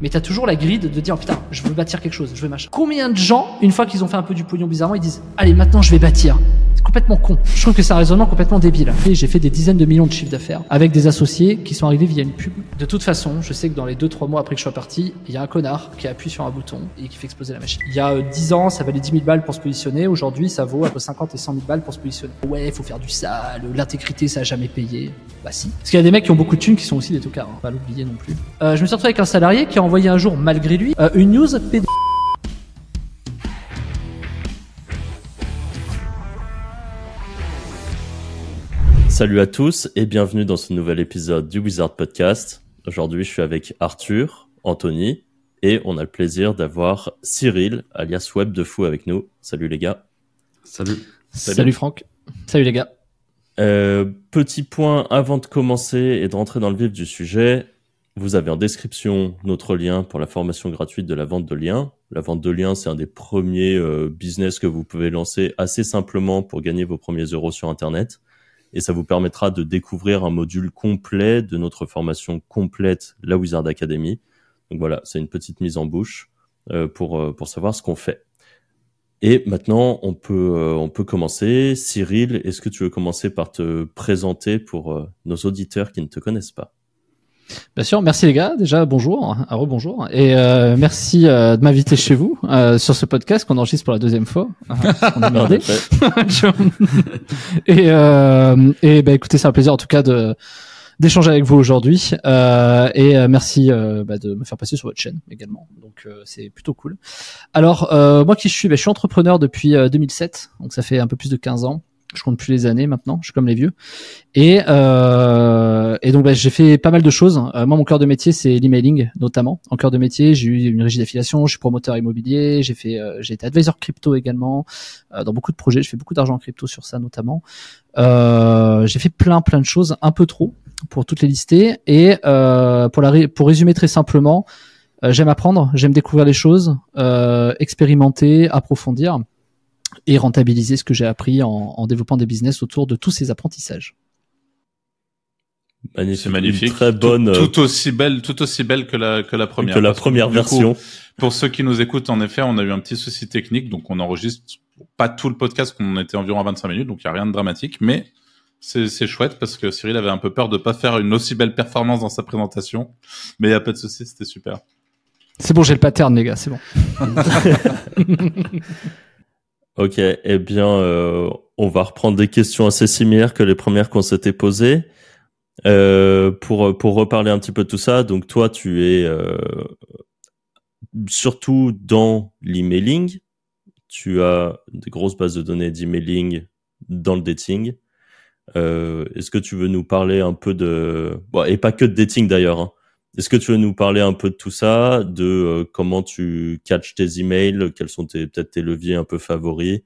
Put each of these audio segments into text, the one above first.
Mais t'as toujours la grille de dire, oh, putain, je veux bâtir quelque chose, je veux machin. Combien de gens, une fois qu'ils ont fait un peu du pognon bizarrement, ils disent, allez, maintenant je vais bâtir. C'est complètement con. Je trouve que c'est un raisonnement complètement débile. Et j'ai fait des dizaines de millions de chiffres d'affaires avec des associés qui sont arrivés via une pub. De toute façon, je sais que dans les 2-3 mois après que je sois parti, il y a un connard qui appuie sur un bouton et qui fait exploser la machine. Il y a euh, 10 ans, ça valait 10 000 balles pour se positionner. Aujourd'hui, ça vaut entre 50 et 100 000 balles pour se positionner. Ouais, il faut faire du sale, l'intégrité, ça a jamais payé. Bah si. Parce qu'il y a des mecs qui ont beaucoup de thunes qui sont aussi des tocards, hein. pas l'oublier non plus. Euh, je me suis retrouvé avec un salarié qui a envoyé un jour, malgré lui, euh, une news PD. Salut à tous et bienvenue dans ce nouvel épisode du Wizard Podcast. Aujourd'hui, je suis avec Arthur, Anthony et on a le plaisir d'avoir Cyril, alias Web de Fou avec nous. Salut les gars. Salut. Salut, Franck. Salut les gars. Euh, petit point avant de commencer et de rentrer dans le vif du sujet. Vous avez en description notre lien pour la formation gratuite de la vente de liens. La vente de liens, c'est un des premiers euh, business que vous pouvez lancer assez simplement pour gagner vos premiers euros sur Internet. Et ça vous permettra de découvrir un module complet de notre formation complète, la Wizard Academy. Donc voilà, c'est une petite mise en bouche euh, pour, euh, pour savoir ce qu'on fait. Et maintenant, on peut, euh, on peut commencer. Cyril, est-ce que tu veux commencer par te présenter pour euh, nos auditeurs qui ne te connaissent pas? Bien sûr, merci les gars. Déjà, bonjour, un rebonjour. Et euh, merci euh, de m'inviter chez vous euh, sur ce podcast qu'on enregistre pour la deuxième fois. Ah, on a merdé. et euh, et bah, écoutez, c'est un plaisir en tout cas de d'échanger avec vous aujourd'hui. Euh, et euh, merci euh, bah, de me faire passer sur votre chaîne également. Donc euh, c'est plutôt cool. Alors euh, moi qui je suis, bah, je suis entrepreneur depuis euh, 2007, donc ça fait un peu plus de 15 ans. Je compte plus les années maintenant, je suis comme les vieux. Et, euh, donc bah, j'ai fait pas mal de choses. Euh, moi mon cœur de métier c'est l'emailing notamment. En cœur de métier j'ai eu une régie d'affiliation, je suis promoteur immobilier, j'ai fait euh, j'ai été advisor crypto également dans beaucoup de projets. Je fais beaucoup d'argent en crypto sur ça notamment. J'ai fait plein plein de choses, un peu trop pour toutes les lister. Et pour la pour résumer très simplement, j'aime apprendre, j'aime découvrir les choses, expérimenter, approfondir et rentabiliser ce que j'ai appris en, en développant des business autour de tous ces apprentissages. Magnifique. C'est magnifique. Une très bonne Tout, tout aussi belle, tout aussi belle que la que la première. que la première version. coup, pour ceux qui nous écoutent, en effet, on a eu un petit souci technique, donc on enregistre pas tout le podcast, qu'on était environ à 25 minutes, donc il y a rien de dramatique, mais c'est c'est chouette parce que Cyril avait un peu peur de pas faire une aussi belle performance dans sa présentation, mais il y a pas de souci, c'était super. C'est bon, j'ai le pattern, les gars, c'est bon. Ok, eh bien, euh, on va reprendre des questions assez similaires que les premières qu'on s'était posées. Euh, pour, pour reparler un petit peu de tout ça, donc toi, tu es euh, surtout dans l'emailing. Tu as des grosses bases de données d'emailing dans le dating. Est-ce que tu veux nous parler un peu de... Et pas que de dating d'ailleurs. Hein. Est-ce que tu veux nous parler un peu de tout ça, de euh, comment tu catches tes emails, quels sont peut-être tes leviers un peu favoris,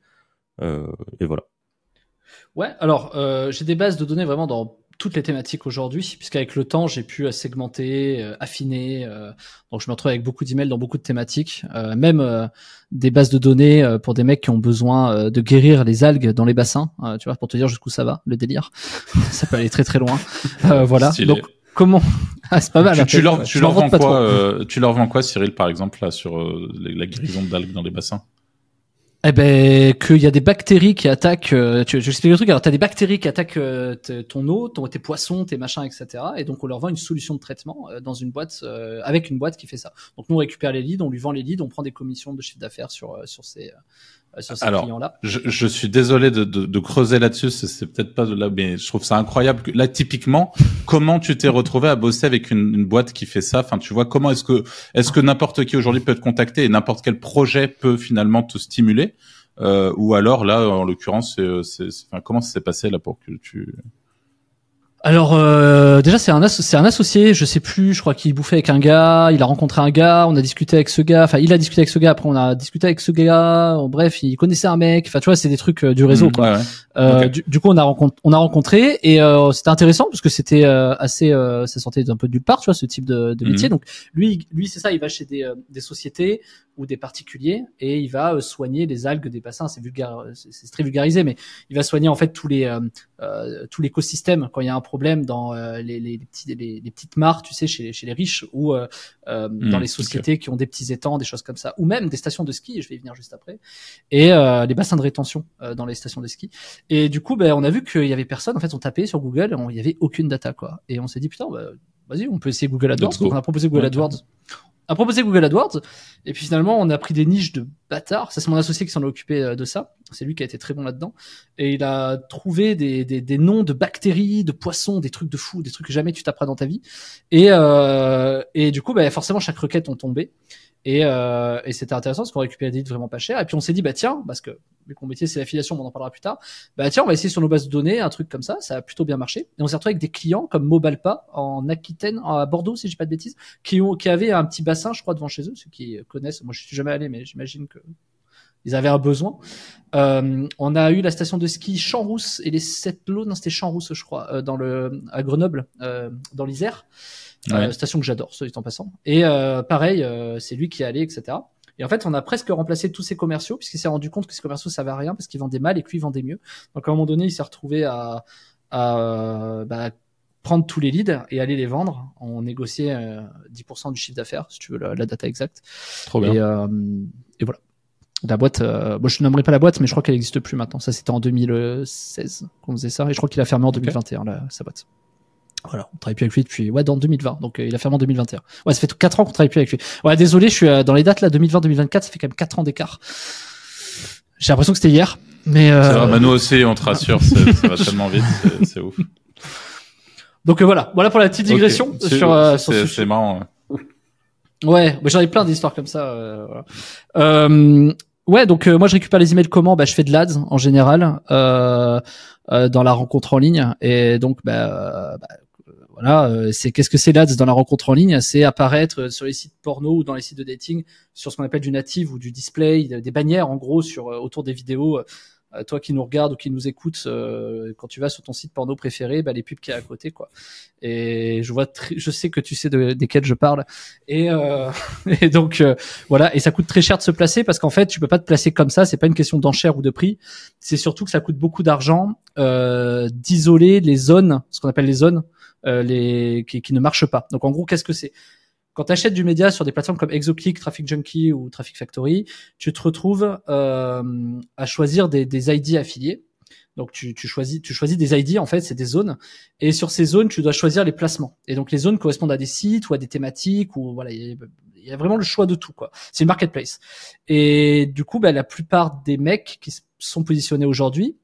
euh, et voilà. Ouais, alors euh, j'ai des bases de données vraiment dans toutes les thématiques aujourd'hui, puisqu'avec le temps j'ai pu segmenter, euh, affiner. euh, donc je me retrouve avec beaucoup d'emails dans beaucoup de thématiques, euh, même euh, des bases de données euh, pour des mecs qui ont besoin euh, de guérir les algues dans les bassins. euh, tu vois, pour te dire jusqu'où ça va, le délire. ça peut aller très très loin. Euh, voilà. Stylé. Donc comment Ah, c'est pas mal. tu, tu leur, je tu vends quoi, euh, tu leur vends quoi, Cyril, par exemple, là, sur euh, la guérison d'algues dans les bassins Eh ben, qu'il y a des bactéries qui attaquent. euh, tu, je explique le truc. Alors, t'as des bactéries qui attaquent euh, ton eau, ton, tes poissons, tes machins, etc. Et donc, on leur vend une solution de traitement euh, dans une boîte avec une boîte qui fait ça. Donc, nous, on récupère les leads, on lui vend les leads, on prend des commissions de chiffre d'affaires sur sur ces sur ces Alors, clients-là. Je, je suis désolé de, de, de creuser là-dessus, c'est, c'est peut-être pas de là, mais je trouve ça incroyable. Que, là, typiquement, comment tu t'es retrouvé à bosser avec une, une boîte qui fait ça? Enfin, tu vois, comment est-ce que est-ce que n'importe qui aujourd'hui peut te contacter et n'importe quel projet peut finalement te stimuler? Euh, Ou alors là, en l'occurrence, c'est- enfin, comment ça s'est passé là pour que tu Alors euh, déjà c'est un c'est un associé, je sais plus, je crois qu'il bouffait avec un gars, il a rencontré un gars, on a discuté avec ce gars, enfin il a discuté avec ce gars, après on a discuté avec ce gars, en bref il connaissait un mec, enfin tu vois c'est des trucs euh, du réseau Mmh, quoi. ouais, ouais. Euh, du, du coup, on a rencontré, on a rencontré et euh, c'était intéressant parce que c'était euh, assez, euh, ça sortait un peu de nulle part, tu vois, ce type de, de métier. Mhm. Donc lui, lui, c'est ça, il va chez des, euh, des sociétés ou des particuliers et il va euh, soigner les algues des bassins. C'est vulgaire, c'est très vulgarisé, mais il va soigner en fait tous les euh, euh tout l'écosystème quand il y a un problème dans euh, les, les, petits, les, les, petites mares, tu sais, chez, chez les riches ou euh, dans Hmm, les sociétés qui ont des petits étangs, des choses comme ça, ou même des stations de ski. Je vais y venir juste après et les bassins de rétention dans les stations de ski. Et du coup, ben, on a vu qu'il y avait personne. En fait, on tapait sur Google, il y avait aucune data quoi. Et on s'est dit putain, bah, vas-y, on peut essayer Google AdWords. Donc on a proposé Google AdWords. A proposé Google AdWords. Et puis finalement, on a pris des niches de bâtards. Ça, c'est mon associé qui s'en est occupé euh, de ça. C'est lui qui a été très bon là-dedans. Et il a trouvé des, des, noms de bactéries, de poissons, des trucs de fou, des trucs que jamais tu taperas dans ta vie. Et, euh, et du coup, bah, forcément, chaque requête ont tombé. Et, euh, et c'était intéressant parce qu'on récupérait des leads vraiment pas cher. Et puis on s'est dit, bah tiens, parce que vu qu'on métier c'est l'affiliation, on en parlera plus tard, bah tiens, on va essayer sur nos bases de données un truc comme ça. Ça a plutôt bien marché. Et on s'est retrouvé avec des clients comme Mobalpa en Aquitaine, à Bordeaux, si j'ai pas de bêtises, qui, ont, qui avaient un petit bassin, je crois, devant chez eux. Ceux qui connaissent, moi je suis jamais allé, mais j'imagine que ils avaient un besoin. Euh, on a eu la station de ski Champs-Rousse et les sept lots, non c'était Champs-Rousse je crois, euh, dans le à Grenoble, euh, dans l'Isère. Ouais. Euh, station que j'adore, soit dit en passant. Et euh, pareil, euh, c'est lui qui est allé, etc. Et en fait, on a presque remplacé tous ces commerciaux puisqu'il s'est rendu compte que ces commerciaux ça va rien parce qu'ils vendaient mal et que lui vendait mieux. Donc à un moment donné, il s'est retrouvé à, à bah, prendre tous les leads et aller les vendre. On négociait euh, 10% du chiffre d'affaires, si tu veux la, la data exacte. Trop bien. Et, euh, et voilà. La boîte, euh, bon, je ne nommerai pas la boîte, mais je crois qu'elle n'existe plus maintenant. Ça, c'était en 2016 qu'on faisait ça. Et je crois qu'il a fermé en 2021, la, sa boîte. Voilà, on travaille plus avec lui depuis, ouais, dans 2020. Donc, euh, il a fermé en 2021. Ouais, ça fait 4 ans qu'on travaille plus avec lui. Ouais, désolé, je suis euh, dans les dates là, 2020-2024, ça fait quand même 4 ans d'écart. J'ai l'impression que c'était hier. Mais, euh, Ça va, bah, nous aussi, on te rassure, c'est- ça va tellement vite, c'est- ouf. donc euh, voilà, voilà pour la petite digression Ok. C'est- sur, euh, sur c'est- ce C'est marrant. ouais. Ouais, mais j'en ai plein d'histoires comme ça. euh, voilà. Euh, ouais, donc euh, moi je récupère les emails comment? Bah je fais de l'ads en général euh, euh, dans la rencontre en ligne et donc bah, bah, voilà, euh, c'est qu'est-ce que c'est l'ads dans la rencontre en ligne? C'est apparaître euh, sur les sites porno ou dans les sites de dating sur ce qu'on appelle du native ou du display, des bannières en gros sur euh, autour des vidéos. toi qui nous regarde ou qui nous écoute, euh, quand tu vas sur ton site porno préféré, bah, les pubs qui est à côté, quoi. Et je vois, je sais que tu sais de, desquels je parle. Et, euh, et donc euh, voilà, et ça coûte très cher de se placer parce qu'en fait, tu peux pas te placer comme ça. C'est pas une question d'enchère ou de prix. C'est surtout que ça coûte beaucoup d'argent euh, d'isoler les zones, ce qu'on appelle les zones, les qui, qui ne marchent pas. Donc en gros, qu'est-ce que c'est? Quand tu achètes du média sur des plateformes comme Exoclick, Traffic Junkie ou Traffic Factory, tu te retrouves euh, à choisir des, des ID affiliés. Donc tu, tu choisis tu choisis des ID en fait, c'est des zones et sur ces zones, tu dois choisir les placements. Et donc les zones correspondent à des sites ou à des thématiques ou voilà, il y a- vraiment le choix de tout quoi. C'est une marketplace. Et du coup, bah, la plupart des mecs qui sont positionnés aujourd'hui,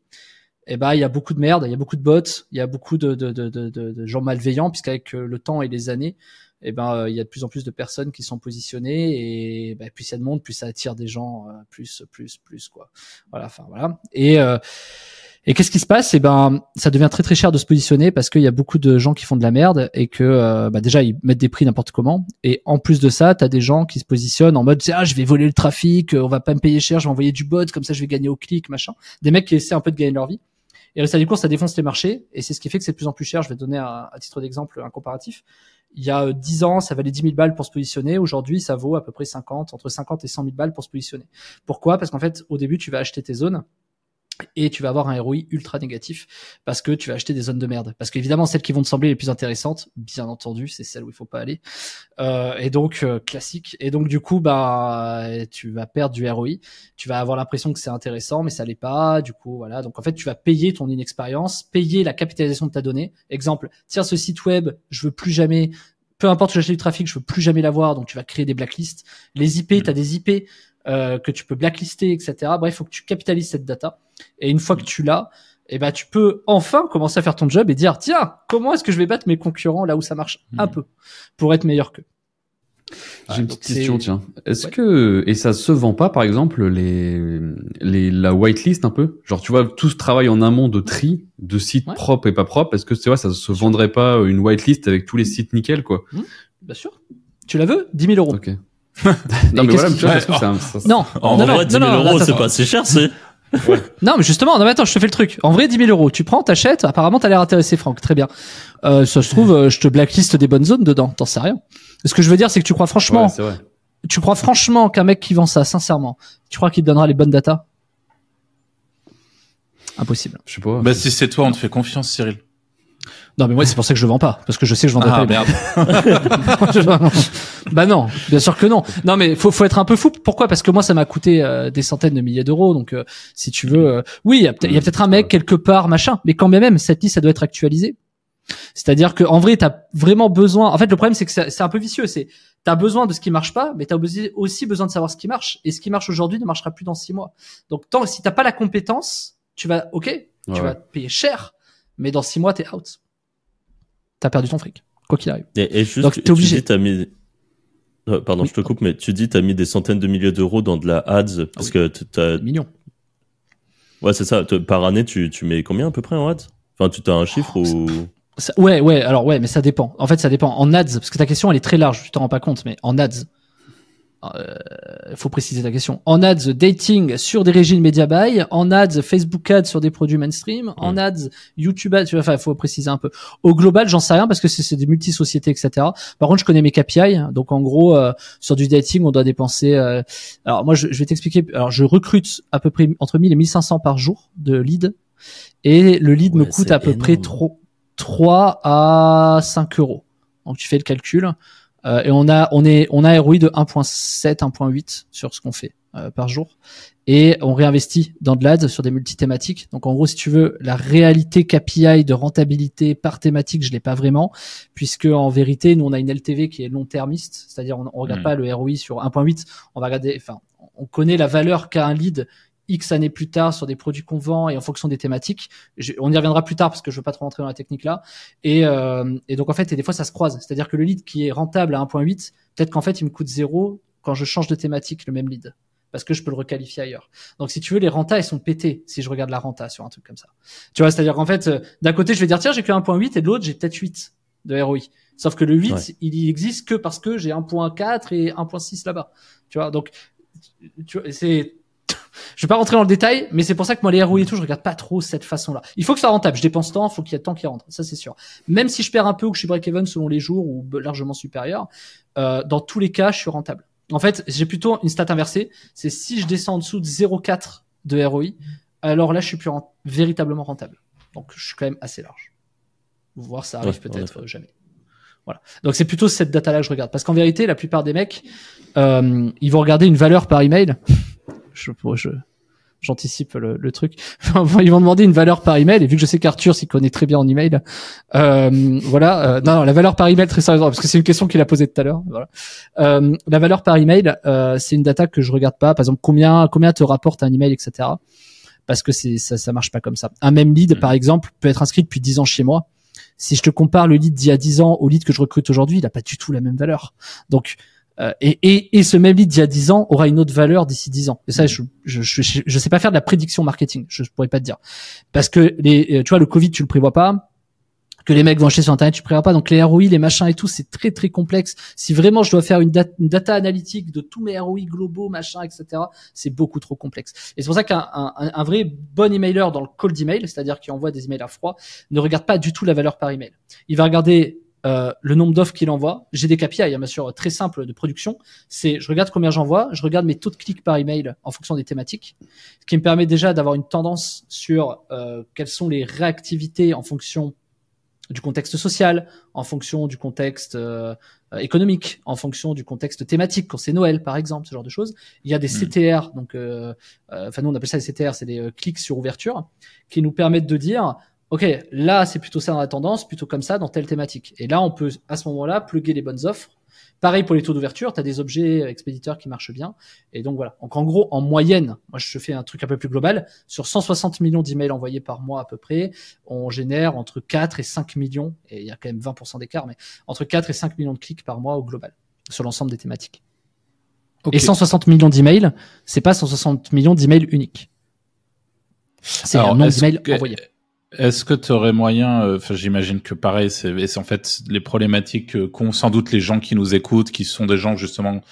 eh ben il y a beaucoup de merde, il y a beaucoup de bots, il y a beaucoup de, de, de, de, de- gens malveillants puisqu'avec euh, le temps et les années, eh ben euh, il y a de plus en plus de personnes qui sont positionnées et bah, plus il y plus ça attire des gens, euh, plus plus plus quoi. Voilà, enfin voilà. Et euh, et qu'est-ce qui se passe? Eh ben, ça devient très très cher de se positionner parce qu'il y a beaucoup de gens qui font de la merde et que bah, déjà ils mettent des prix n'importe comment. Et en plus de ça, t'as des gens qui se positionnent en mode ah je vais voler le trafic, on va pas me payer cher, je vais envoyer du bot comme ça je vais gagner au clic machin. Des mecs qui essaient un peu de gagner leur vie. Et résultat du cours, ça défonce les marchés et c'est ce qui fait que c'est de plus en plus cher. Je vais donner à titre d'exemple un comparatif. Il y a euh, 10 ans, ça valait 10 000 balles pour se positionner. Aujourd'hui, ça vaut à peu près 50, entre 50 et 100 000 balles pour se positionner. Pourquoi? Parce qu'en fait, au début, tu vas acheter tes zones et tu vas avoir un ROI ultra négatif parce que tu vas acheter des zones de merde. Parce qu'évidemment, celles qui vont te sembler les plus intéressantes, bien entendu, c'est celles où il faut pas aller. Euh, et donc euh, classique. Et donc du coup, bah, tu vas perdre du ROI. Tu vas avoir l'impression que c'est intéressant, mais ça l'est pas. Du coup, voilà. Donc en fait, tu vas payer ton inexpérience, payer la capitalisation de ta donnée. Exemple, tiens, ce site web, je veux plus jamais. Peu importe où j'achète du trafic, je veux plus jamais l'avoir. Donc tu vas créer des blacklists. Les IP, Mm. tu as des IP euh, que tu peux blacklister, etc. Bref, il faut que tu capitalises cette data. Et une fois que tu l'as, eh ben, tu peux enfin commencer à faire ton job et dire, tiens, comment est-ce que je vais battre mes concurrents là où ça marche un Mhm. peu pour être meilleur qu'eux? J'ai une petite question, tiens. Est-ce Ouais. que et ça se vend pas, par exemple, les les la whitelist un peu? Genre, tu vois, tout ce travail en amont de tri de sites Ouais. propres et pas propres. Est-ce que c'est vrai, ça se vendrait pas une whitelist avec tous les sites nickel, quoi? Bien sûr. Tu la veux? 10 000 euros. Ok. non, mais voilà, tu vois, c'est Non. En non, vrai, non, 10 000 non, non, euros, c'est pas assez cher, c'est. Non, mais justement, non, mais attends, je te fais le truc. En vrai, 10 000 euros. Tu prends, t'achètes. Apparemment, t'as l'air intéressé, Franck. Très bien. Euh, ça se trouve, euh, je te blacklist des bonnes zones dedans. T'en sais rien. Ce que je veux dire, c'est que tu crois franchement Ouais, c'est vrai. tu crois franchement qu'un mec qui vend ça, sincèrement, tu crois qu'il te donnera les bonnes datas? Impossible. Je sais pas. Bah, si c'est toi, on te fait confiance, Cyril. Non, mais moi, c'est pour ça que je le vends pas, parce que je sais que je vendrai Ah, pas. merde. les bah non, bien sûr que non. Non, mais faut faut être un peu fou. Pourquoi? Parce que moi, ça m'a coûté euh, des centaines de milliers d'euros. Donc, euh, si tu veux, euh, oui, il y a peut-être a peut-être un mec quelque part, machin. Mais quand même, cette liste, ça doit être actualisée. C'est-à-dire que en vrai, t'as vraiment besoin. En fait, le problème, c'est que c'est un peu vicieux. C'est t'as besoin de ce qui marche pas, mais t'as aussi- besoin de savoir ce qui marche. Et ce qui marche aujourd'hui ne marchera plus dans six mois. Donc, tant si t'as pas la compétence, tu vas, ok, tu Ouais. vas payer cher, mais dans six mois, t'es out. T'as perdu ton fric, quoi qu'il arrive. Et, et juste, Donc, t'es obligé. Tu dis, mis... Euh, pardon, Oui. je te coupe, mais tu dis t'as mis des centaines de milliers d'euros dans de la ads parce oui. que t'as... Millions. ouais c'est ça. Par année, tu, tu mets combien à peu près en ads? Enfin, tu as un chiffre Oh, ou Ça- ouais, ouais, alors ouais, mais ça dépend. En fait, ça dépend. En ads, parce que ta question, elle est très large, tu t'en rends pas compte, mais en ads, euh, faut préciser ta question. En ads, dating sur des régimes media buy, en ads, Facebook ads sur des produits mainstream, en ads, YouTube ads, enfin, faut préciser un peu. Au global, j'en sais rien parce que c'est des multi-sociétés, etc. Par contre, je connais mes KPI, donc en gros, euh, sur du dating, on doit dépenser, euh, alors moi, je, je vais t'expliquer, alors je recrute à peu près entre 1000 et 1500 par jour de lead, et le lead me coûte à peu près énorme. trop 3 à 5 euros. Donc tu fais le calcul. Euh, et on a on est on a un ROI de 1.7, 1.8 sur ce qu'on fait euh, par jour. Et on réinvestit dans de l'ad sur des multithématiques. Donc en gros, si tu veux, la réalité KPI de rentabilité par thématique, je l'ai pas vraiment, puisque en vérité, nous on a une LTV qui est long-termiste, c'est-à-dire on, on regarde Mm. pas le ROI sur 1.8, on va regarder, enfin, on connaît la valeur qu'a un lead X années plus tard sur des produits qu'on vend et en fonction des thématiques. Je- on y reviendra plus tard parce que je veux pas trop rentrer dans la technique là. Et, euh, et donc en fait, et des fois ça se croise. C'est-à-dire que le lead qui est rentable à 1.8, peut-être qu'en fait il me coûte zéro quand je change de thématique le même lead. Parce que je peux le requalifier ailleurs. Donc si tu veux, les rentas, elles sont pétées si je regarde la renta sur un truc comme ça. Tu vois, c'est-à-dire qu'en fait, euh, d'un côté, je vais dire, tiens, j'ai que 1.8 et de l'autre, j'ai peut-être 8 de ROI. Sauf que le 8, Ouais. il existe que parce que j'ai 1.4 et 1.6 là-bas. Tu vois, donc, tu c'est, je vais pas rentrer dans le détail, mais c'est pour ça que moi les ROI et tout, je regarde pas trop cette façon-là. Il faut que ça soit rentable. Je dépense tant, il faut qu'il y ait tant qui rentre. Ça c'est sûr. Même si je perds un peu ou que je suis break-even selon les jours ou largement supérieur, euh, dans tous les cas, je suis rentable. En fait, j'ai plutôt une stat inversée. C'est si je descends en dessous de 0,4 de ROI, alors là, je suis plus rent- véritablement rentable. Donc, je suis quand même assez large. Voir ça arrive Ouais, peut-être jamais. Voilà. Donc c'est plutôt cette data-là que je regarde. Parce qu'en vérité, la plupart des mecs, euh, ils vont regarder une valeur par email. Je, je, j'anticipe le, le truc. ils vont demander une valeur par email. Et vu que je sais qu'Arthur s'y connaît très bien en email, euh, voilà. euh, non, non, la valeur par email très sérieusement, parce que c'est une question qu'il a posée tout à l'heure. Voilà. Euh, la valeur par email, euh, c'est une data que je regarde pas. Par exemple, combien combien te rapporte un email, etc. Parce que c'est ça, ça marche pas comme ça. Un même lead, Mhm. par exemple, peut être inscrit depuis 10 ans chez moi. Si je te compare le lead d'il y a 10 ans au lead que je recrute aujourd'hui, il a pas du tout la même valeur. Donc et, et, et ce même lead d'il y a 10 ans aura une autre valeur d'ici 10 ans. Et ça, je, je, je, je, je sais pas faire de la prédiction marketing. Je, je pourrais pas te dire. Parce que les, euh, tu vois, le Covid, tu le prévois pas. Que les mecs vont acheter sur Internet, tu prévois pas. Donc les ROI, les machins et tout, c'est très très complexe. Si vraiment je dois faire une, date- une data analytique de tous mes ROI globaux, machin, etc., c'est beaucoup trop complexe. Et c'est pour ça qu'un un, un- un vrai bon emailer dans le cold email, c'est-à-dire qui envoie des emails à froid, ne regarde pas du tout la valeur par email. Il va regarder euh, le nombre d'offres qu'il envoie. J'ai des KPI, hein, bien sûr, très simples de production. C'est, je regarde combien j'envoie, je regarde mes taux de clics par email en fonction des thématiques, ce qui me permet déjà d'avoir une tendance sur euh, quelles sont les réactivités en fonction du contexte social, en fonction du contexte euh, économique, en fonction du contexte thématique, quand c'est Noël par exemple, ce genre de choses. Il y a des Mm. CTR, donc, euh, euh, enfin nous on appelle ça des CTR, c'est des euh, clics sur ouverture, qui nous permettent de dire, ok, là c'est plutôt ça dans la tendance, plutôt comme ça dans telle thématique. Et là on peut à ce moment-là plugger les bonnes offres. Pareil pour les taux d'ouverture, tu as des objets expéditeurs qui marchent bien. Et donc voilà. Donc en gros, en moyenne, moi je fais un truc un peu plus global, sur 160 millions d'emails envoyés par mois à peu près, on génère entre 4 et 5 millions, et il y a quand même 20% d'écart, mais entre 4 et 5 millions de clics par mois au global, sur l'ensemble des thématiques. Ok. Et 160 millions d'emails, c'est pas 160 millions d'emails uniques. C'est un nombre d'emails que- envoyés. Est-ce que tu aurais moyen, euh, enfin j'imagine que pareil, c'est en fait les problématiques euh, qu'ont sans doute les gens qui nous écoutent, qui sont des gens justement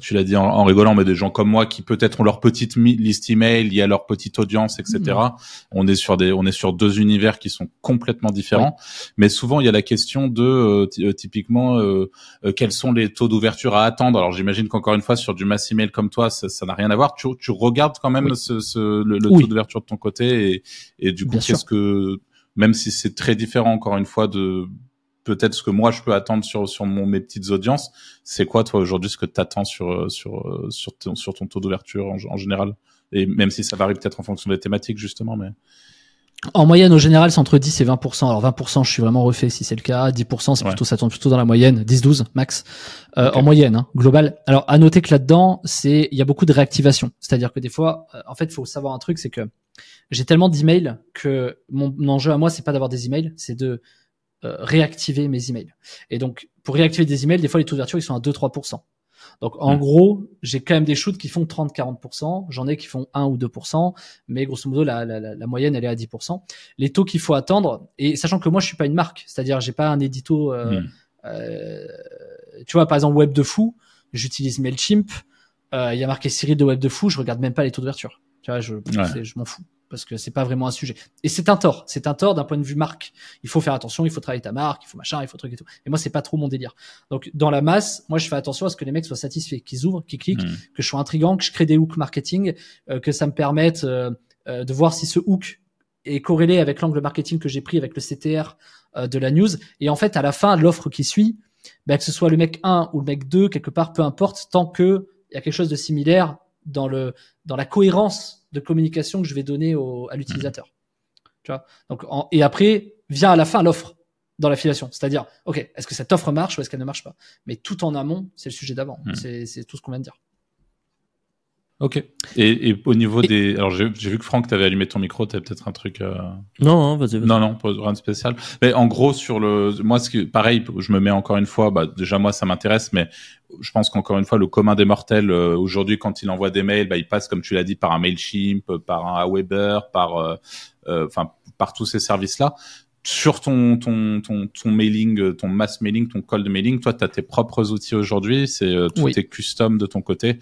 tu l'as dit en, rigolant, mais des gens comme moi qui peut-être ont leur petite liste email, il y a leur petite audience, etc. Mmh. On est sur des, on est sur deux univers qui sont complètement différents. Mais souvent, il y a la question de euh, euh, typiquement euh, quels sont les taux d'ouverture à attendre. Alors j'imagine qu'encore une fois, sur du mass email comme toi, ça n'a rien à voir. Tu, tu regardes quand même ce, ce, le, taux d'ouverture de ton côté et, et du coup, qu'est-ce que même si c'est très différent encore une fois de peut-être ce que moi je peux attendre sur sur mon mes petites audiences. C'est quoi toi aujourd'hui ce que tu attends sur euh, sur euh, sur ton, sur ton taux d'ouverture en, en, général? Et même si ça varie peut-être en fonction des thématiques justement mais en moyenne, au général, c'est entre 10 et 20%. Alors 20%, je suis vraiment refait si c'est le cas. 10%, c'est plutôt ça tourne plutôt dans la moyenne. 10-12 max euh, en moyenne, hein, global. Alors à noter que là-dedans, c'est il y a beaucoup de réactivation. C'est-à-dire que des fois, en fait, il faut savoir un truc, c'est que j'ai tellement d'emails que mon enjeu à moi, c'est pas d'avoir des emails, c'est de euh, réactiver mes emails. Et donc, pour réactiver des emails, des fois, les taux d'ouverture, ils sont à 2-3%. Donc, en hmm. gros, j'ai quand même des shoots qui font 30-40%. J'en ai qui font 1 ou 2%. Mais grosso modo, la, la, la, moyenne, elle est à 10%. Les taux qu'il faut attendre, et sachant que moi, je suis pas une marque, c'est-à-dire, j'ai pas un édito, euh, hmm. euh, tu vois, par exemple, Web de Fou, j'utilise MailChimp. Euh, il y a marqué série de Web de Fou, je regarde même pas les taux d'ouverture. Tu vois, je, je m'en fous parce que c'est pas vraiment un sujet. Et c'est un tort, c'est un tort d'un point de vue marque. Il faut faire attention, il faut travailler ta marque, il faut machin, il faut truc et tout. Et moi, c'est pas trop mon délire. Donc, dans la masse, moi, je fais attention à ce que les mecs soient satisfaits, qu'ils ouvrent, qu'ils cliquent, hmm. que je sois intrigant, que je crée des hooks marketing, euh, que ça me permette euh, euh, de voir si ce hook est corrélé avec l'angle marketing que j'ai pris avec le CTR de la news. Et en fait, à la fin, l'offre qui suit, bah, que ce soit le mec 1 ou le mec 2, quelque part, peu importe, tant que il y a quelque chose de similaire dans le dans la cohérence de communication que je vais donner au, à l'utilisateur. Tu vois? Donc, et après vient à la fin l'offre dans l'affiliation. C'est-à-dire, ok, est-ce que cette offre marche ou est-ce qu'elle ne marche pas? Mais tout en amont, c'est le sujet d'avant. Hmm. C'est tout ce qu'on vient de dire. Ok. Et, et au niveau des, alors j'ai vu que Franck, t'avais allumé ton micro, t'avais peut-être un truc. Euh... Non, vas-y. Vas non, non, rien de spécial. Mais en gros, sur le, moi, ce qui, pareil, je me mets encore une fois. Bah, déjà moi, ça m'intéresse, mais je pense qu'encore une fois, le commun des mortels euh, aujourd'hui, quand il envoie des mails, bah, il passe, comme tu l'as dit, par un Mailchimp, par un Aweber, par, euh, euh, enfin, par tous ces services-là sur ton, ton, ton, ton mailing, ton mass mailing, ton cold mailing, toi, tu as tes propres outils aujourd'hui, c'est euh, tout est custom de ton côté.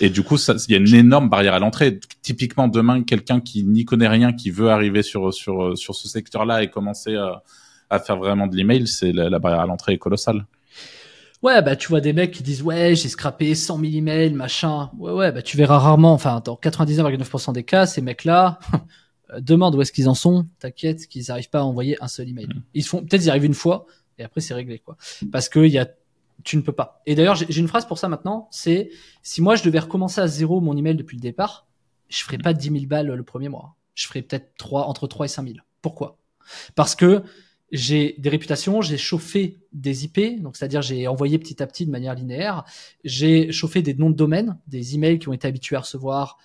Et du coup, il y a une énorme barrière à l'entrée. Typiquement, demain, quelqu'un qui n'y connaît rien, qui veut arriver sur, sur, sur ce secteur-là et commencer à, à faire vraiment de l'email, c'est la, barrière à l'entrée est colossale. Ouais, bah tu vois des mecs qui disent ouais j'ai scrappé 100 000 emails, machin. Ouais ouais, bah tu verras rarement, enfin dans 99,9% des cas, ces mecs-là, Euh, demande où est-ce qu'ils en sont, t'inquiète qu'ils n'arrivent pas à envoyer un seul email. Mm. Ils font peut-être ils arrivent une fois et après c'est réglé quoi. Parce que y a tu ne peux pas. Et d'ailleurs j'ai une phrase pour ça maintenant, c'est si moi je devais recommencer à zéro mon email depuis le départ, je ferais pas 10 000 balles le premier mois. Je ferais peut-être 3 entre 3 et 5 000. Pourquoi? Parce que j'ai des réputations, j'ai chauffé des IP, donc c'est-à-dire j'ai envoyé petit à petit de manière linéaire, j'ai chauffé des noms de domaine, des emails qui ont été habitués à recevoir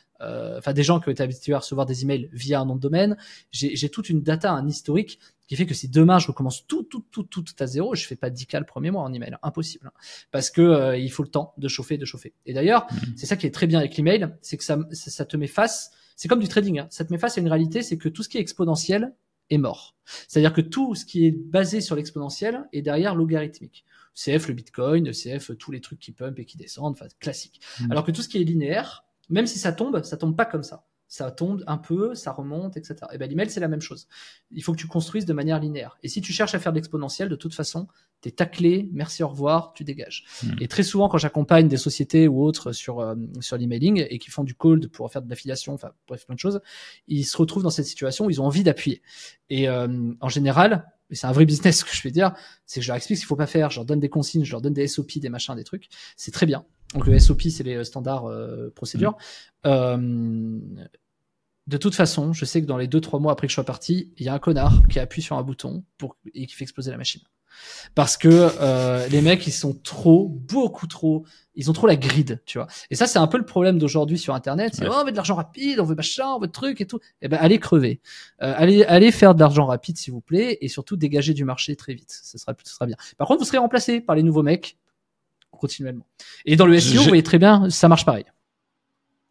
enfin des gens qui ont été habitués à recevoir des emails via un nom de domaine. J'ai toute une data, un historique qui fait que si demain je recommence tout, tout, tout, tout, à zéro, je fais pas 10 cas le premier mois en email, impossible, hein. parce que euh, il faut le temps de chauffer, de chauffer. Et d'ailleurs, mmh. c'est ça qui est très bien avec l'email, c'est que ça, ça, te met face. C'est comme du trading, hein. ça te met face à une réalité, c'est que tout ce qui est exponentiel est mort. C'est-à-dire que tout ce qui est basé sur l'exponentiel est derrière logarithmique. CF le Bitcoin, CF tous les trucs qui pump et qui descendent, enfin classique. Mmh. Alors que tout ce qui est linéaire, même si ça tombe, ça tombe pas comme ça. Ça tombe un peu, ça remonte, etc. Et ben l'email c'est la même chose. Il faut que tu construises de manière linéaire. Et si tu cherches à faire de l'exponentiel, de toute façon, t'es taclé, merci au revoir, tu dégages. Hmm. Et très souvent quand j'accompagne des sociétés ou autres sur euh, sur l'emailing et qui font du cold pour faire de l'affiliation, enfin bref plein de choses, ils se retrouvent dans cette situation où ils ont envie d'appuyer. Et euh, en général, et c'est un vrai business ce que je vais dire, c'est que je leur explique ce qu'il faut pas faire, je leur donne des consignes, je leur donne des SOP, des machins, des trucs. C'est très bien. Donc le SOP, c'est les standards euh, procédures. Mmh. Euh, de toute façon, je sais que dans les deux trois mois après que je sois parti, il y a un connard qui appuie sur un bouton pour et qui fait exploser la machine. Parce que euh, les mecs, ils sont trop, beaucoup trop, ils ont trop la grid, tu vois. Et ça, c'est un peu le problème d'aujourd'hui sur Internet. C'est oh, on veut de l'argent rapide, on veut machin, on veut de trucs et tout. Eh ben, allez crever, euh, allez, allez faire de l'argent rapide, s'il vous plaît, et surtout dégager du marché très vite. Ce sera, ce sera bien. Par contre, vous serez remplacé par les nouveaux mecs continuellement. Et dans le SEO, vous voyez très bien, ça marche pareil.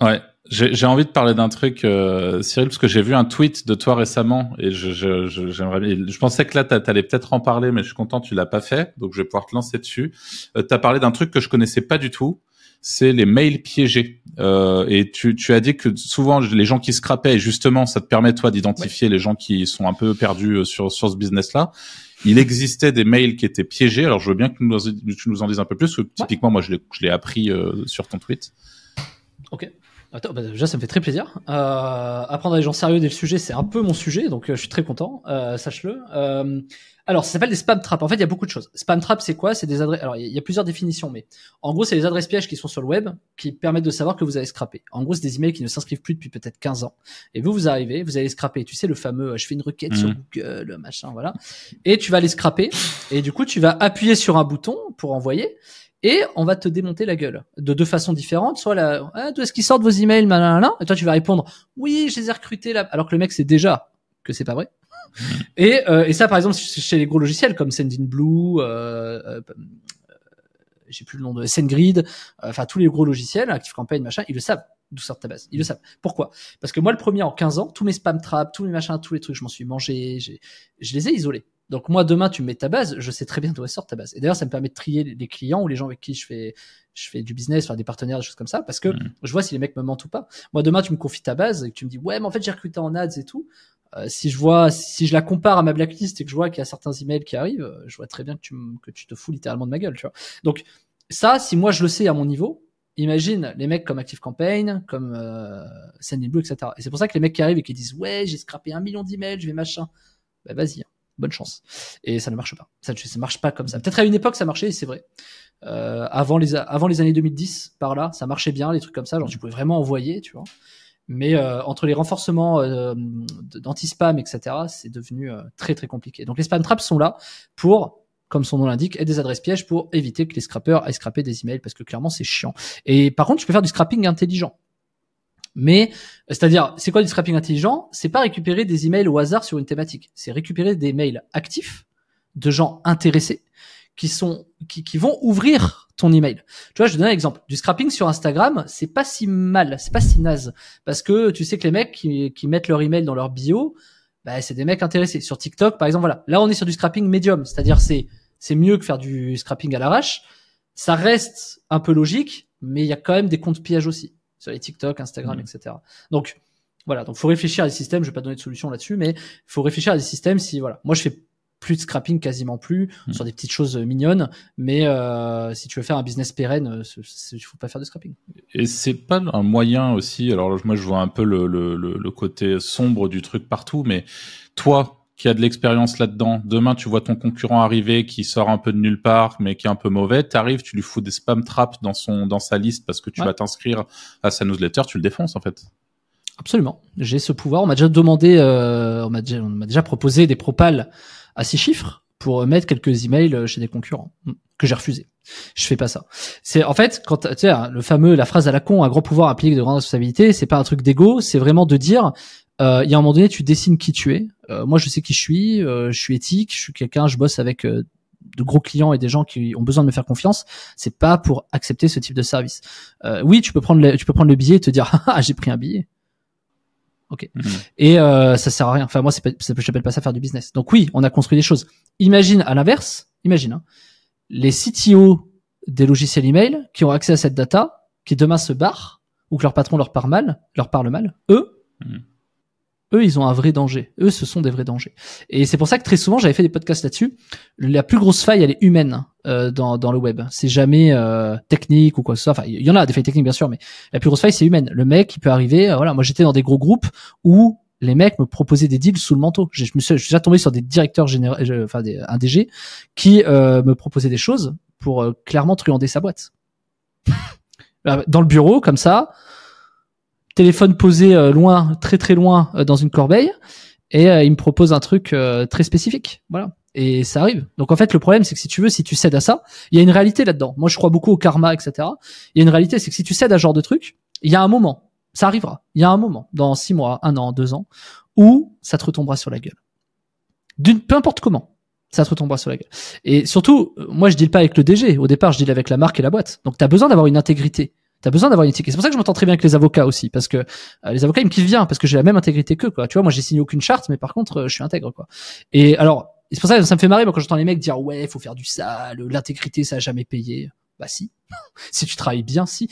Ouais, j'ai envie de parler d'un truc, euh, Cyril, parce que j'ai vu un tweet de toi récemment et je, je, je, je pensais que là, t'a- t'allais peut-être en parler, mais je suis content, tu l'as pas fait, donc je vais pouvoir te lancer dessus. Euh, T'as parlé d'un truc que je connaissais pas du tout, c'est les mails piégés. Euh, et tu, tu as dit que souvent les gens qui scrapaient, et justement, ça te permet toi d'identifier les gens qui sont un peu perdus euh, sur sur ce business-là. Il existait des mails qui étaient piégés. Alors, je veux bien que tu nous, tu nous en dises un peu plus. Parce que typiquement, moi, je l'ai, appris euh, sur ton tweet. Ok. Attends, bah, déjà, ça me fait très plaisir. Euh, apprendre des gens sérieux dès le sujet, c'est un peu mon sujet, donc euh, je suis très content. Euh, Sache-le. Alors, ça s'appelle des spam traps. En fait, il y a beaucoup de choses. Spam trap, c'est quoi? C'est des adresses. Alors, il y a plusieurs définitions, mais en gros, c'est les adresses pièges qui sont sur le web qui permettent de savoir que vous avez scrappé. En gros, c'est des emails qui ne s'inscrivent plus depuis peut-être 15 ans. Et vous, vous arrivez, vous allez scraper. Tu sais, le fameux, euh, je fais une requête sur Mhm. Google, machin, voilà. Et tu vas aller scraper. Et du coup, tu vas appuyer sur un bouton pour envoyer. Et on va te démonter la gueule de deux façons différentes. Soit la, ah, d'où est-ce qu'ils sortent vos emails, nanana, et toi tu vas répondre, oui, je les ai recrutés là, alors que le mec sait déjà que c'est pas vrai. Et, euh, et ça, par exemple, chez les gros logiciels comme Sendinblue, euh, euh, j'ai plus le nom de SendGrid, euh, enfin tous les gros logiciels, ActiveCampaign, machin, ils le savent d'où sort ta base. Ils le savent. Pourquoi? Parce que moi, le premier en 15 ans, tous mes spam traps, tous mes machins, tous les trucs, je m'en suis mangé, j'ai- je les ai isolés. Donc moi, demain, tu me mets ta base, je sais très bien d'où elle sort ta base. Et d'ailleurs, ça me permet de trier les clients ou les gens avec qui je fais, je fais du business, enfin des partenaires, des choses comme ça, parce que Mhm. je vois si les mecs me mentent ou pas. Moi, demain, tu me confies ta base et que tu me dis, ouais, mais en fait, j'ai recruté en ads et tout. Euh, si je vois, si je la compare à ma blacklist et que je vois qu'il y a certains emails qui arrivent, euh, je vois très bien que tu, que tu te fous littéralement de ma gueule, tu vois. Donc, ça, si moi je le sais à mon niveau, imagine les mecs comme ActiveCampaign, comme euh, Sendinblue, etc. Et c'est pour ça que les mecs qui arrivent et qui disent ouais, j'ai scrappé un million d'emails, je vais machin. Bah vas-y, hein, bonne chance. Et ça ne marche pas. Ça ne marche pas comme ça. Peut-être à une époque ça marchait, et c'est vrai. Euh, avant les avant les années 2010, par là, ça marchait bien, les trucs comme ça. Genre tu pouvais vraiment envoyer, tu vois. Mais euh, entre les renforcements euh, d'anti-spam, etc., c'est devenu euh, très très compliqué. Donc les spam traps sont là pour comme son nom l'indique, et des adresses pièges pour éviter que les scrappers aillent scraper des emails parce que clairement c'est chiant. Et par contre, tu peux faire du scrapping intelligent. Mais, c'est-à-dire, c'est quoi du scrapping intelligent? C'est pas récupérer des emails au hasard sur une thématique. C'est récupérer des mails actifs de gens intéressés qui sont, qui, qui vont ouvrir ton email. Tu vois, je te donne un exemple. Du scrapping sur Instagram, c'est pas si mal, c'est pas si naze. Parce que tu sais que les mecs qui, qui mettent leur email dans leur bio, bah, c'est des mecs intéressés. Sur TikTok, par exemple, voilà. Là, on est sur du scrapping médium. C'est-à-dire, c'est, c'est mieux que faire du scrapping à l'arrache. Ça reste un peu logique, mais il y a quand même des comptes pièges aussi sur les TikTok, Instagram, Mhm. etc. Donc voilà, donc faut réfléchir à des systèmes. Je vais pas donner de solution là-dessus, mais faut réfléchir à des systèmes. Si voilà, moi je fais plus de scrapping, quasiment plus, Mhm. sur des petites choses euh, mignonnes. Mais euh, si tu veux faire un business pérenne, euh, il faut pas faire de scrapping. Et c'est pas un moyen aussi. Alors moi, je vois un peu le, le, le, le côté sombre du truc partout, mais toi qui as de l'expérience là-dedans, demain tu vois ton concurrent arriver qui sort un peu de nulle part, mais qui est un peu mauvais, t'arrives, tu lui fous des spam traps dans son dans sa liste parce que tu Ouais. vas t'inscrire à sa newsletter, tu le défonces en fait. Absolument, j'ai ce pouvoir. On m'a déjà demandé, euh, on m'a déjà, déjà proposé des propals à six chiffres pour mettre quelques emails euh, chez des concurrents mm, que j'ai refusé. Je fais pas ça. C'est en fait quand tu sais hein, le fameux la phrase à la con, un grand pouvoir implique de grandes responsabilités. C'est pas un truc d'ego, c'est vraiment de dire euh, il y a un moment donné, tu dessines qui tu es. Euh, moi, je sais qui je suis. euh, je suis éthique. Je suis quelqu'un. Je bosse avec euh, de gros clients et des gens qui ont besoin de me faire confiance. C'est pas pour accepter ce type de service. Oui, tu peux prendre le, tu peux prendre le billet et te dire ah j'ai pris un billet. Ok. Mhm. Et euh, ça sert à rien. Enfin moi, c'est pas, j'appelle pas ça faire du business. Donc oui, on a construit des choses. Imagine à l'inverse. Imagine hein, les CTO des logiciels email qui ont accès à cette data, qui demain se barrent ou que leur patron leur parle mal, leur parle mal. Eux, Mhm. Eux, ils ont un vrai danger. Eux, ce sont des vrais dangers. Et c'est pour ça que très souvent, j'avais fait des podcasts là-dessus. La plus grosse faille, elle est humaine euh, dans, dans le web. C'est jamais euh, technique ou quoi que ce soit. Enfin, il y en a des failles techniques, bien sûr, mais la plus grosse faille, c'est humaine. Le mec, il peut arriver. euh, voilà, moi, j'étais dans des gros groupes où les mecs me proposaient des deals sous le manteau. Je, me suis, déjà tombé sur des directeurs généraux, euh, enfin des, un DG, qui euh, me proposaient des choses pour clairement truander sa boîte. Euh, Dans le bureau, comme ça, téléphone posé euh, loin, très très loin euh, dans une corbeille, et euh, il me propose un truc très spécifique. Voilà. Et ça arrive. Donc en fait, le problème, c'est que si tu veux, si tu cèdes à ça, il y a une réalité là-dedans. Moi, je crois beaucoup au karma, etc. Il y a une réalité, c'est que si tu cèdes à ce genre de truc, il y a un moment, ça arrivera. Il y a un moment, dans six mois, un an, deux ans, où ça te retombera sur la gueule. D'une, peu importe comment, ça te retombera sur la gueule. Et surtout, moi, je deal pas avec le DG. Au départ, je deal avec la marque et la boîte. Donc, tu as besoin d'avoir une intégrité. T'as besoin d'avoir une éthique. Et c'est pour ça que je m'entends très bien avec les avocats aussi, parce que euh, les avocats ils me kiffent bien, parce que j'ai la même intégrité qu'eux, quoi. Tu vois, moi j'ai signé aucune charte, mais par contre euh, je suis intègre, quoi. Et alors, c'est pour ça que ça me fait marrer moi, quand j'entends les mecs dire ouais, faut faire du sale, l'intégrité ça a jamais payé. Bah si, si tu travailles bien, si.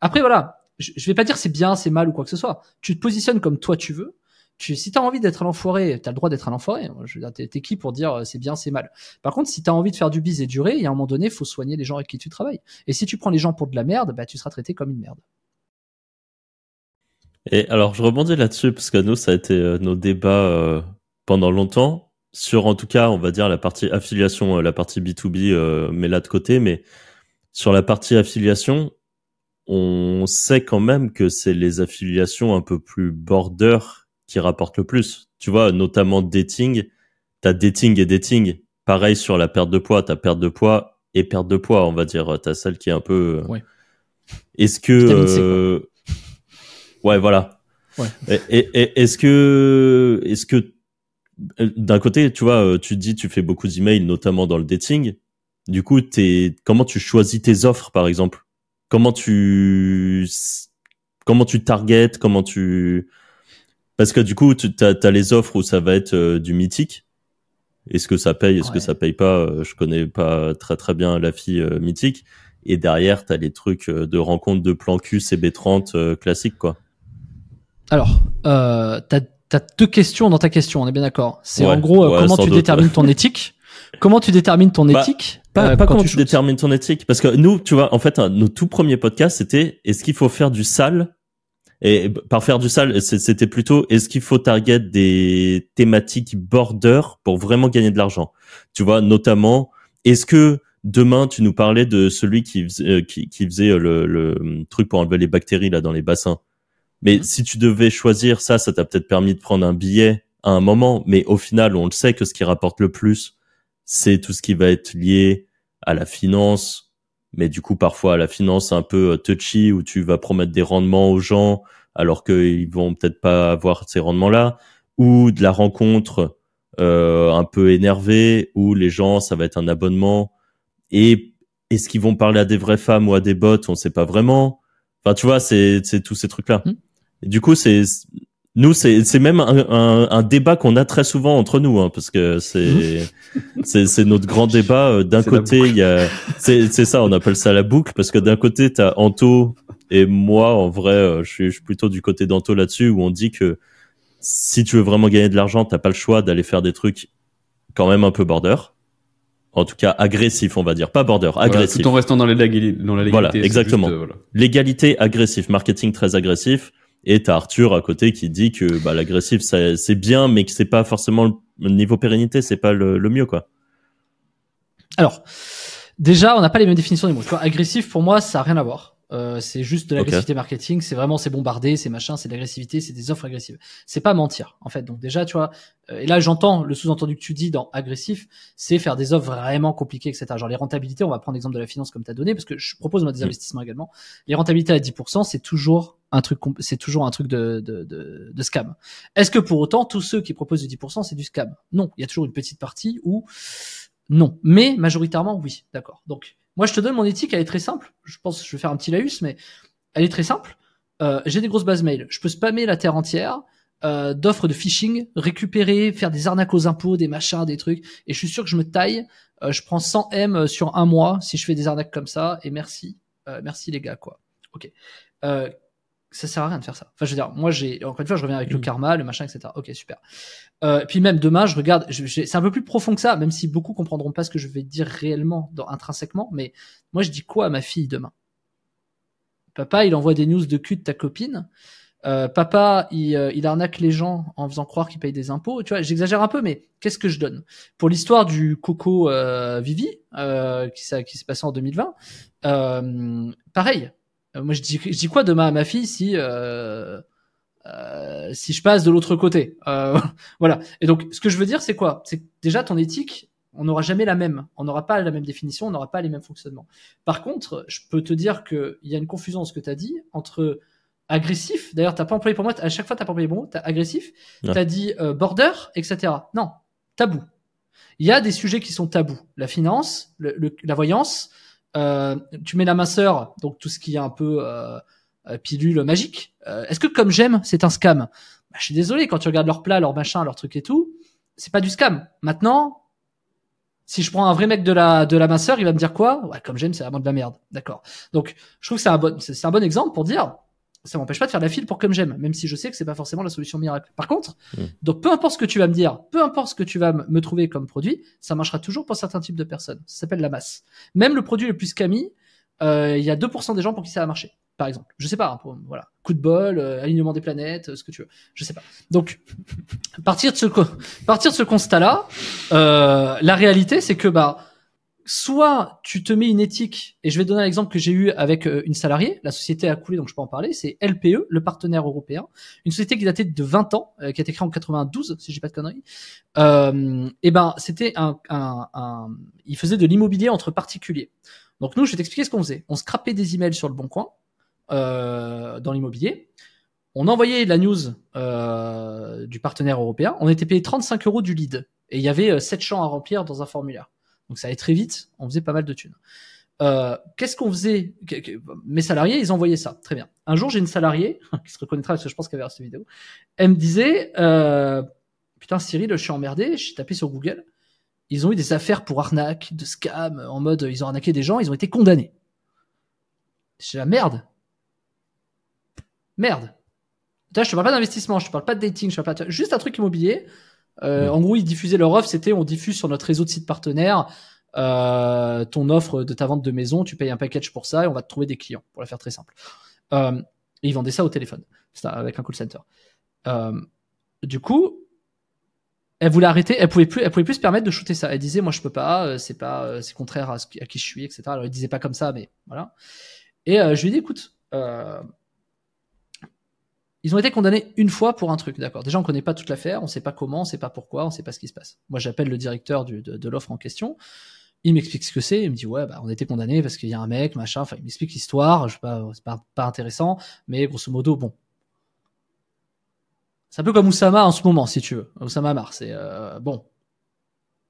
Après voilà, je, je vais pas dire c'est bien, c'est mal ou quoi que ce soit. Tu te positionnes comme toi tu veux. Tu, si t'as envie d'être un enfoiré, t'as le droit d'être un enfoiré. Je veux dire, t'es, qui pour dire euh, c'est bien, c'est mal. Par contre, si t'as envie de faire du bise et durer, il y a un moment donné, faut soigner les gens avec qui tu travailles. Et si tu prends les gens pour de la merde, bah tu seras traité comme une merde. Et alors, je rebondis là-dessus parce que nous, ça a été euh, nos débats euh, pendant longtemps sur, en tout cas, on va dire la partie affiliation, la partie B2B, euh, mais là de côté, mais sur la partie affiliation, on sait quand même que c'est les affiliations un peu plus border qui rapportent le plus. Tu vois, notamment dating, t'as dating et dating. Pareil sur la perte de poids, t'as perte de poids et perte de poids, on va dire. T'as celle qui est un peu. euh, Ouais. Est-ce que euh, Ouais, voilà. Ouais. Et, et- et- est-ce que, est-ce que, euh, d'un côté, tu vois, tu te dis, tu fais beaucoup d'emails, notamment dans le dating. Du coup, t'es, comment tu choisis tes offres, par exemple? Comment tu, comment tu targetes? Comment tu, parce que du coup, tu as, les offres où ça va être euh, du mythique. Est-ce que ça paye Est-ce que ça paye pas? Euh, Je connais pas très très bien la fille euh, mythique. Et derrière, t'as les trucs de rencontres de plan Q, CB30 euh, classiques, quoi. Alors, euh, t'as as deux questions dans ta question, on est bien d'accord. C'est Ouais, en gros ouais, comment tu doute, détermines ton éthique? Comment tu détermines ton Bah, éthique Pas, pas quand comment tu tu détermines ton éthique. Parce que nous, tu vois, en fait, un- nos tout premiers podcasts, c'était est-ce qu'il faut faire du sale Et par faire du sale, c'était plutôt est-ce qu'il faut target des thématiques border pour vraiment gagner de l'argent? Tu vois, notamment, est-ce que demain, tu nous parlais de celui qui faisait, euh, qui, qui faisait euh, le, le truc pour enlever les bactéries là dans les bassins? Mais Mhm. si tu devais choisir ça, ça t'a peut-être permis de prendre un billet à un moment, mais au final, on le sait que ce qui rapporte le plus, c'est tout ce qui va être lié à la finance, mais du coup, parfois, la finance un peu euh, touchy, où tu vas promettre des rendements aux gens, alors qu'ils vont peut-être pas avoir ces rendements-là, ou de la rencontre euh, un peu énervée, où les gens, ça va être un abonnement, et est-ce qu'ils vont parler à des vraies femmes ou à des bots, on sait pas vraiment. Enfin, tu vois, c'est c'est tous ces trucs-là. Mhm. Et du coup, c'est nous, c'est c'est même un, un, un débat qu'on a très souvent entre nous, hein, parce que c'est c'est c'est notre grand débat. Euh, D'un côté, il y a c'est c'est ça, on appelle ça la boucle, parce que d'un côté, t'as Anto et moi, en vrai, euh, je suis, je suis plutôt du côté d'Anto là-dessus, où on dit que si tu veux vraiment gagner de l'argent, t'as pas le choix d'aller faire des trucs quand même un peu border. En tout cas, agressif, on va dire, pas border, Voilà, agressif tout en restant dans, les dans la légalité. Voilà, exactement. juste, euh, voilà. l'égalité agressif, marketing très agressif. Et t'as Arthur à côté qui dit que bah, l'agressif c'est bien, mais que c'est pas forcément le niveau pérennité, c'est pas le, mieux quoi. Alors, déjà, on n'a pas les mêmes définitions des mots. Tu vois, agressif pour moi, ça a rien à voir. Euh, c'est juste de l'agressivité marketing. C'est vraiment, c'est bombardé, c'est machin, c'est de l'agressivité, c'est des offres agressives. C'est pas mentir, en fait. Donc déjà, tu vois, euh, et là, j'entends le sous-entendu que tu dis dans agressif, c'est faire des offres vraiment compliquées, etc. Genre les rentabilités, on va prendre l'exemple de la finance comme tu as donné, parce que je propose moi des Mm. investissements également. Les rentabilités à 10%, c'est toujours un truc, c'est toujours un truc de, de, de, de scam. Est-ce que pour autant, tous ceux qui proposent du 10%, c'est du scam? Non, il y a toujours une petite partie où non, mais majoritairement oui, d'accord. Donc moi je te donne mon éthique, elle est très simple. Je pense je vais faire un petit laïus, mais elle est très simple. Euh, J'ai des grosses bases mail, je peux spammer la terre entière euh, d'offres de phishing, récupérer, faire des arnaques aux impôts, des machins, des trucs, et je suis sûr que je me taille. euh, je prends 100 M sur un mois si je fais des arnaques comme ça, et merci, euh, merci les gars quoi. Ok. Ça sert à rien de faire ça. Enfin, je veux dire, moi, j'ai encore une fois, je reviens avec le Mm. karma, le machin, etc. Ok, super. Euh, puis même demain, je regarde. C'est un peu plus profond que ça, même si beaucoup comprendront pas ce que je vais dire réellement, dans, intrinsèquement. Mais moi, je dis quoi à ma fille demain? Papa, il envoie des news de cul de ta copine. Euh, papa, il, euh, il arnaque les gens en faisant croire qu'il paye des impôts. Tu vois, j'exagère un peu, mais qu'est-ce que je donne? Pour l'histoire du Coco euh, Vivi, euh, qui, s'est- qui s'est passé en 2020, euh, pareil. Euh, moi, je dis, je dis quoi demain à ma fille si euh, euh, si je passe de l'autre côté? Euh, Voilà. Et donc, ce que je veux dire, c'est quoi? C'est déjà ton éthique, on n'aura jamais la même. On n'aura pas la même définition, on n'aura pas les mêmes fonctionnements. Par contre, je peux te dire qu'il y a une confusion dans ce que tu as dit entre agressif. D'ailleurs, t'as pas employé pour moi. À chaque fois, t'as pas employé bon mot. T'as agressif. Ouais. T'as dit euh, border, etc. Non, tabou. Il y a des sujets qui sont tabous. La finance, le- le- la voyance, tu mets la minceur, donc tout ce qui est un peu euh, euh, pilule magique. Euh, Est-ce que comme j'aime, c'est un scam? Bah, Je suis désolé, quand tu regardes leur plat, leur machin, leur truc et tout, c'est pas du scam. Maintenant, si je prends un vrai mec de la de la minceur, il va me dire quoi? Ouais, comme j'aime, c'est vraiment de la merde. D'accord. Donc, je trouve que c'est un bon c'est un bon exemple pour dire ça m'empêche pas de faire la file pour comme j'aime, même si je sais que c'est pas forcément la solution miracle. Par contre, Mm. donc peu importe ce que tu vas me dire, peu importe ce que tu vas me trouver comme produit, ça marchera toujours pour certains types de personnes. Ça s'appelle la masse. Même le produit le plus scammy, euh, il y a 2% des gens pour qui ça va marcher, par exemple. Je sais pas, hein, pour- voilà. Coup de bol, euh, alignement des planètes, euh, ce que tu veux. Je sais pas. Donc, partir de ce, partir de ce constat-là, euh, la réalité, c'est que, bah, soit tu te mets une éthique, et je vais donner un exemple que j'ai eu avec euh, une salariée, la société a coulé, donc je peux en parler, c'est LPE, le partenaire européen, une société qui datait de 20 ans, euh, qui a été créée en 92, si j'ai pas de conneries. Euh, et ben, c'était un, il faisait de l'immobilier entre particuliers. Donc nous, je vais t'expliquer ce qu'on faisait. On scrapait des emails sur le bon coin, euh, dans l'immobilier. On envoyait la news euh, du partenaire européen. On était payé 35 euros du lead. Et il y avait euh, 7 champs à remplir dans un formulaire. Donc ça allait très vite. On faisait pas mal de thunes. Euh, Qu'est-ce qu'on faisait? Mes salariés, ils envoyaient ça. Très bien. Un jour, j'ai une salariée qui se reconnaîtra parce que je pense qu'elle verra cette vidéo. Elle me disait euh, Putain, Cyril, je suis emmerdé. Je suis tapé sur Google. Ils ont eu des affaires pour arnaque, de scam, en mode ils ont arnaqué des gens, ils ont été condamnés. C'est la merde. Merde. Là, je te parle pas d'investissement, je te parle pas de dating, je te parle pas de... juste un truc immobilier. Euh, En gros, ils diffusaient leur offre, c'était on diffuse sur notre réseau de sites partenaires euh, ton offre de ta vente de maison, tu payes un package pour ça et on va te trouver des clients, pour la faire très simple. Euh, et ils vendaient ça au téléphone, ça, avec un call center. Euh, du coup, elle voulait arrêter, elle pouvait plus, elle pouvait plus se permettre de shooter ça. Elle disait, moi je peux pas, euh, c'est pas, euh, c'est contraire à, ce qui, à qui je suis, etc. Alors elle disait pas comme ça, mais voilà. Et euh, je lui ai dit, écoute, euh, ils ont été condamnés une fois pour un truc, d'accord. Déjà, on connaît pas toute l'affaire, on sait pas comment, on sait pas pourquoi, on sait pas ce qui se passe. Moi, j'appelle le directeur de, l'offre en question. Il m'explique ce que c'est. Il me dit ouais, bah, on a été condamné parce qu'il y a un mec, machin. Enfin, il m'explique l'histoire. Je sais pas, c'est pas, pas intéressant, mais grosso modo, bon. C'est un peu comme Oussama en ce moment, si tu veux. Oussama Amar, c'est euh, bon.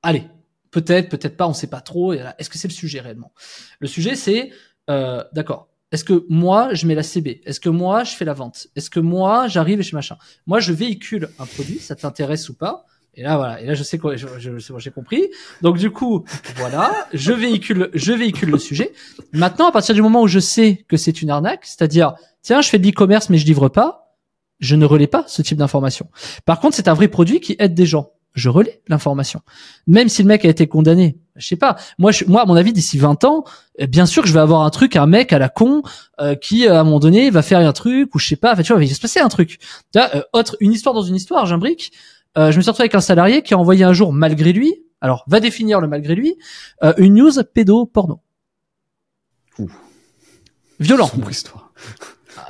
Allez, peut-être, peut-être pas, on sait pas trop. Est-ce que c'est le sujet réellement? Le sujet, c'est euh, d'accord. Est-ce que moi, je mets la CB Est-ce que moi, je fais la vente? Est-ce que moi, j'arrive et je machin? Moi, je véhicule un produit, ça t'intéresse ou pas? Et là, voilà. Et là, je sais quoi, j'ai compris. Donc, du coup, voilà, je véhicule, je véhicule le sujet. Maintenant, à partir du moment où je sais que c'est une arnaque, c'est-à-dire, tiens, je fais de l'e-commerce, mais je livre pas, je ne relais pas ce type d'information. Par contre, c'est un vrai produit qui aide des gens. Je relais l'information. Même si le mec a été condamné, je sais pas. Moi, je, moi, à mon avis, d'ici 20 ans, euh, bien sûr que je vais avoir un truc, un mec à la con euh, qui, euh, à un moment donné, va faire un truc ou je sais pas. Enfin, tu vois, il va se passer un truc. Tu vois, euh, autre, une histoire dans une histoire, j'imbrique. Euh, je me suis retrouvé avec un salarié qui a envoyé un jour, malgré lui, alors va définir le malgré lui, euh, une news pédo-porno. Ouh. Violent. Sombre histoire.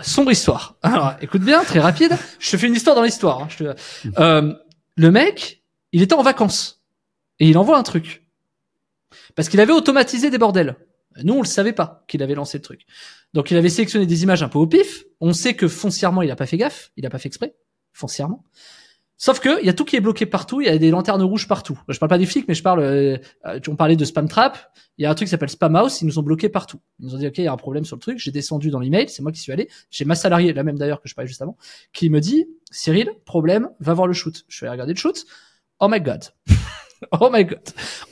Sombre histoire. Alors, écoute bien, très rapide. Je te fais une histoire dans l'histoire. hein. Je te- Euh, le mec, il était en vacances et il envoie un truc parce qu'il avait automatisé des bordels. Nous, on le savait pas qu'il avait lancé le truc. Donc, il avait sélectionné des images un peu au pif. On sait que foncièrement, il a pas fait gaffe, il a pas fait exprès, foncièrement. Sauf que il y a tout qui est bloqué partout. Il y a des lanternes rouges partout. Je parle pas des flics, mais je parle. Euh, on parlait de spam trap. Il y a un truc qui s'appelle Spam House. Ils nous ont bloqués partout. Ils nous ont dit ok, il y a un problème sur le truc. J'ai descendu dans l'email. C'est moi qui suis allé. J'ai ma salariée, la même d'ailleurs que je parlais juste avant, qui me dit Cyril, problème, va voir le shoot. Je vais aller regarder le shoot. Oh my god. oh my god.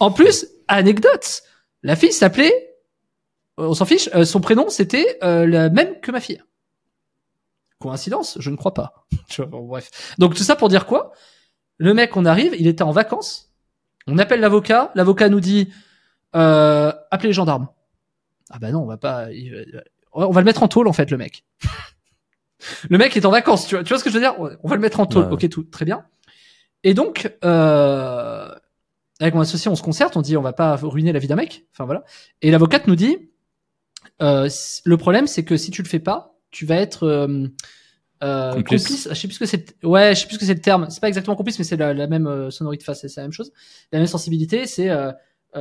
En plus, anecdote. La fille s'appelait. euh, On s'en fiche. euh, son prénom c'était euh, le même que ma fille. Coïncidence Je ne crois pas. Bon, bref. Donc tout ça pour dire quoi? Le mec, on arrive, il était en vacances. On appelle l'avocat. L'avocat nous dit euh, appelez les gendarmes. Ah bah non, on va pas. on va le mettre en tôle en fait, le mec. le mec est en vacances. Tu vois, tu vois ce que je veux dire? On va le mettre en tôle. Ouais. Ok, tout très bien. Et donc, euh, avec mon associé, on se concerte. On dit on va pas ruiner la vie d'un mec. Enfin voilà. Et l'avocate nous dit euh, le problème, c'est que si tu le fais pas, tu vas être euh, euh, Complice. complice. Je sais plus ce que c'est. Ouais, je sais plus ce que c'est le terme. C'est pas exactement complice, mais c'est la, la même euh, sonorité. Enfin, c'est c'est la même chose. La même sensibilité. C'est euh,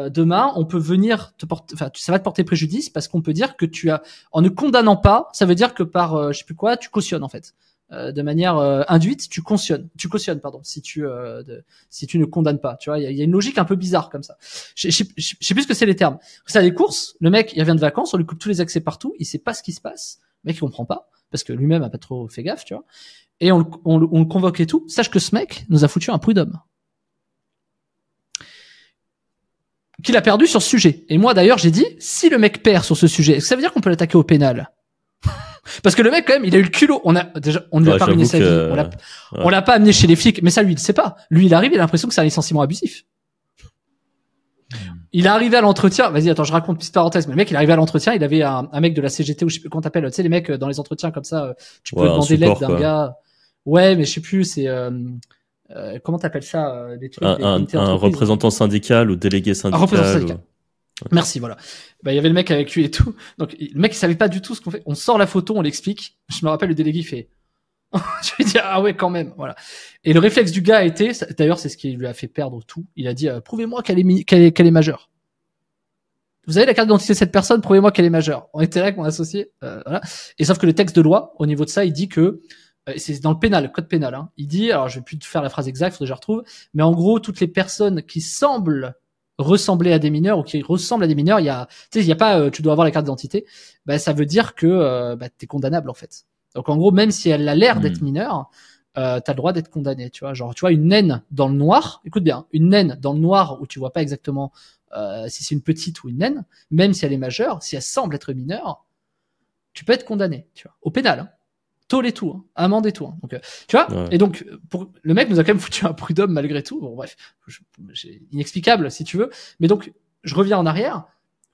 demain, on peut venir te porter. Enfin, ça va te porter préjudice parce qu'on peut dire que tu as, en ne condamnant pas, ça veut dire que par, je sais plus quoi, tu cautionnes en fait. Euh, de manière euh, induite, tu cautionnes, tu cautionnes, pardon, si tu euh, de- si tu ne condamnes pas. Tu vois, il y a, y a une logique un peu bizarre comme ça. Je sais plus ce que c'est les termes. Ça, les courses, le mec, il revient de vacances, on lui coupe tous les accès partout, il sait pas ce qui se passe. Le mec, il comprend pas parce que lui-même a pas trop fait gaffe, tu vois. Et on, on, on le convoque et tout. Sache que ce mec nous a foutu un prud'homme. Qu'il a perdu sur ce sujet. Et moi, d'ailleurs, j'ai dit, si le mec perd sur ce sujet, ça veut dire qu'on peut l'attaquer au pénal? Parce que le mec, quand même, il a eu le culot. On a, déjà, on ne lui a Ouais, pas ruiné sa que- vie. On l'a, ouais. on l'a pas amené chez les flics. Mais ça, lui, il sait pas. Lui, il arrive, il a l'impression que c'est un licenciement abusif. Il est arrivé à l'entretien. Vas-y, attends, je raconte petite parenthèse. Mais le mec, il est arrivé à l'entretien. Il avait un, un mec de la CGT ou je sais plus comment t'appelles. Tu sais, les mecs euh, dans les entretiens comme ça, euh, tu peux Ouais, un demander l'aide d'un gars. Ouais, mais je sais plus. C'est euh, euh, comment t'appelles ça euh, les trucs, Un, les un- un représentant syndical ou délégué syndical. représentant syndical. ou- Merci, voilà. Bah, il y avait le mec avec lui et tout. Donc, le mec, il savait pas du tout ce qu'on fait. On sort la photo, on l'explique. Je me rappelle, le délégué, fait, je lui dis, ah ouais, quand même, voilà. Et le réflexe du gars a été, d'ailleurs, c'est ce qui lui a fait perdre tout. Il a dit, euh, prouvez-moi qu'elle est, majeure. Vous avez la carte d'identité de cette personne, prouvez-moi qu'elle est majeure. On était mon associé, euh, voilà. Et sauf que le texte de loi, au niveau de ça, il dit que, euh, c'est dans le pénal, le code pénal, hein. Il dit, alors je vais plus faire la phrase exacte, faudrait que je retrouve, mais en gros, toutes les personnes qui semblent ressembler à des mineurs ou qui ressemblent à des mineurs, il y a, tu sais, il y a pas, euh, tu dois avoir la carte d'identité, bah, ça veut dire que euh, bah, t'es condamnable en fait. Donc en gros, même si elle a l'air d'être Hmm. mineure, euh, t'as le droit d'être condamné, tu vois. Genre, tu vois, une naine dans le noir, écoute bien, une naine dans le noir où tu vois pas exactement euh, si c'est une petite ou une naine, même si elle est majeure, si elle semble être mineure, tu peux être condamné, tu vois, au pénal. Hein. Tôle et tout, hein, amende et tout. hein. Donc, euh, tu vois, Ouais. et donc, pour, le mec nous a quand même foutu un prud'homme malgré tout. Bon, bref, inexplicable si tu veux. Mais donc, je reviens en arrière.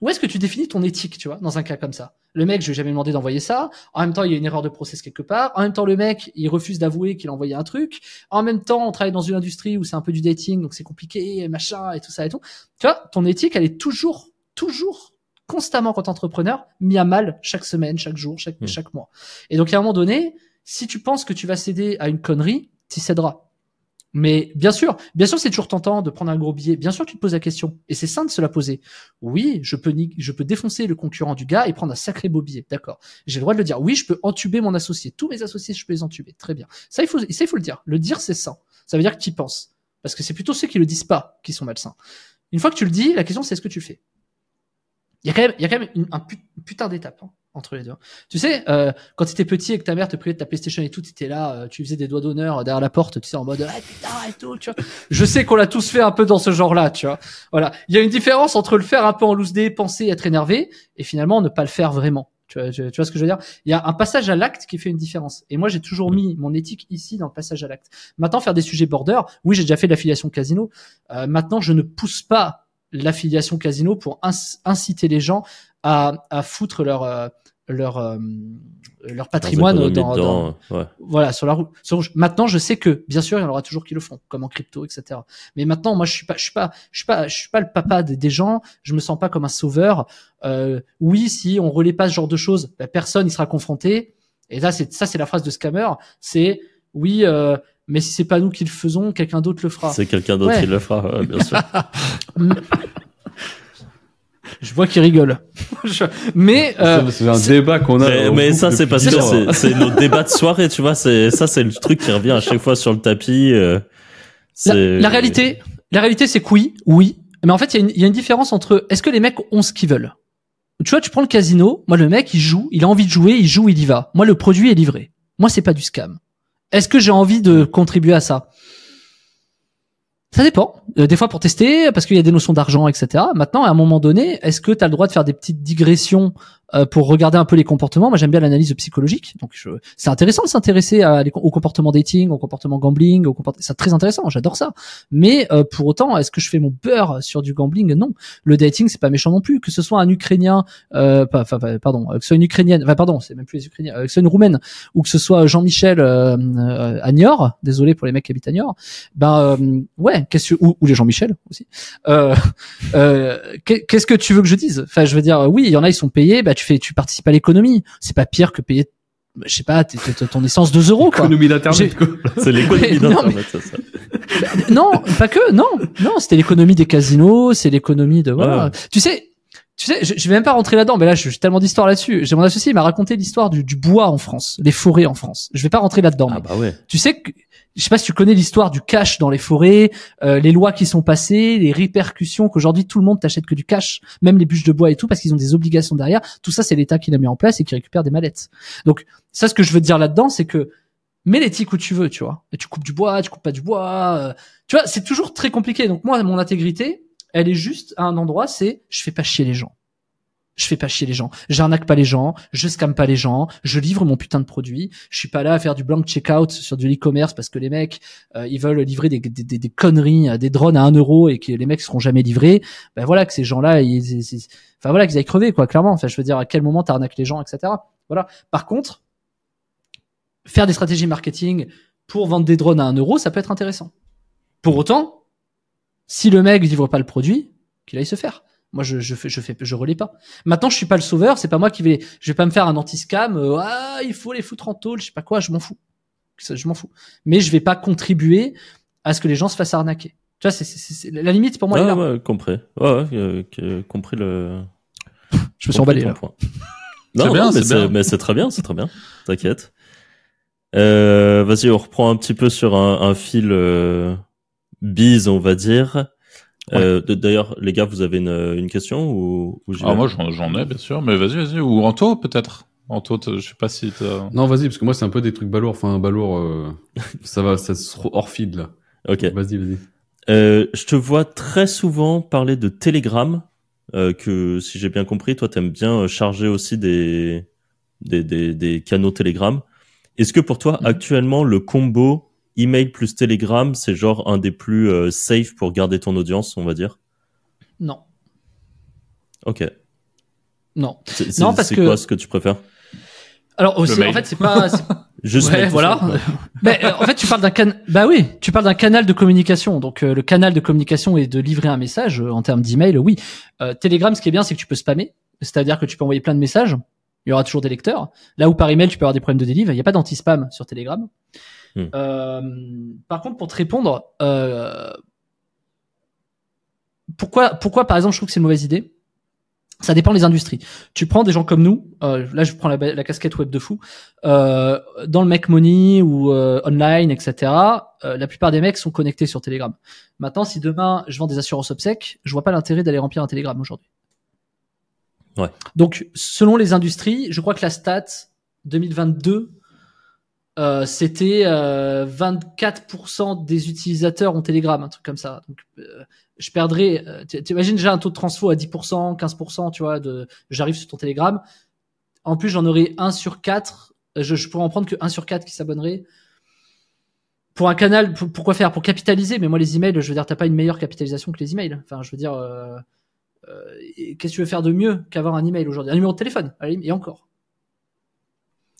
Où est-ce que tu définis ton éthique, tu vois, dans un cas comme ça? Le mec, je lui ai jamais demandé d'envoyer ça. En même temps, il y a une erreur de process quelque part. En même temps, le mec, il refuse d'avouer qu'il a envoyé un truc. En même temps, on travaille dans une industrie où c'est un peu du dating, donc c'est compliqué, machin, et tout ça et tout. Tu vois, ton éthique, elle est toujours, toujours, constamment, quand entrepreneur, mis à mal chaque semaine, chaque jour, chaque, Hmm. chaque mois. Et donc, à un moment donné, si tu penses que tu vas céder à une connerie, tu céderas. Mais bien sûr, bien sûr, c'est toujours tentant de prendre un gros billet. Bien sûr, tu te poses la question. Et c'est sain de se la poser. Oui, je peux, ni- je peux défoncer le concurrent du gars et prendre un sacré beau billet. D'accord. J'ai le droit de le dire. Oui, je peux entuber mon associé. Tous mes associés, je peux les entuber. Très bien. Ça, il faut, ça, il faut le dire. Le dire, c'est sain. Ça veut dire que tu penses. Parce que c'est plutôt ceux qui le disent pas qui sont malsains. Une fois que tu le dis, la question, c'est est-ce que tu le fais? Il y a quand même, il y a quand même une, un put- putain d'étape hein, entre les deux. Tu sais, euh, quand tu étais petit et que ta mère te priait de ta PlayStation et tout, tu étais là, euh, tu faisais des doigts d'honneur derrière la porte, tu sais, en mode ah putain et tout, tu vois. Je sais qu'on l'a tous fait un peu dans ce genre-là, tu vois. Voilà, il y a une différence entre le faire un peu en loose day, penser, être énervé, et finalement ne pas le faire vraiment. Tu vois, tu vois ce que je veux dire? Il y a un passage à l'acte qui fait une différence. Et moi, j'ai toujours mis mon éthique ici dans le passage à l'acte. Maintenant, faire des sujets border, oui, j'ai déjà fait de l'affiliation casino. Euh, maintenant, je ne pousse pas l'affiliation casino pour inciter les gens à, à foutre leur euh, leur euh, leur patrimoine dans, dans- ouais. voilà sur la roue. Maintenant, je sais que bien sûr, il y en aura toujours qui le font, comme en crypto, etc. Mais maintenant, moi, je suis pas, je suis pas, je suis pas, je suis pas le papa des, des gens. Je me sens pas comme un sauveur. Euh, oui, si on relaie pas ce genre de choses, bah, personne y sera confronté. Et là, c'est ça, c'est la phrase de scammer. C'est oui, euh, mais si c'est pas nous qui le faisons, quelqu'un d'autre le fera. C'est quelqu'un d'autre Ouais. qui le fera, ouais, bien sûr. Je vois qu'il rigole. Je- mais euh, C'est un débat qu'on a. Mais, ça, c'est parce que c'est- nos débats de soirée, tu vois. C'est ça, c'est le truc qui revient à chaque fois sur le tapis. euh, La, c'est- la réalité, la réalité, c'est que oui, oui. Mais en fait, il y, a une- il y a une différence entre est-ce que les mecs ont ce qu'ils veulent? Tu vois, tu prends le casino. Moi, le mec, il joue, il a envie de jouer, il joue, il y va. Moi, le produit est livré. Moi, c'est pas du scam. Est-ce que j'ai envie de contribuer à ça? Ça dépend. Euh, des fois pour tester, parce qu'il y a des notions d'argent, etc. Maintenant, à un moment donné, est-ce que tu as le droit de faire des petites digressions euh, pour regarder un peu les comportements Moi, j'aime bien l'analyse psychologique. Donc, je... c'est intéressant de s'intéresser au comportement dating, au comportement gambling, au comport... c'est très intéressant. J'adore ça. Mais euh, pour autant, est-ce que je fais mon beurre sur du gambling? Non. Le dating, c'est pas méchant non plus. Que ce soit un Ukrainien, euh, pas, pas- pardon, euh, que ce soit une Ukrainienne, enfin, pardon, c'est même plus les Ukrainiens, euh, que ce soit une Roumaine ou que ce soit Jean-Michel euh, à Niort, désolé pour les mecs qui habitent à Niort, ben ouais, qu'est-ce que, ou, ou les Jean-Michel aussi. Qu'est- qu'est-ce que tu veux que je dise? Enfin, je veux dire, oui, il y en a, ils sont payés, tu fais, tu participes à l'économie. C'est pas pire que payer, je sais pas, t- t- ton essence 2 euros quoi. Économie d'internet. C'est l'économie Non, d'internet, ça, ça. non, pas que, non, non, c'était l'économie des casinos, c'est l'économie de voilà. Tu sais, Tu sais, je, je vais même pas rentrer là-dedans, mais là, j'ai tellement d'histoires là-dessus. J'ai mon associé, il m'a raconté l'histoire du, du bois en France, les forêts en France. Je vais pas rentrer là-dedans. Ah bah ouais. Tu sais que, je sais pas si tu connais l'histoire du cash dans les forêts, euh, les lois qui sont passées, les répercussions qu'aujourd'hui tout le monde t'achète que du cash, même les bûches de bois et tout, parce qu'ils ont des obligations derrière. Tout ça, c'est l'État qui l'a mis en place et qui récupère des mallettes. Donc, ça, ce que je veux te dire là-dedans, c'est que mets l'éthique où tu veux, tu vois. Et tu coupes du bois, tu coupes pas du bois. euh, tu vois, c'est toujours très compliqué. Donc moi, mon intégrité, elle est juste à un endroit, c'est je fais pas chier les gens. Je fais pas chier les gens. J'arnaque pas les gens. Je scamme pas les gens. Je livre mon putain de produit. Je suis pas là à faire du blank checkout sur du e-commerce parce que les mecs, euh, ils veulent livrer des, des, des, des conneries, euh, des drones à un euro et que les mecs seront jamais livrés. Ben voilà, que ces gens-là, ils, ils- ils- enfin voilà, qu'ils aillent crever, quoi, clairement. Enfin, je veux dire, à quel moment t'arnaques les gens, etc. Voilà. Par contre, faire des stratégies marketing pour vendre des drones à un euro, ça peut être intéressant. Pour autant, si le mec livre pas le produit, qu'il aille se faire. Moi, je, je fais, je fais, je relais pas. Maintenant, je suis pas le sauveur. C'est pas moi qui vais, je vais pas me faire un anti-scam. euh, ah, il faut les foutre en tôle, je sais pas quoi. Je m'en fous. Ça, je m'en fous. Mais je vais pas contribuer à ce que les gens se fassent arnaquer. Tu vois, c'est, c'est, c'est- la limite pour moi. elle est Ouais, là. ouais, compris. Ouais, ouais, euh, compris le. Je me suis emballé là. point. Non, bien, non, mais c'est très bien, c'est très bien. T'inquiète. Euh, vas-y, on reprend un petit peu sur un, un fil euh, bise, on va dire. Euh, D'ailleurs, les gars, vous avez une, une question ou, ou j'y Ah, moi, j'en ai, bien sûr, mais vas-y, vas-y. Ou Anto, peut-être. Anto, je sais pas si t'as... Non, vas-y, parce que moi, c'est un peu des trucs balourds. Enfin, balourd, euh, ça va, ça se trouve hors feed, là. Ok. Vas-y, vas-y. Euh, je te vois très souvent parler de Telegram, euh, que si j'ai bien compris, toi, t'aimes bien euh, charger aussi des, des, des, des canaux Telegram. Est-ce que pour toi, Mhm. actuellement, le combo email plus Telegram, c'est genre un des plus euh, safe pour garder ton audience, on va dire? Non, Ok. non. C'est c'est- Non, parce c'est que- quoi ce que tu préfères? Alors, aussi, en fait, c'est pas. c'est- Juste Ouais, voilà. Mais euh, en fait, tu parles d'un can... Bah oui, tu parles d'un canal de communication. Donc euh, le canal de communication est de livrer un message euh, en termes d'email. Oui. Euh, Telegram, ce qui est bien, c'est que tu peux spammer, c'est-à-dire que tu peux envoyer plein de messages. Il y aura toujours des lecteurs. Là où par email, tu peux avoir des problèmes de délivre. Il n'y a pas d'anti-spam sur Telegram. Hmm. Euh, par contre, pour te répondre, euh, pourquoi, pourquoi par exemple, je trouve que c'est une mauvaise idée? Ça dépend des industries. Tu prends des gens comme nous, euh, là je prends la, la casquette web de fou, euh, dans le Make Money ou euh, online, etc. euh, la plupart des mecs sont connectés sur Telegram. Maintenant, si demain je vends des assurances obsèques, je vois pas l'intérêt d'aller remplir un Telegram aujourd'hui. Ouais. Donc, selon les industries, je crois que la stat 2022, euh, c'était euh, 24% des utilisateurs ont Telegram, un truc comme ça. Donc, euh, je perdrais. euh, T'imagines déjà un taux de transfo à 10%, 15%, tu vois, de j'arrive sur ton Telegram. En plus, j'en aurais 1 sur 4. Je, je pourrais en prendre que 1 sur 4 qui s'abonnerait. Pour un canal, pour- pourquoi faire? Pour capitaliser. Mais moi, les emails, je veux dire, t'as pas une meilleure capitalisation que les emails. Enfin, je veux dire, euh, qu'est-ce que tu veux faire de mieux qu'avoir un email aujourd'hui? Un numéro de téléphone, limite, et encore.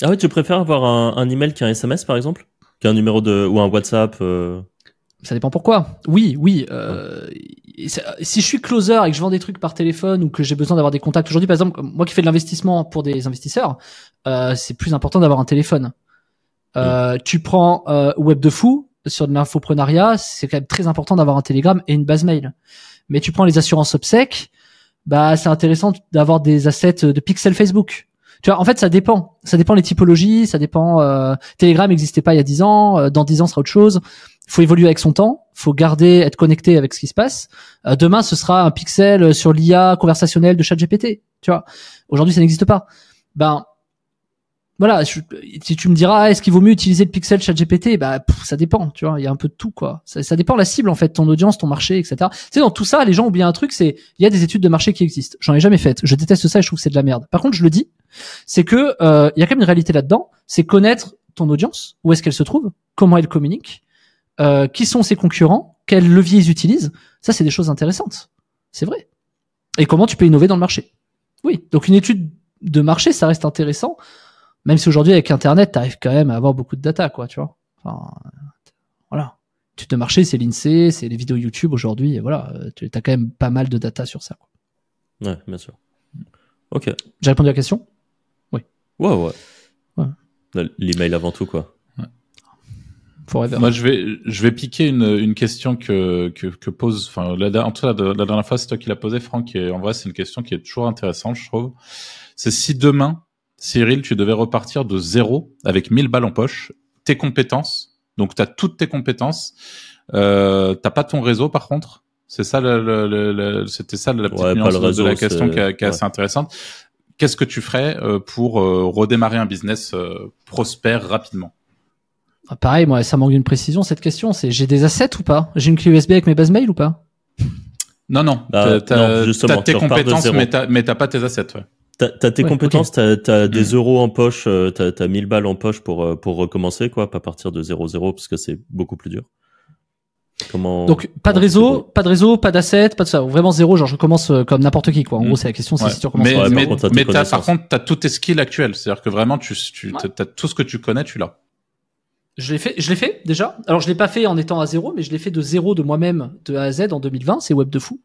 Ah oui, tu préfères avoir un, un email qu'un SMS, par exemple? Qu'un numéro de ou un WhatsApp euh, Ça dépend pourquoi. Oui, oui. Euh, si je suis closer et que je vends des trucs par téléphone ou que j'ai besoin d'avoir des contacts aujourd'hui, par exemple, moi qui fais de l'investissement pour des investisseurs, euh, c'est plus important d'avoir un téléphone. Euh, Tu prends euh, Web de fou sur de l'infoprenariat, c'est quand même très important d'avoir un Telegram et une base mail. Mais tu prends les assurances obsèques, bah c'est intéressant d'avoir des assets de pixel Facebook. Tu vois, en fait, ça dépend. Ça dépend les typologies, ça dépend. Euh, Telegram n'existait pas il y a 10 ans, euh, dans 10 ans, ce sera autre chose faut évoluer avec son temps, faut garder, être connecté avec ce qui se passe. Euh, demain, ce sera un pixel sur l'IA conversationnelle de ChatGPT. Tu vois, aujourd'hui, ça n'existe pas. Ben voilà, si tu me diras, ah, est-ce qu'il vaut mieux utiliser le pixel ChatGPT Bah ça dépend. Tu vois, il y a un peu de tout quoi. Ça, dépend la cible en fait, ton audience, ton marché, etc. Tu sais, dans tout ça, les gens oublient un truc, c'est il y a des études de marché qui existent. J'en ai jamais faites. Je déteste ça et je trouve que c'est de la merde. Par contre, je le dis, c'est que euh, il y a quand même une réalité là-dedans. C'est connaître ton audience, où est-ce qu'elle se trouve, comment elle communique, euh, qui sont ses concurrents, quels leviers ils utilisent. Ça, c'est des choses intéressantes. C'est vrai. Et comment tu peux innover dans le marché. Oui. Donc une étude de marché, ça reste intéressant, même si aujourd'hui avec Internet, tu arrives quand même à avoir beaucoup de data, quoi, tu vois. Enfin, voilà. Étude de marché, c'est l'INSEE, c'est les vidéos YouTube aujourd'hui, et voilà, euh, tu as quand même pas mal de data sur ça. quoi. Ouais, bien sûr. Ok. J'ai répondu à la question? Ouais, ouais. Ouais. L'email avant tout, quoi. forever. Moi, je vais, je vais piquer une, une question que, que, que pose, enfin, la, en tout cas, la, la dernière fois, c'est toi qui l'as posée, Franck, et en vrai, c'est une question qui est toujours intéressante, je trouve. C'est si demain, Cyril, tu devais repartir de zéro avec 1000 balles en poche, tes compétences, donc tu as toutes tes compétences, euh, t'as pas ton réseau par contre, c'est ça, le, le, le, c'était ça la petite Ouais, nuance de- réseau, de la question qui, est- assez intéressante. Qu'est-ce que tu ferais euh, pour euh, redémarrer un business euh, prospère rapidement? Ah, pareil, moi, ça manque d'une précision cette question. C'est j'ai des assets ou pas? J'ai une clé USB avec mes bases mail ou pas? Non, non, Bah, t'as- tes compétences, mais t'as, mais t'as pas tes assets. Ouais. T'as t'as tes Ouais, compétences, t'as t'as des Mm. euros en poche, euh, t'as t'as 1000 balles en poche pour euh, pour recommencer quoi, pas partir de 0-0 parce que c'est beaucoup plus dur. Comment Donc pas de réseau, pas de réseau, pas d'assets, pas de ça. Vraiment zéro. Genre je commence euh, comme n'importe qui quoi. En Mm. gros c'est la question, c'est Ouais. si tu recommences. Mais, Ouais, par mais, contre, par contre, t'as tous tes skills actuels. C'est-à-dire que vraiment, tu, tu, Ouais. t'as tout ce que tu connais, tu l'as. Je l'ai fait, je l'ai fait déjà. Alors je l'ai pas fait en étant à zéro, mais je l'ai fait de zéro de moi-même de A à Z en 2020. C'est web de fou.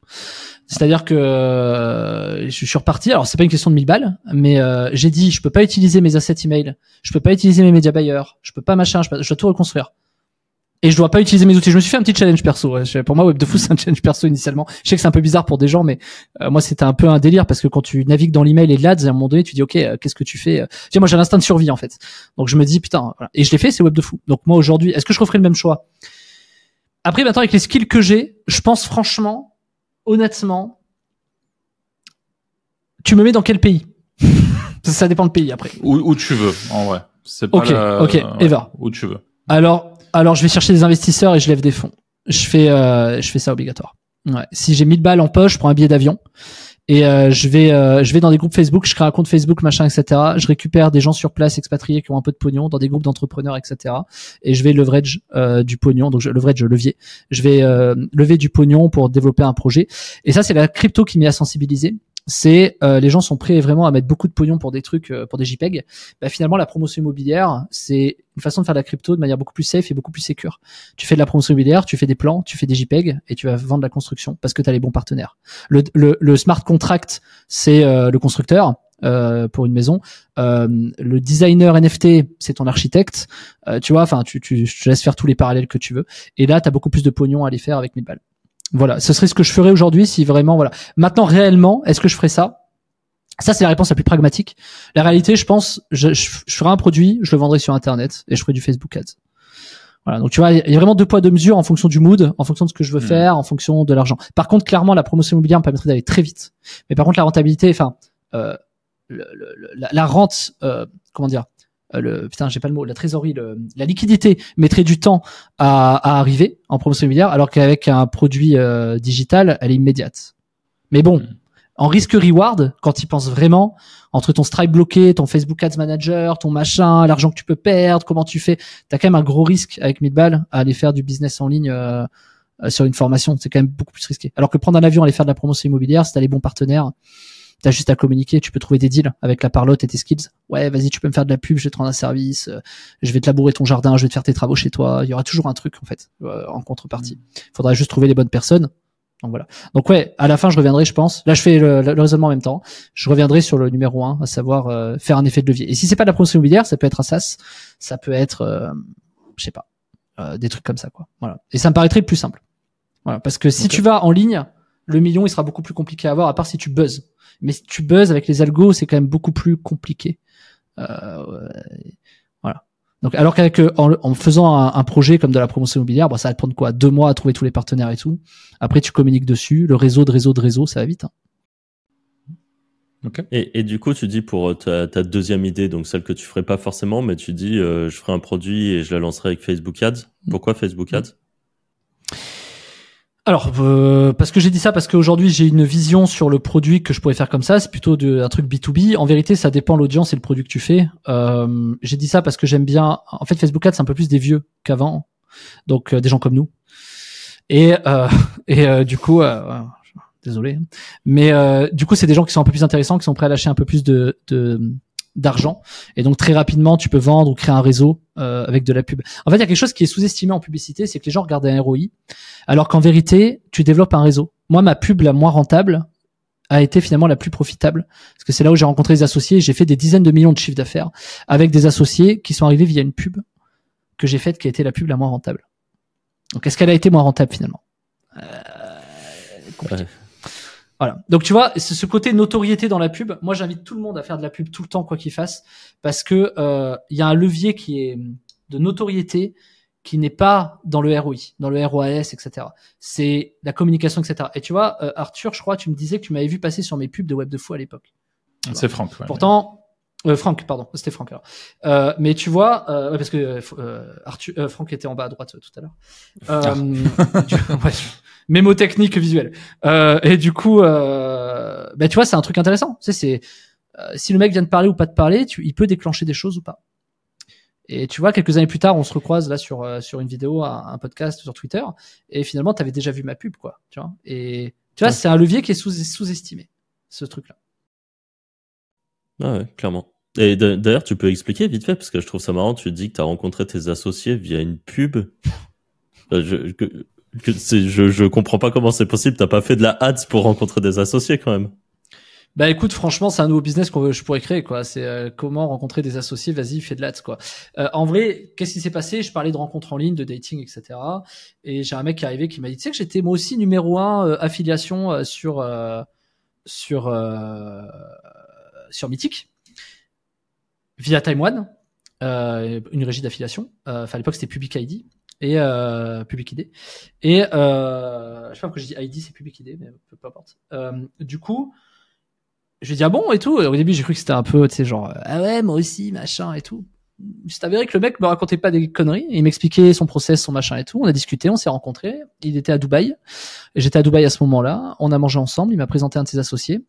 C'est-à-dire que euh, je suis reparti. Alors c'est pas une question de 1000 balles, mais euh, j'ai dit je peux pas utiliser mes assets email, je peux pas utiliser mes médias buyers, je peux pas machin, je, peux- je dois tout reconstruire. Et je dois pas utiliser mes outils. Je me suis fait un petit challenge perso. ouais. Pour moi, web de fou, c'est un challenge perso initialement. Je sais que c'est un peu bizarre pour des gens, mais euh, moi, c'était un peu un délire parce que quand tu navigues dans l'email et l'ADS, à un moment donné, tu dis ok, euh, qu'est-ce que tu fais Tu sais, moi, j'ai l'instinct de survie en fait. Donc je me dis putain. Voilà. Et je l'ai fait, c'est web de fou. Donc moi aujourd'hui, est-ce que je referai le même choix? Après, maintenant avec les skills que j'ai, je pense franchement, honnêtement, tu me mets dans quel pays? Ça, dépend de pays après. Où, où tu veux, en vrai. C'est pas Ok, la- ok, ouais, Eva. Où tu veux. Alors, alors je vais chercher des investisseurs et je lève des fonds. Je fais, euh, je fais ça obligatoire. Ouais. Si j'ai 1000 balles en poche, je prends un billet d'avion et euh, je vais, euh, je vais dans des groupes Facebook, je crée un compte Facebook, machin, etc. Je récupère des gens sur place expatriés qui ont un peu de pognon dans des groupes d'entrepreneurs, etc. Et je vais leverage euh, du pognon, donc je, leverage levier. Je vais euh, lever du pognon pour développer un projet. Et ça, c'est la crypto qui m'y a sensibilisé. C'est euh, les gens sont prêts vraiment à mettre beaucoup de pognon pour des trucs, euh, pour des JPEG. Bah, finalement, la promotion immobilière, c'est une façon de faire de la crypto de manière beaucoup plus safe et beaucoup plus sécure. Tu fais de la promotion immobilière, tu fais des plans, tu fais des JPEG et tu vas vendre la construction parce que tu as les bons partenaires. Le, le, le smart contract, c'est euh, le constructeur. euh, pour une maison, Euh, le designer NFT, c'est ton architecte, Euh, tu vois. Enfin, tu, tu, je te laisse faire tous les parallèles que tu veux. Et là, tu as beaucoup plus de pognon à aller faire avec 1000 balles. Voilà, ce serait ce que je ferais aujourd'hui si vraiment, voilà. Maintenant, réellement, est-ce que je ferais ça? Ça, c'est la réponse la plus pragmatique. La réalité, je pense, je, je, je ferais un produit, je le vendrais sur Internet et je ferais du Facebook Ads. Voilà, donc tu vois, il y a vraiment deux poids deux mesures en fonction du mood, en fonction de ce que je veux Hmm. faire, en fonction de l'argent. Par contre, clairement, la promotion immobilière me permettrait d'aller très vite. Mais par contre, la rentabilité, enfin, euh, le- le- le- la, la rente, euh, comment dire, le putain, j'ai pas le mot, la trésorerie, le, la liquidité mettrait du temps à, à arriver en promotion immobilière, alors qu'avec un produit euh, digital, elle est immédiate. Mais bon, Mm. en risque reward, quand tu penses vraiment, entre ton Stripe bloqué, ton Facebook Ads Manager, ton machin, l'argent que tu peux perdre, comment tu fais, t'as quand même un gros risque avec 1000 balles à aller faire du business en ligne euh, euh, sur une formation. C'est quand même beaucoup plus risqué. Alors que prendre un avion, aller faire de la promotion immobilière, si t'as les bons partenaires, t'as juste à communiquer, tu peux trouver des deals avec la parlotte et tes skills. Ouais, vas-y, tu peux me faire de la pub, je vais te rendre un service, euh, je vais te labourer ton jardin, je vais te faire tes travaux chez toi. Il y aura toujours un truc en fait euh, en contrepartie. Faudra juste trouver les bonnes personnes. Donc voilà. Donc ouais, à la fin, je reviendrai, je pense. Là, je fais le, le raisonnement en même temps. Je reviendrai sur le numéro un, à savoir euh, faire un effet de levier. Et si c'est pas de la promotion immobilière, ça peut être un SaaS, ça peut être, euh, je sais pas, euh, des trucs comme ça, quoi. Voilà. Et ça me paraîtrait plus simple. Voilà, parce que si tu vas en ligne, le million, il sera beaucoup plus compliqué à avoir, à part si tu buzzes. Mais si tu buzzes avec les algos, c'est quand même beaucoup plus compliqué. Euh, voilà. Donc, alors qu'avec euh, en, en faisant un, un projet comme de la promotion immobilière, bon, ça va te prendre quoi? Deux mois à trouver tous les partenaires et tout. Après, tu communiques dessus. Le réseau de réseau de réseau, ça va vite. hein. Et, et du coup, tu dis pour euh, ta, ta deuxième idée, donc celle que tu ferais pas forcément, mais tu dis euh, je ferai un produit et je la lancerai avec Facebook Ads. Mm. Pourquoi Facebook Ads? Alors, euh, parce que j'ai dit ça, parce qu'aujourd'hui j'ai une vision sur le produit que je pourrais faire comme ça. C'est plutôt de, un truc B2B. En vérité, ça dépend l'audience et le produit que tu fais. Euh, j'ai dit ça parce que j'aime bien. En fait, Facebook Ads c'est un peu plus des vieux qu'avant, donc euh, des gens comme nous. Et et du coup, désolé, mais du coup, c'est des gens qui sont un peu plus intéressants, qui sont prêts à lâcher un peu plus de d'argent et donc très rapidement tu peux vendre ou créer un réseau euh, avec de la pub. En fait, il y a quelque chose qui est sous-estimé en publicité, c'est que les gens regardent un ROI alors qu'en vérité, tu développes un réseau. Moi, ma pub la moins rentable a été finalement la plus profitable parce que c'est là où j'ai rencontré des associés j'ai fait des dizaines de millions de chiffres d'affaires avec des associés qui sont arrivés via une pub que j'ai faite qui a été la pub la moins rentable. Donc est-ce qu'elle a été moins rentable finalement? Euh. Voilà. Donc tu vois, c'est ce côté notoriété dans la pub. Moi, j'invite tout le monde à faire de la pub tout le temps, quoi qu'il fasse, parce que euh, il y a un levier qui est de notoriété qui n'est pas dans le ROI, dans le ROAS, etc. C'est la communication, etc. Et tu vois, euh, Arthur, je crois, tu me disais que tu m'avais vu passer sur mes pubs de Web de Fou à l'époque. C'est Franck. ouais. Pourtant, euh, Franck, pardon, c'était Franck alors. Euh, mais tu vois, euh, ouais, parce que euh, Arthur, euh, Franck était en bas à droite euh, tout à l'heure. Euh, du- ouais, mémo technique visuel. Euh, et du coup, euh, bah, tu vois, c'est un truc intéressant. Tu sais, c'est euh, si le mec vient de parler ou pas de parler, tu, il peut déclencher des choses ou pas. Et tu vois, quelques années plus tard, on se recroise là sur euh, sur une vidéo, un, un podcast sur Twitter, et finalement, tu avais déjà vu ma pub, quoi. Tu vois. Et tu vois, Ouais. c'est un levier qui est sous sous-estimé, ce truc-là. Ah ouais, clairement. Et d'ailleurs, tu peux expliquer vite fait, parce que je trouve ça marrant, tu dis que tu as rencontré tes associés via une pub. Euh, Je, que, je, je comprends pas comment c'est possible, t'as pas fait de la ads pour rencontrer des associés quand même. Bah écoute, franchement, c'est un nouveau business que je pourrais créer, quoi. C'est euh, comment rencontrer des associés. Vas-y, fais de l'ads, quoi. Euh, en vrai, qu'est-ce qui s'est passé? Je parlais de rencontres en ligne, de dating, etc. Et j'ai un mec qui est arrivé qui m'a dit, tu sais que j'étais moi aussi numéro un affiliation sur sur sur Mythic via Time One, euh, une régie d'affiliation. Euh, Enfin, à l'époque, c'était Public ID et euh, Public ID. Et je sais pas pourquoi je dis ID, c'est Public ID, mais peu, importe. Du coup je lui dit ah bon et tout? Au début, j'ai cru que c'était un peu, tu sais, genre ah ouais, moi aussi, machin et tout. C'est avéré que le mec me racontait pas des conneries. Il m'expliquait son process, son machin et tout. On a discuté, on s'est rencontrés. Il était à Dubaï. J'étais à Dubaï à ce moment-là. On a mangé ensemble. Il m'a présenté un de ses associés.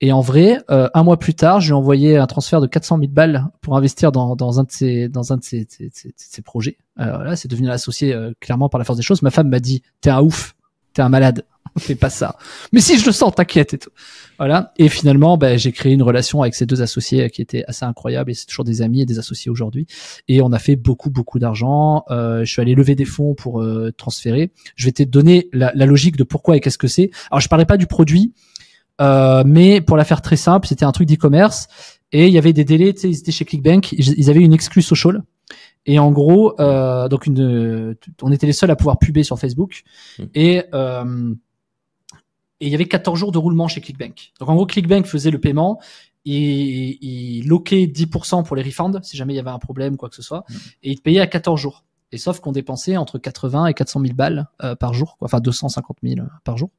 Et en vrai, euh, un mois plus tard, je lui ai envoyé un transfert de 400 000 balles pour investir dans, dans un de ses, dans un de ses, ses, ses- ses projets. Alors là, c'est devenu l'associé euh, clairement par la force des choses. Ma femme m'a dit, t'es un ouf, t'es un malade, fais pas ça. Mais si je le sens, t'inquiète et tout. Voilà. Et finalement, ben, j'ai créé une relation avec ces deux associés euh, qui était assez incroyable et c'est toujours des amis et des associés aujourd'hui. Et on a fait beaucoup, beaucoup d'argent. Euh, je suis allé lever des fonds pour euh, transférer. Je vais te donner la, la logique de pourquoi et qu'est-ce que c'est. Alors, je parlais pas du produit, euh, mais pour la faire très simple, c'était un truc d'e-commerce et il y avait des délais. Tu sais, ils étaient chez ClickBank, ils avaient une exclue social. Et en gros, euh, donc une, on était les seuls à pouvoir puber sur Facebook. Mm. Et euh, et il y avait 14 jours de roulement chez ClickBank. Donc en gros, ClickBank faisait le paiement et il loquait 10% pour les refunds si jamais il y avait un problème quoi que ce soit Mm. et il te payait à 14 jours. Et sauf qu'on dépensait entre 80 et 400 000 balles euh, par jour, quoi. enfin 250 000 par jour,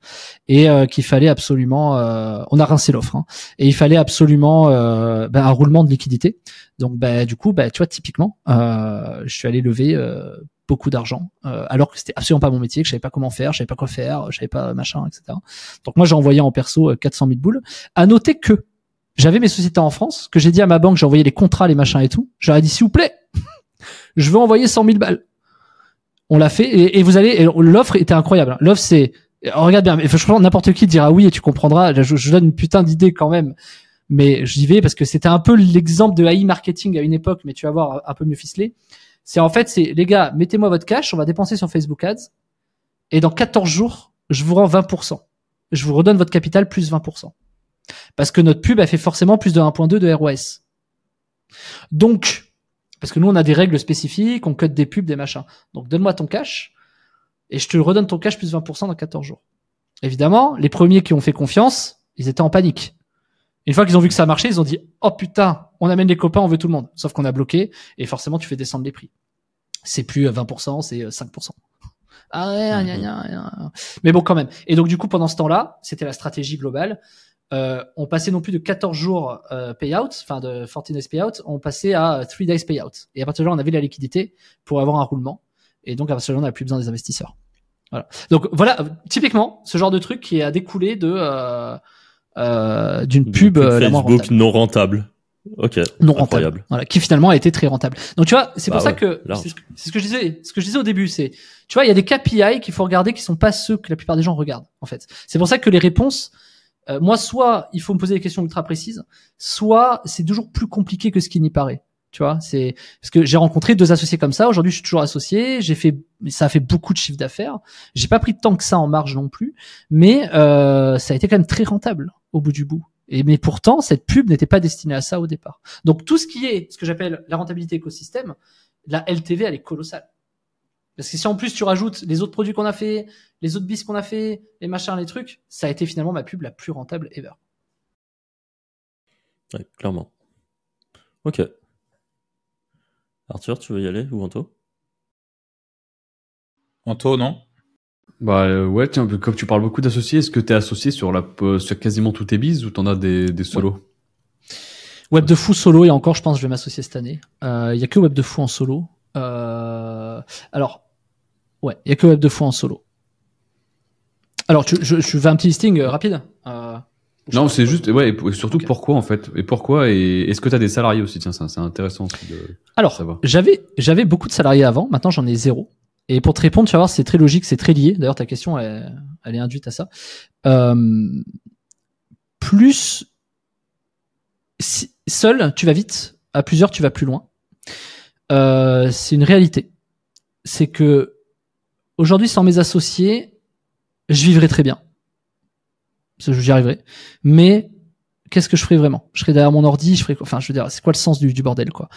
et euh, qu'il fallait absolument, euh, on a rincé l'offre, hein, et il fallait absolument euh, ben, un roulement de liquidité. Donc ben, du coup, ben, tu vois, typiquement, euh, je suis allé lever euh, beaucoup d'argent, euh, alors que c'était absolument pas mon métier, que je savais pas comment faire, je savais pas quoi faire, je savais pas machin, etc. Donc moi j'ai envoyé en perso euh, 400 000 boules. À noter que j'avais mes sociétés en France, que j'ai dit à ma banque, j'ai envoyé les contrats, les machins et tout. J'aurais dit s'il vous plaît, je veux envoyer 100 000 balles. On l'a fait et, vous allez. L'offre était incroyable. L'offre c'est regarde bien. mais que n'importe qui dira oui et tu comprendras. Je, je donne une putain d'idée quand même. Mais j'y vais parce que c'était un peu l'exemple de AI marketing à une époque, mais tu vas voir un peu mieux ficelé. C'est en fait, c'est les gars, mettez-moi votre cash, on va dépenser sur Facebook Ads, et dans 14 jours, je vous rends 20%. Je vous redonne votre capital plus 20%. Parce que notre pub a fait forcément plus de 1.2 de ROS. Donc, parce que nous, on a des règles spécifiques, on code des pubs, des machins. Donc, donne-moi ton cash, et je te redonne ton cash plus 20% dans 14 jours. Évidemment, les premiers qui ont fait confiance, ils étaient en panique. Une fois qu'ils ont vu que ça marchait, ils ont dit oh putain, on amène les copains, on veut tout le monde. Sauf qu'on a bloqué et forcément tu fais descendre les prix. C'est plus euh, 20%, c'est euh, 5%. Ah ouais, gna, gna, gna, gna. mais bon quand même. Et donc du coup pendant ce temps-là, c'était la stratégie globale. Euh, on passait non plus de 14 jours euh, payout, enfin de 14 days payout, on passait à 3 days payout. Et à partir de là, on avait la liquidité pour avoir un roulement. Et donc à partir de là, on n'avait plus besoin des investisseurs. Voilà. Donc voilà, euh, typiquement ce genre de truc qui a découlé de euh, euh, d'une pub euh, Facebook rentable. non rentable. Ok. non rentable. Voilà, qui finalement a été très rentable. Donc tu vois, c'est Bah pour ça que c'est ce, que c'est ce que je disais, ce que je disais au début, c'est tu vois, il y a des KPI qu'il faut regarder qui sont pas ceux que la plupart des gens regardent en fait. C'est pour ça que les réponses euh, moi soit il faut me poser des questions ultra précises, soit c'est toujours plus compliqué que ce qui n'y paraît. Tu vois, c'est parce que j'ai rencontré deux associés comme ça. Aujourd'hui, je suis toujours associé. J'ai fait, ça a fait beaucoup de chiffre d'affaires. J'ai pas pris tant que ça en marge non plus, mais euh, ça a été quand même très rentable au bout du bout. Et mais pourtant, cette pub n'était pas destinée à ça au départ. Donc tout ce qui est ce que j'appelle la rentabilité écosystème, la LTV, elle est colossale. Parce que si en plus tu rajoutes les autres produits qu'on a fait, les autres bis qu'on a fait, les machins, les trucs, ça a été finalement ma pub la plus rentable ever. Ouais, clairement. Ok. Arthur, tu veux y aller ou Anto? Anto, non Bah euh, ouais, tiens, comme tu parles beaucoup d'associés, est-ce que t'es associé sur la euh, sur quasiment tous tes bises ou t'en as des, des solos? Web de fou solo et encore, je pense, que je vais m'associer cette année. Il y a que Web de fou en solo. Euh, alors, ouais, il y a que Web de fou en solo. Alors, tu, je, je fais un petit listing euh, rapide. Euh, Non, c'est juste, ouais, et surtout pourquoi en fait, et pourquoi, et est-ce que t'as des salariés aussi? Tiens, c'est intéressant aussi de Alors, j'avais j'avais beaucoup de salariés avant. Maintenant, j'en ai zéro. Et pour te répondre, tu vas voir, c'est très logique, c'est très lié. D'ailleurs, ta question, elle, elle est induite à ça. Euh, plus seul, tu vas vite. À plusieurs, tu vas plus loin. Euh, c'est une réalité. C'est que aujourd'hui, sans mes associés, je vivrais très bien. J'y arriverai. Mais qu'est-ce que je ferais vraiment? Je serais derrière mon ordi, je ferais, quoi? Enfin, je veux dire, c'est quoi le sens du, du bordel, quoi?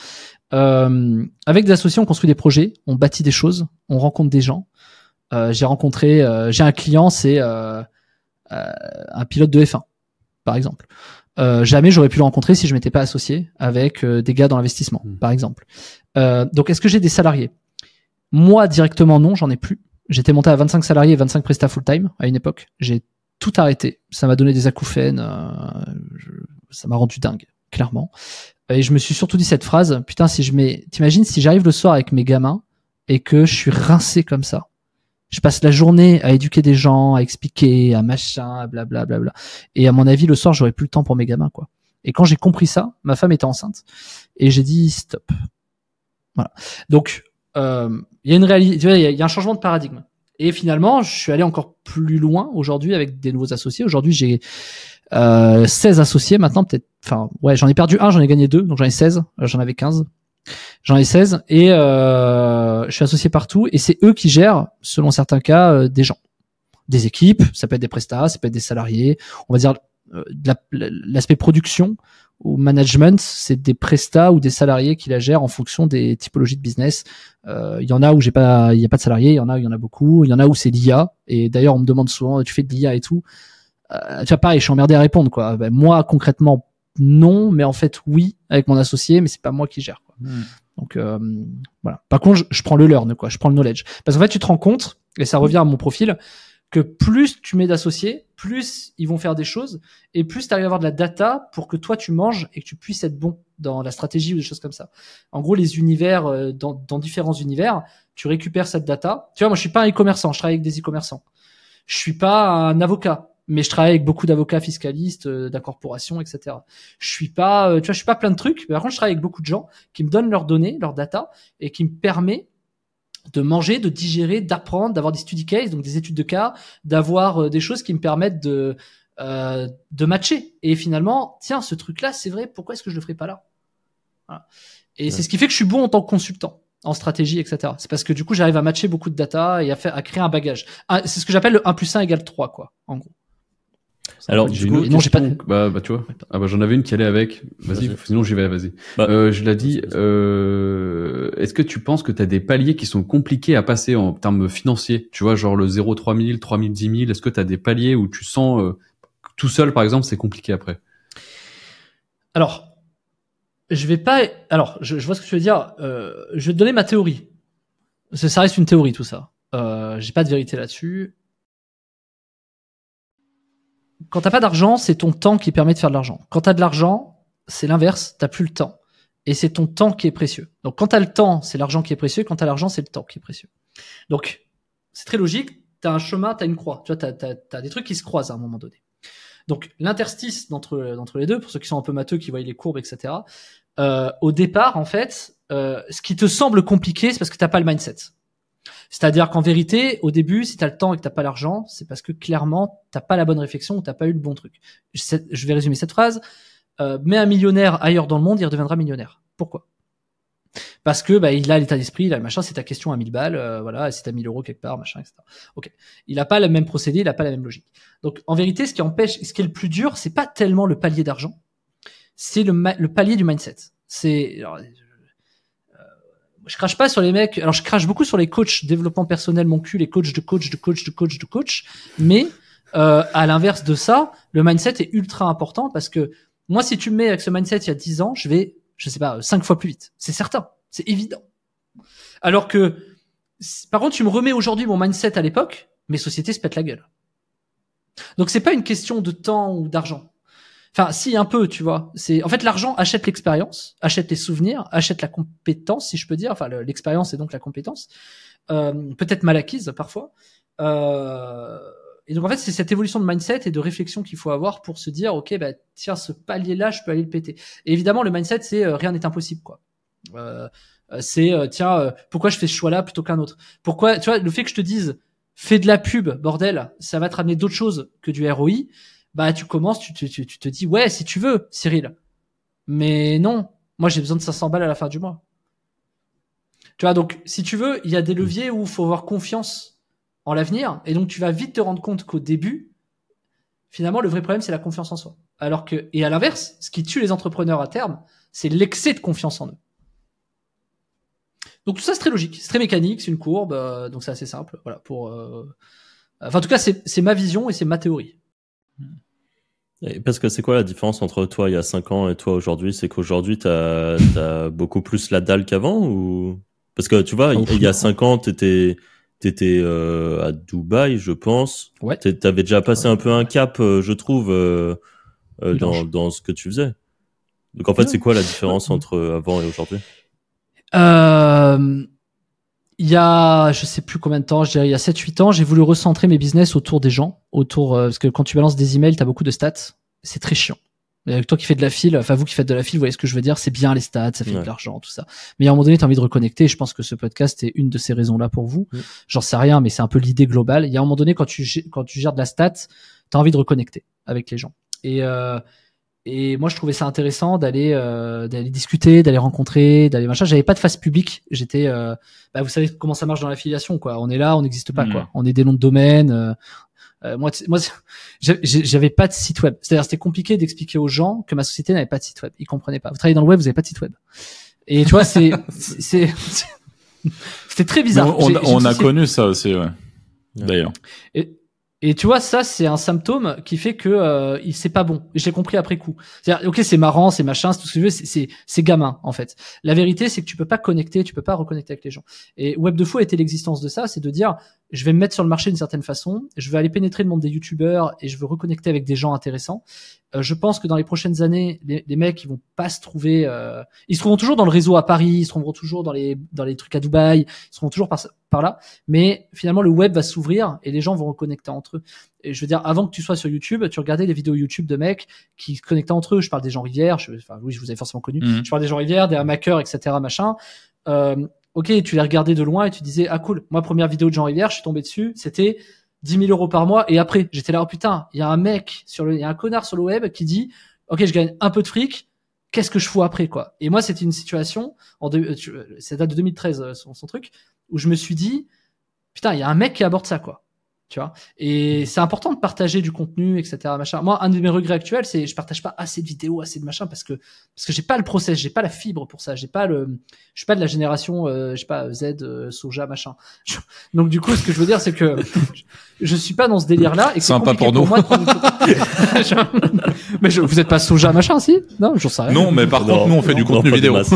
Euh, Avec des associés, on construit des projets, on bâtit des choses, on rencontre des gens. Euh, j'ai rencontré, euh, j'ai un client, c'est euh, euh, un pilote de F1, par exemple. Euh, jamais j'aurais pu le rencontrer si je m'étais pas associé avec euh, des gars dans l'investissement, Mm. par exemple. Euh, donc, est-ce que j'ai des salariés? Moi, directement, non, j'en ai plus. J'étais monté à 25 salariés et 25 prestats full-time à une époque. J'ai tout arrêté. Ça m'a donné des acouphènes. euh, je- ça m'a rendu dingue, clairement. Et je me suis surtout dit cette phrase. Putain, si je mets, t'imagines si j'arrive le soir avec mes gamins et que je suis rincé comme ça. Je passe la journée à éduquer des gens, à expliquer, à machin, à blablabla. Bla, bla. Et à mon avis, le soir, j'aurais plus le temps pour mes gamins, quoi. Et quand j'ai compris ça, ma femme était enceinte. Et j'ai dit stop. Voilà. Donc, euh, il y a une réalité, il y a un changement de paradigme. Et finalement, je suis allé encore plus loin aujourd'hui avec des nouveaux associés. Aujourd'hui, j'ai euh, 16 associés maintenant, peut-être. Enfin, ouais, j'en ai perdu un, j'en ai gagné deux, donc j'en ai 16. Euh, J'en avais 15. J'en ai 16 et euh, je suis associé partout et c'est eux qui gèrent, selon certains cas, euh, des gens, des équipes. Ça peut être des prestats, ça peut être des salariés. On va dire euh, l'aspect production ou management, c'est des prestats ou des salariés qui la gèrent en fonction des typologies de business. Euh, Il y en a où j'ai pas, il y a pas de salariés, il y en a il y en a beaucoup, il y en a où c'est l'IA. Et d'ailleurs, on me demande souvent, tu fais de l'IA et tout. Euh, tu vois, pareil, je suis emmerdé à répondre quoi. Ben, moi, concrètement, non, mais en fait, oui, avec mon associé, mais c'est pas moi qui gère. Quoi. Donc euh, voilà. Par contre, je, je prends le learn, quoi. Je prends le knowledge. Parce qu'en fait, tu te rends compte, et ça revient à mon profil, que plus tu mets d'associés, plus ils vont faire des choses, et plus tu arrives à avoir de la data pour que toi tu manges et que tu puisses être bon dans la stratégie ou des choses comme ça. En gros, les univers, euh, dans, dans différents univers, tu récupères cette data. Tu vois, moi, je suis pas un e-commerçant, je travaille avec des e-commerçants. Je suis pas un avocat, mais je travaille avec beaucoup d'avocats fiscalistes, euh, d'incorporations, etc. Je suis pas, euh, tu vois, je suis pas plein de trucs, mais par contre, je travaille avec beaucoup de gens qui me donnent leurs données, leurs data, et qui me permet de manger, de digérer, d'apprendre, d'avoir des study cases, donc des études de cas, d'avoir euh, des choses qui me permettent de euh, de matcher. Et finalement, tiens, ce truc-là, c'est vrai. Pourquoi est-ce que je le ferais pas là? Voilà. Et c'est ce qui fait que je suis bon en tant que consultant en stratégie, etc. C'est parce que du coup, j'arrive à matcher beaucoup de data et à faire, à créer un bagage. C'est ce que j'appelle le 1 plus 1 égale 3, quoi, en gros. Alors, du coup, non, j'ai pas. Bah, bah, tu vois. Ah, bah, j'en avais une qui allait avec. Vas-y, sinon j'y vais, vas-y. Bah, euh, je l'ai dit, euh, est-ce que tu penses que tu as des paliers qui sont compliqués à passer en termes financiers? Tu vois, genre le 0 3000, 3000, 10 000, est-ce que tu as des paliers où tu sens, euh, tout seul, par exemple, c'est compliqué après? Alors, je vais pas. Alors, je, je vois ce que tu veux dire. Euh, je vais te donner ma théorie. Ça, ça reste une théorie, tout ça. Euh, J'ai pas de vérité là-dessus. Quand t'as pas d'argent, c'est ton temps qui permet de faire de l'argent. Quand t'as de l'argent, c'est l'inverse. T'as plus le temps, et c'est ton temps qui est précieux. Donc, quand t'as le temps, c'est l'argent qui est précieux. Quand t'as l'argent, c'est le temps qui est précieux. Donc, c'est très logique. T'as un chemin, t'as une croix. Tu vois, t'as t'as- des trucs qui se croisent à un moment donné. Donc l'interstice d'entre d'entre les deux, pour ceux qui sont un peu matheux, qui voient les courbes, etc. euh, au départ, en fait, euh, ce qui te semble compliqué, c'est parce que t'as pas le mindset. C'est-à-dire qu'en vérité, au début, si t'as le temps et que t'as pas l'argent, c'est parce que clairement t'as pas la bonne réflexion ou t'as pas eu le bon truc. Je, vais résumer cette phrase. Euh, mets un millionnaire ailleurs dans le monde, il redeviendra millionnaire. Pourquoi? Parce que bah, il a l'état d'esprit, il a le machin. C'est ta question à 1000 balles, euh, voilà. Si t'as 1000 euros quelque part, machin, etc. Ok. Il a pas le même procédé, il a pas la même logique. Donc en vérité, ce qui empêche, ce qui est le plus dur, c'est pas tellement le palier d'argent, c'est le, le palier du mindset. C'est je crache pas sur les mecs. Alors je crache beaucoup sur les coachs développement personnel, mon cul, les coachs de coach, de coach, de coach, de coach. Mais euh, à l'inverse de ça, le mindset est ultra important parce que moi, si tu me mets avec ce mindset il y a 10 ans, je vais, je sais pas, cinq fois plus vite. C'est certain, c'est évident. Alors que, par contre, tu me remets aujourd'hui mon mindset à l'époque, mes sociétés se pètent la gueule. Donc c'est pas une question de temps ou d'argent. Enfin, si un peu, tu vois. C'est en fait l'argent achète l'expérience, achète les souvenirs, achète la compétence, si je peux dire. Enfin, le- l'expérience et donc la compétence, euh, peut-être mal acquise parfois. Euh, et donc en fait, c'est cette évolution de mindset et de réflexion qu'il faut avoir pour se dire, ok, bah tiens, ce palier-là, je peux aller le péter. Et évidemment, le mindset, c'est euh, rien n'est impossible, quoi. Euh, euh, c'est tiens, pourquoi je fais ce choix-là plutôt qu'un autre? Pourquoi, tu vois, le fait que je te dise, fais de la pub, bordel, ça va te ramener d'autres choses que du ROI bah tu commences, tu, te dis ouais si tu veux, Cyril. Mais non, moi j'ai besoin de 500 balles à la fin du mois. Tu vois donc si tu veux, il y a des leviers où il faut avoir confiance en l'avenir et donc tu vas vite te rendre compte qu'au début, finalement le vrai problème c'est la confiance en soi. Alors que et à l'inverse, ce qui tue les entrepreneurs à terme, c'est l'excès de confiance en eux. Donc tout ça c'est très logique, c'est très mécanique, c'est une courbe, euh, donc c'est assez simple. Voilà pour. euh, Enfin en tout cas c'est ma vision et c'est ma théorie. Et parce que c'est quoi la différence entre toi il y a 5 ans et toi aujourd'hui? C'est qu'aujourd'hui, t'as as beaucoup plus la dalle qu'avant ou? Parce que tu vois, il il y a 5 ans, t'étais étais, à Dubaï, je pense. Ouais. T'es- T'avais déjà passé un peu un cap, euh, je trouve, euh, euh, dans, dans ce que tu faisais. Donc en fait, c'est quoi la différence entre avant et aujourd'hui? Euh, il y a, je sais plus combien de temps, je dirais il y a 7-8 ans, j'ai voulu recentrer mes business autour des gens, autour, euh, parce que quand tu balances des emails, t'as beaucoup de stats, c'est très chiant. Et avec toi qui fais de la file, enfin vous qui faites de la file, vous voyez ce que je veux dire, c'est bien les stats, ça fait Ouais. de l'argent, tout ça. Mais à un moment donné, t'as envie de reconnecter, et je pense que ce podcast est une de ces raisons-là pour vous. J'en sais rien, mais c'est un peu l'idée globale. Il y a un moment donné, quand tu, quand tu gères de la stat, t'as envie de reconnecter avec les gens. Et, euh, et moi, je trouvais ça intéressant d'aller euh, d'aller discuter, d'aller rencontrer, d'aller machin. J'avais pas de face publique. J'étais, euh, bah, vous savez comment ça marche dans l'affiliation, quoi. On est là, on n'existe pas, Mhm. quoi. On est des noms de domaine. euh, euh, moi, moi, j'avais- pas de site web. C'est-à-dire, c'était compliqué d'expliquer aux gens que ma société n'avait pas de site web. Ils comprenaient pas. Vous travaillez dans le web, vous avez pas de site web. Et tu vois, c'est, c'est, c'était très Mais bizarre. on, a connu ça aussi, ouais. D'ailleurs. et, et tu vois, ça, c'est un symptôme qui fait que euh, c'est pas bon. J'ai compris après coup. C'est-à-dire, ok, c'est marrant, c'est machin, c'est tout ce que je veux, c'est- c'est c'est gamin en fait. La vérité, c'est que tu peux pas connecter, tu peux pas reconnecter avec les gens. Et Web de Fou été l'existence de ça, c'est de dire, je vais me mettre sur le marché d'une certaine façon, je vais aller pénétrer le monde des youtubeurs et je veux reconnecter avec des gens intéressants. Euh, je pense que dans les prochaines années, les, les mecs, ils vont pas se trouver. euh, ils se trouveront toujours dans le réseau à Paris, ils se trouveront toujours dans les dans les trucs à Dubaï, ils seront toujours par par là. Mais finalement, le web va s'ouvrir et les gens vont reconnecter entre eux. Et je veux dire, avant que tu sois sur YouTube, tu regardais des vidéos YouTube de mecs qui se connectaient entre eux. Je parle des gens Rivière, je, enfin oui, je vous avez forcément connu. Mhm. Je parle des gens Rivière, des hackers, etc. Machin. Euh, ok, tu les regardais de loin et tu disais ah cool. Moi, première vidéo de Jean Rivière, je suis tombé dessus. C'était 10 000 euros par mois. Et après, j'étais là, oh putain, il y a un mec sur le, il y a un connard sur le web qui dit, ok, je gagne un peu de fric. Qu'est-ce que je fous après, quoi? Et moi, c'était une situation, en deux, euh, euh, ça date de 2013, euh, son, son truc, où je me suis dit, putain, il y a un mec qui aborde ça, quoi. Tu vois? Et c'est important de partager du contenu, etc., machin. Moi, un de mes regrets actuels, c'est, je partage pas assez de vidéos, assez de machin, parce que, parce que j'ai pas le process, j'ai pas la fibre pour ça, j'ai pas le, je suis pas de la génération, euh, je sais pas, Z, euh, soja, machin. Je- Donc, du coup, ce que je veux dire, c'est que je, je suis pas dans ce délire-là, et Sympa pour nous. moi de mais je- vous êtes pas soja, machin, si? Non, j'en sais rien. Non, mais par Non, contre, nous, on fait du contenu vidéo.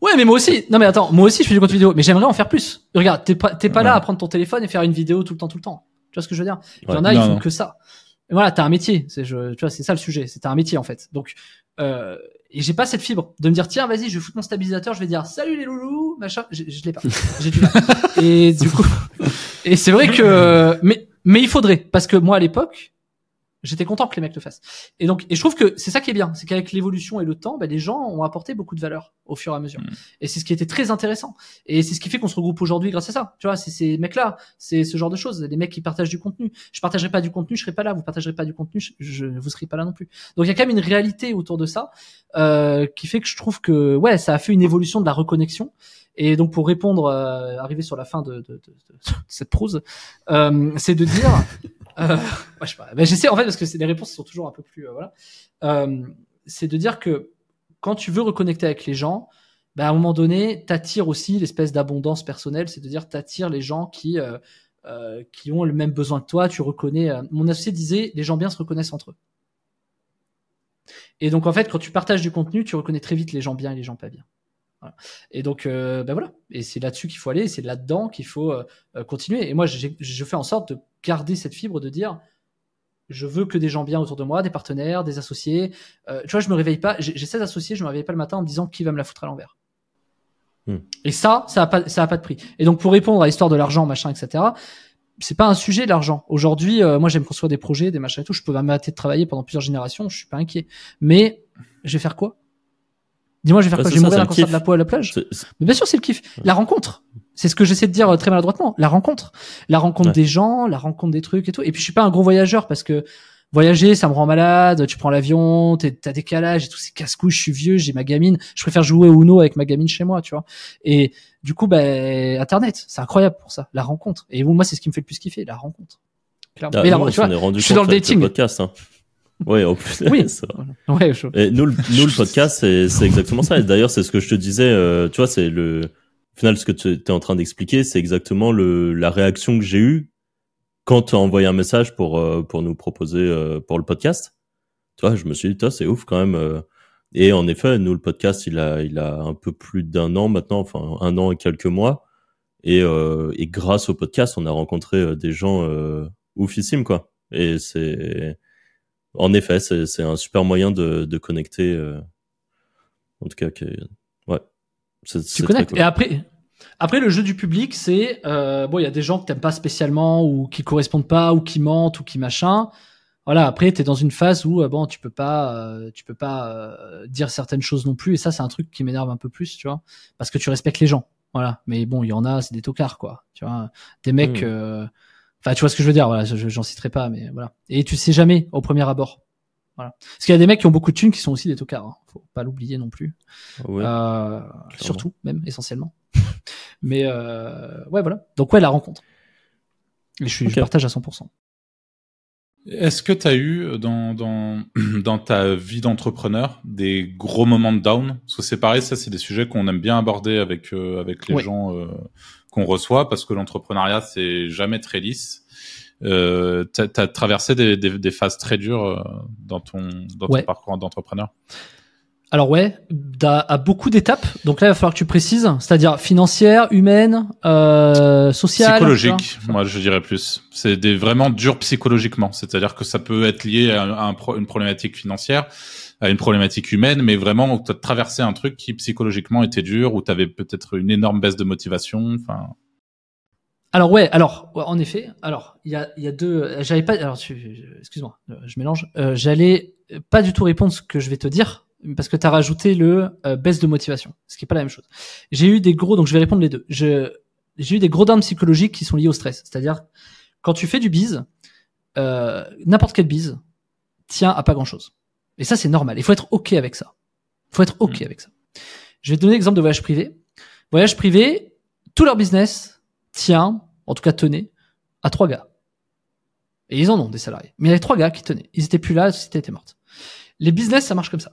Ouais, mais moi aussi. Non, mais attends, moi aussi, je fais du contenu vidéo, mais j'aimerais en faire plus. Regarde, t'es pas, t'es pas là à prendre ton téléphone et faire une vidéo tout le temps, tout le temps. Tu vois ce que je veux dire? Il y en Ouais. a, ils font non. que ça. Et voilà, t'as un métier. C'est, je, tu vois, c'est ça le sujet. C'est t'as un métier en fait. Donc, euh, et j'ai pas cette fibre de me dire tiens, vas-y, je vais foutre mon stabilisateur, je vais dire salut les loulous, machin. Je, je l'ai pas. J'ai du mal. Et du coup, et c'est vrai que, mais, mais il faudrait parce que moi à l'époque. J'étais content que les mecs le fassent. Et donc, et je trouve que c'est ça qui est bien, c'est qu'avec l'évolution et le temps, bah, les gens ont apporté beaucoup de valeur au fur et à mesure. Mm. Et c'est ce qui était très intéressant. Et c'est ce qui fait qu'on se regroupe aujourd'hui grâce à ça. Tu vois, c'est ces mecs-là, c'est ce genre de choses, des mecs qui partagent du contenu. Je partagerai pas du contenu, je serai pas là. Vous partagerez pas du contenu, je, je vous serez pas là non plus. Donc il y a quand même une réalité autour de ça euh, qui fait que je trouve que ouais, ça a fait une évolution de la reconnexion. Et donc pour répondre, euh, arriver sur la fin de, de, de, de cette prose, euh, c'est de dire, euh, ouais, je sais pas, ben, j'essaie en fait parce que les réponses sont toujours un peu plus euh, voilà, euh, c'est de dire que quand tu veux reconnecter avec les gens, bah, à un moment donné, t'attires aussi l'espèce d'abondance personnelle, c'est de dire t'attires les gens qui euh, euh, qui ont le même besoin que toi. Tu reconnais. euh, mon associé disait, les gens bien se reconnaissent entre eux. Et donc en fait, quand tu partages du contenu, tu reconnais très vite les gens bien et les gens pas bien. Voilà. Et donc, euh, ben voilà. Et c'est là-dessus qu'il faut aller. C'est là-dedans qu'il faut euh, euh, continuer. Et moi, je fais en sorte de garder cette fibre de dire, je veux que des gens bien autour de moi, des partenaires, des associés. Euh, tu vois, je me réveille pas. J'ai j'ai 16 associés, je me réveille pas le matin en me disant qui va me la foutre à l'envers. Hmm. Et ça, ça a pas, ça a pas de prix. Et donc, pour répondre à l'histoire de l'argent, machin, etc. C'est pas un sujet l'argent. Aujourd'hui, euh, moi, j'aime construire des projets, des machins et tout. Je peux m'arrêter de travailler pendant plusieurs générations. Je suis pas inquiet. Mais je vais faire quoi? Dis-moi, je vais faire Ouais, quoi Je vais ça, mourir d'un cancer de la peau à la plage mais bien sûr, c'est le kiff. La rencontre. C'est ce que j'essaie de dire euh, très maladroitement. La rencontre. La rencontre Ouais. des gens, la rencontre des trucs et tout. Et puis, je suis pas un gros voyageur parce que voyager, ça me rend malade. Tu prends l'avion, t'as décalage et tout. C'est casse-couille. Je suis vieux, j'ai ma gamine. Je préfère jouer au Uno avec ma gamine chez moi, tu vois. Et du coup, ben, Internet, c'est incroyable pour ça. La rencontre. Et moi, c'est ce qui me fait le plus kiffer, la rencontre. Clairement. Ah, Mais la- nous, on tu vois, je suis dans le dating. podcast. Hein. Ouais, en plus. Oui. c'est vrai. ouais, je- Et nous, le, nous, le podcast, c'est, c'est exactement ça. Et d'ailleurs, c'est ce que je te disais. euh, tu vois, c'est le. Au final, ce que tu es en train d'expliquer, c'est exactement le, la réaction que j'ai eue quand tu as envoyé un message pour, euh, pour nous proposer euh, pour le podcast. Tu vois, je me suis dit, toi, c'est ouf quand même. euh. Et en effet, nous, le podcast, il a, il a un peu plus d'un an maintenant, enfin, un an et quelques mois. Et, euh, et grâce au podcast, on a rencontré des gens euh, oufissimes, quoi. Et c'est. En effet, c'est un super moyen de, de connecter. euh, en tout cas, ouais. Tu connectes. cool. Et après, après le jeu du public, c'est euh, bon, il y a des gens que t'aimes pas spécialement ou qui correspondent pas ou qui mentent ou qui machin. Voilà. Après, t'es dans une phase où euh, bon, tu peux pas, euh, tu peux pas dire certaines choses non plus. Et ça, c'est un truc qui m'énerve un peu plus, tu vois, parce que tu respectes les gens. Voilà. Mais bon, il y en a, c'est des tocards, quoi. Tu vois, des mecs. Hmm. Euh, Enfin, tu vois ce que je veux dire. Voilà, je- j'en citerai pas, mais voilà. Et tu sais jamais au premier abord. Voilà. Parce qu'il y a des mecs qui ont beaucoup de thunes qui sont aussi des tocards. Hein. Faut pas l'oublier non plus. Ouais. Euh, surtout, même essentiellement. Mais euh, ouais, voilà. Donc ouais, la rencontre. Et je, suis, je partage à 100%. Est-ce que tu as eu dans, dans, dans ta vie d'entrepreneur des gros moments de down? Parce que c'est pareil, ça c'est des sujets qu'on aime bien aborder avec, euh, avec les Ouais. gens euh, qu'on reçoit parce que l'entrepreneuriat c'est jamais très lisse. Euh, tu as, traversé des, des, des phases très dures euh, dans ton, dans ton Ouais. parcours d'entrepreneur Alors ouais, à beaucoup d'étapes. Donc là, il va falloir que tu précises, c'est-à-dire financière, humaine, euh, sociale. Psychologique, moi je dirais plus. C'est des vraiment dur psychologiquement, c'est-à-dire que ça peut être lié à, à un pro- une problématique financière, à une problématique humaine, mais vraiment tu as traversé un truc qui psychologiquement était dur, où tu avais peut-être une énorme baisse de motivation. Enfin, Alors ouais, alors en effet, alors il y a, y a deux. J'avais pas. Alors excuse-moi, euh, je mélange. Euh, J'allais pas du tout répondre ce que je vais te dire parce que tu as rajouté le euh, baisse de motivation, ce qui est pas la même chose. J'ai eu des gros, donc je vais répondre les deux. Je j'ai eu des gros downs psychologiques qui sont liés au stress, c'est-à-dire quand tu fais du bise, euh, n'importe quel bise tient à pas grand-chose. Et ça c'est normal. Il faut être ok avec ça. Il faut être ok Mm. avec ça. Je vais te donner l'exemple de voyage privé. Voyage privé, tout leur business tient, en tout cas tenait, à trois gars. Et ils en ont des salariés. Mais il y avait trois gars qui tenaient. Ils étaient plus là, la société était morte. Les business, ça marche comme ça.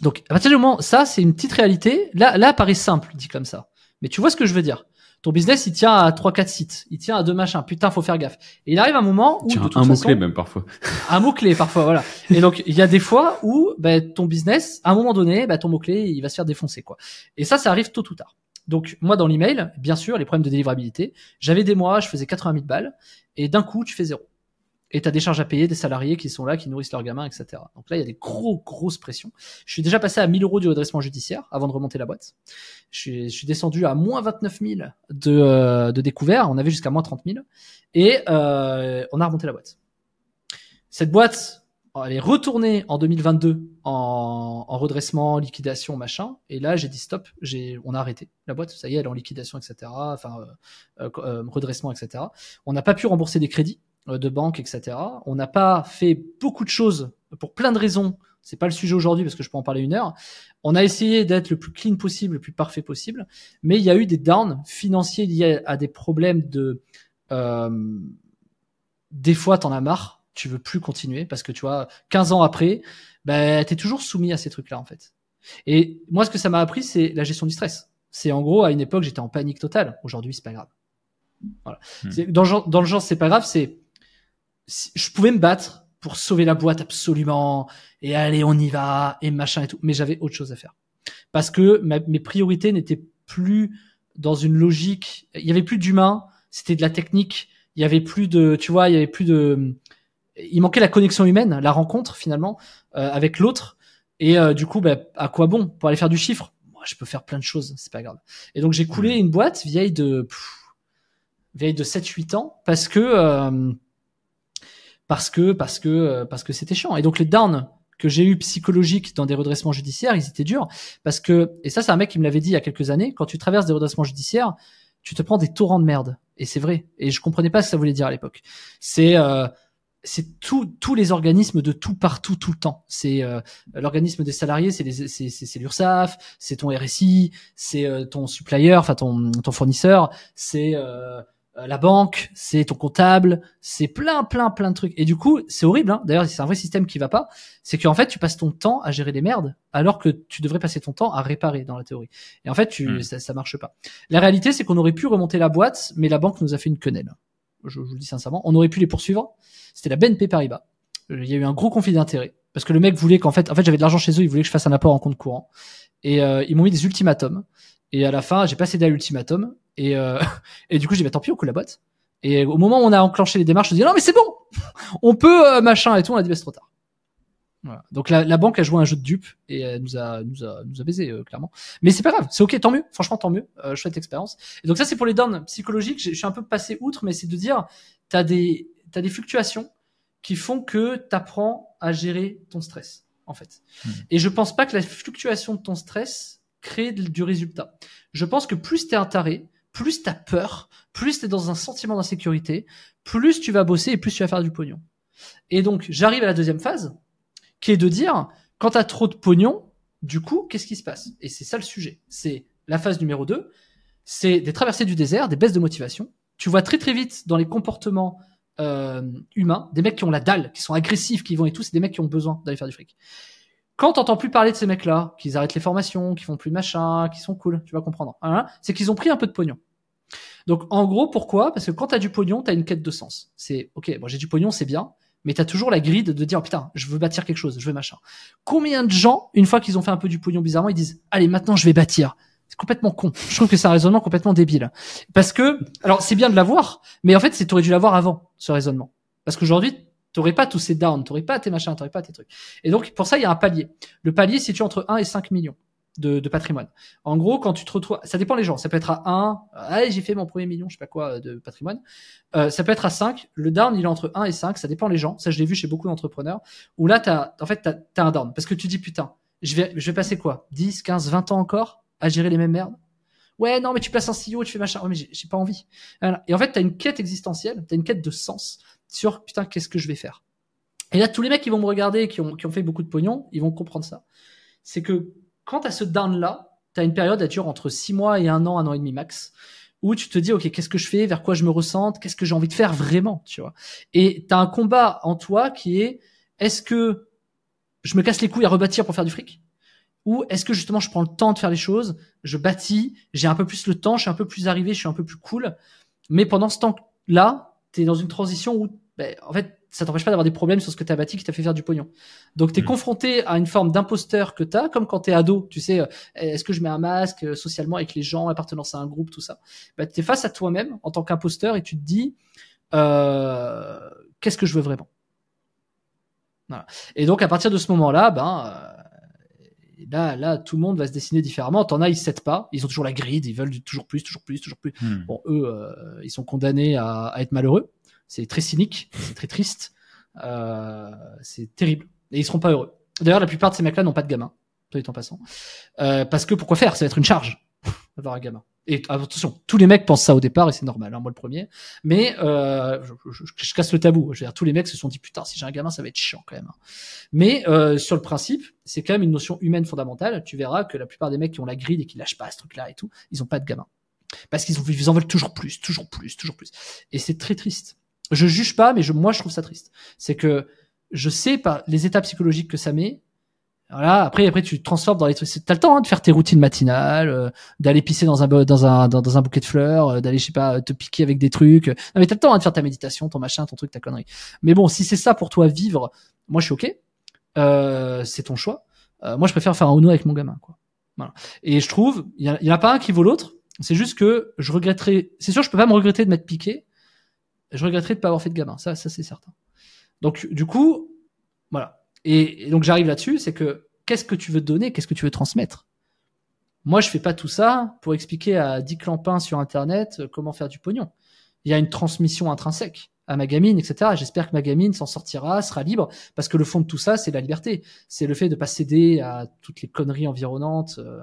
Donc, à partir du moment, ça, c'est une petite réalité. Là, là, paraît simple, dit comme ça. Mais tu vois ce que je veux dire. Ton business, il tient à trois, quatre sites. Il tient à deux machins. Putain, faut faire gaffe. Et il arrive un moment où, Tiens, de toute un mot façon, clé même parfois. un mot clé parfois, voilà. Et donc il y a des fois où ben, ton business, à un moment donné, ben, ton mot clé, il va se faire défoncer quoi. Et ça, ça arrive tôt ou tard. Donc moi dans l'email, bien sûr, les problèmes de délivrabilité, j'avais des mois, je faisais 80 000 balles, et d'un coup tu fais zéro. Et t'as des charges à payer, des salariés qui sont là, qui nourrissent leurs gamins, etc. Donc là, il y a des gros, grosses pressions. Je suis déjà passé à 1000 euros du redressement judiciaire avant de remonter la boîte. Je suis, je suis descendu à moins 29 000 de, euh, de découvert. On avait jusqu'à moins 30 000. Et euh, on a remonté la boîte. Cette boîte, elle est retournée en 2022 en, en redressement, liquidation, machin. Et là, j'ai dit stop, j'ai, on a arrêté la boîte. Ça y est, elle est en liquidation, etc. Enfin, euh, euh, euh, redressement, etc. On n'a pas pu rembourser des crédits de banque, etc. On n'a pas fait beaucoup de choses pour plein de raisons. C'est pas le sujet aujourd'hui parce que je peux en parler une heure. On a essayé d'être le plus clean possible, le plus parfait possible, mais il y a eu des downs financiers liés à des problèmes de. Des fois, t'en as marre, tu veux plus continuer parce que tu vois, 15 ans après, ben t'es toujours soumis à ces trucs-là en fait. Et moi, ce que ça m'a appris, c'est la gestion du stress. C'est en gros, à une époque, j'étais en panique totale. Aujourd'hui, c'est pas grave. Voilà. Hmm. Dans, le genre, dans le genre, c'est pas grave, c'est je pouvais me battre pour sauver la boîte absolument et allez, on y va et machin et tout, mais j'avais autre chose à faire parce que ma- mes priorités n'étaient plus dans une logique. Il y avait plus d'humain, c'était de la technique. Il y avait plus de, tu vois, il y avait plus de. Il manquait la connexion humaine, la rencontre finalement euh, avec l'autre. Et euh, du coup, bah, à quoi bon pour aller faire du chiffre? Moi, je peux faire plein de choses, c'est pas grave. Et donc j'ai coulé une boîte vieille de pff, vieille de 7-8 ans parce que euh, parce que parce que euh, parce que c'était chiant. Et donc les downs que j'ai eu psychologiques dans des redressements judiciaires, ils étaient durs parce que et ça c'est un mec qui me l'avait dit il y a quelques années. Quand tu traverses des redressements judiciaires, tu te prends des torrents de merde. Et c'est vrai. Et je comprenais pas ce que ça voulait dire à l'époque. C'est euh, c'est tout, tous les organismes de tout partout tout le temps. C'est euh, l'organisme des salariés, c'est les- c'est c'est- c'est l'URSSAF, c'est ton RSI, c'est euh, ton supplier, enfin ton ton fournisseur, c'est euh, euh, la banque, c'est ton comptable, c'est plein plein plein de trucs. Et du coup, c'est horrible. Hein D'ailleurs, c'est un vrai système qui va pas. C'est qu'en fait, tu passes ton temps à gérer des merdes, alors que tu devrais passer ton temps à réparer dans la théorie. Et en fait, tu, Hmm. ça, ça marche pas. La réalité, c'est qu'on aurait pu remonter la boîte, mais la banque nous a fait une quenelle. Je, vous le dis sincèrement. On aurait pu les poursuivre. C'était la BNP Paribas. Euh, Il y a eu un gros conflit d'intérêts parce que le mec voulait qu'en fait, en fait, j'avais de l'argent chez eux, il voulait que je fasse un apport en compte courant. Et euh, ils m'ont mis des ultimatums. Et à la fin, j'ai pas cédé à l'ultimatum. Et, euh, et du coup, j'ai dit, tant pis, on coule la boîte. Et au moment où on a enclenché les démarches, je dis, non, mais c'est bon! On peut, euh, machin et tout. On a dit, bah, c'est trop tard. Voilà. Donc la, la banque a joué un jeu de dupe et elle nous a nous a nous a baisé euh, clairement. Mais c'est pas grave, c'est ok, tant mieux. Franchement, tant mieux. Euh, chouette expérience. Et donc ça c'est pour les downs psychologiques. Je suis un peu passé outre, mais c'est de dire t'as des t'as des fluctuations qui font que t'apprends à gérer ton stress en fait. Mhm. Et je pense pas que la fluctuation de ton stress crée de- du résultat. Je pense que plus t'es un taré, plus t'as peur, plus t'es dans un sentiment d'insécurité, plus tu vas bosser et plus tu vas faire du pognon. Et donc j'arrive à la deuxième phase qui est de dire, quand t'as trop de pognon, du coup, qu'est-ce qui se passe? Et c'est ça le sujet. C'est la phase numéro 2, c'est des traversées du désert, des baisses de motivation. Tu vois très très vite dans les comportements euh, humains, des mecs qui ont la dalle, qui sont agressifs, qui vont et tout, c'est des mecs qui ont besoin d'aller faire du fric. Quand t'entends plus parler de ces mecs-là, qu'ils arrêtent les formations, qu'ils font plus de machin, qui sont cool, tu vas comprendre. Hein c'est qu'ils ont pris un peu de pognon. Donc en gros, pourquoi? Parce que quand t'as du pognon, t'as une quête de sens. C'est ok, bon j'ai du pognon, c'est bien, mais t'as toujours la grille de, dire oh, putain, je veux bâtir quelque chose, je veux machin. Combien de gens, une fois qu'ils ont fait un peu du pognon bizarrement, ils disent allez maintenant je vais bâtir. C'est complètement con. Je trouve que c'est un raisonnement complètement débile. Parce que, alors c'est bien de l'avoir, mais en fait c'est t'aurais dû l'avoir avant ce raisonnement. Parce qu'aujourd'hui t'aurais pas tous ces downs, t'aurais pas tes machins, t'aurais pas tes trucs. Et donc pour ça il y a un palier. Le palier se situe entre 1 et 5 millions de, de patrimoine. En gros, quand tu te retrouves, ça dépend les gens. Ça peut être à 1, allez, j'ai fait mon premier million, je sais pas quoi, de patrimoine. Euh, ça peut être à 5. Le down, il est entre 1 et 5. Ça dépend les gens. Ça, je l'ai vu chez beaucoup d'entrepreneurs. Où là, t'as, en fait, t'as, t'as un down. Parce que tu dis, putain, je vais, je vais passer quoi? 10, 15, 20 ans encore à gérer les mêmes merdes? Ouais, non, mais tu places un CEO, tu fais machin. Ouais, mais j'ai, pas envie. Et en fait, t'as une quête existentielle, t'as une quête de sens sur, putain, qu'est-ce que je vais faire? Et là, tous les mecs qui vont me regarder, qui ont, qui ont fait beaucoup de pognon, ils vont comprendre ça. C'est que quand t'as ce down-là, t'as une période, elle dure entre 6 mois et un an, un an et demi max où tu te dis ok qu'est-ce que je fais? Vers quoi je me ressente? Qu'est-ce que j'ai envie de faire vraiment? Tu vois? Et t'as un combat en toi qui est est-ce que je me casse les couilles à rebâtir pour faire du fric? Ou est-ce que justement je prends le temps de faire les choses je bâtis j'ai un peu plus le temps je suis un peu plus arrivé je suis un peu plus cool. Mais pendant ce temps là t'es dans une transition où ben, en fait ça t'empêche pas d'avoir des problèmes sur ce que t'as bâti qui t'a fait faire du pognon. Donc t'es Mm. confronté à une forme d'imposteur que t'as comme quand t'es ado tu sais euh, est-ce que je mets un masque euh, socialement avec les gens appartenance à un groupe tout ça. Bah, tu es face à toi-même en tant qu'imposteur et tu te dis euh, qu'est-ce que je veux vraiment? Voilà. et donc à partir de ce moment-là ben euh, là là tout le monde va se dessiner différemment. T'en as ils cèdent pas. Ils ont toujours la grille ils veulent du toujours plus toujours plus toujours plus. Hmm. bon eux euh, ils sont condamnés à, à être malheureux c'est très cynique c'est très triste euh, c'est terrible. Et ils seront pas heureux. D'ailleurs la plupart de ces mecs-là n'ont pas de gamin toi en passant. Euh, parce que pourquoi faire? Ça va être une charge d'avoir un gamin. Et attention tous les mecs pensent ça au départ et c'est normal hein, moi le premier. Mais euh, je, casse le tabou. Je veux dire tous les mecs se sont dit putain si j'ai un gamin ça va être chiant quand même hein. mais euh, sur le principe c'est quand même une notion humaine fondamentale. Tu verras que la plupart des mecs qui ont la grille et qui lâchent pas ce truc là et tout ils ont pas de gamin. Parce qu'ils en veulent toujours plus toujours plus toujours plus. Et c'est très triste je juge pas mais je, moi je trouve ça triste c'est que je sais par les étapes psychologiques que ça met Voilà. Après, après, tu te transformes dans les trucs. T'as le temps hein, de faire tes routines matinales, euh, d'aller pisser dans un dans un dans, un bouquet de fleurs, euh, d'aller je sais pas te piquer avec des trucs. Non mais t'as le temps hein, de faire ta méditation, ton machin, ton truc, ta connerie. Mais bon, si c'est ça pour toi vivre, moi je suis ok. Euh, c'est ton choix. Euh, moi, je préfère faire un Uno avec mon gamin, quoi. Voilà. Et je trouve, il y, y en a pas un qui vaut l'autre. C'est juste que je regretterais. C'est sûr, je peux pas me regretter de m'être piqué. Je regretterais de pas avoir fait de gamin. Ça, ça c'est certain. Donc, du coup, voilà. Et, donc j'arrive là-dessus, c'est que qu'est-ce que tu veux donner, qu'est-ce que tu veux transmettre? Moi, je fais pas tout ça pour expliquer à 10 clampins sur Internet euh, comment faire du pognon. Il y a une transmission intrinsèque à ma gamine, etc. J'espère que ma gamine s'en sortira, sera libre, parce que le fond de tout ça, c'est la liberté. C'est le fait de pas céder à toutes les conneries environnantes euh,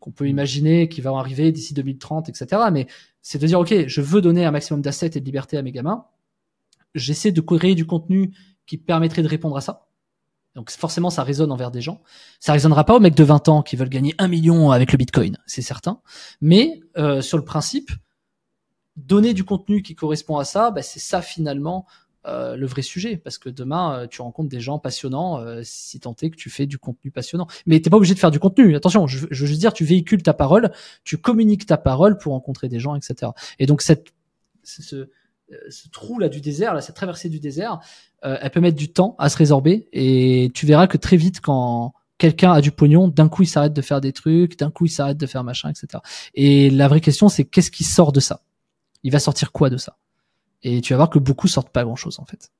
qu'on peut imaginer qui vont arriver d'ici 2030, etc. Mais c'est de dire, ok, je veux donner un maximum d'assets et de liberté à mes gamins. J'essaie de créer du contenu qui permettrait de répondre à ça. Donc forcément, ça résonne envers des gens. Ça résonnera pas aux mecs de 20 ans qui veulent gagner un million avec le Bitcoin, c'est certain. Mais euh, sur le principe, donner du contenu qui correspond à ça, bah, c'est ça finalement euh, le vrai sujet. Parce que demain, euh, tu rencontres des gens passionnants euh, si tant est que tu fais du contenu passionnant. Mais t'es pas obligé de faire du contenu. Attention, je, je veux juste dire, tu véhicules ta parole, tu communiques ta parole pour rencontrer des gens, etc. Et donc cette, ce, ce, ce trou là du désert, là, cette traversée du désert, euh, elle peut mettre du temps à se résorber et tu verras que très vite quand quelqu'un a du pognon, d'un coup il s'arrête de faire des trucs, d'un coup il s'arrête de faire machin, etc. Et la vraie question c'est qu'est-ce qui sort de ça? Il va sortir quoi de ça? Et tu vas voir que beaucoup sortent pas grand-chose en fait.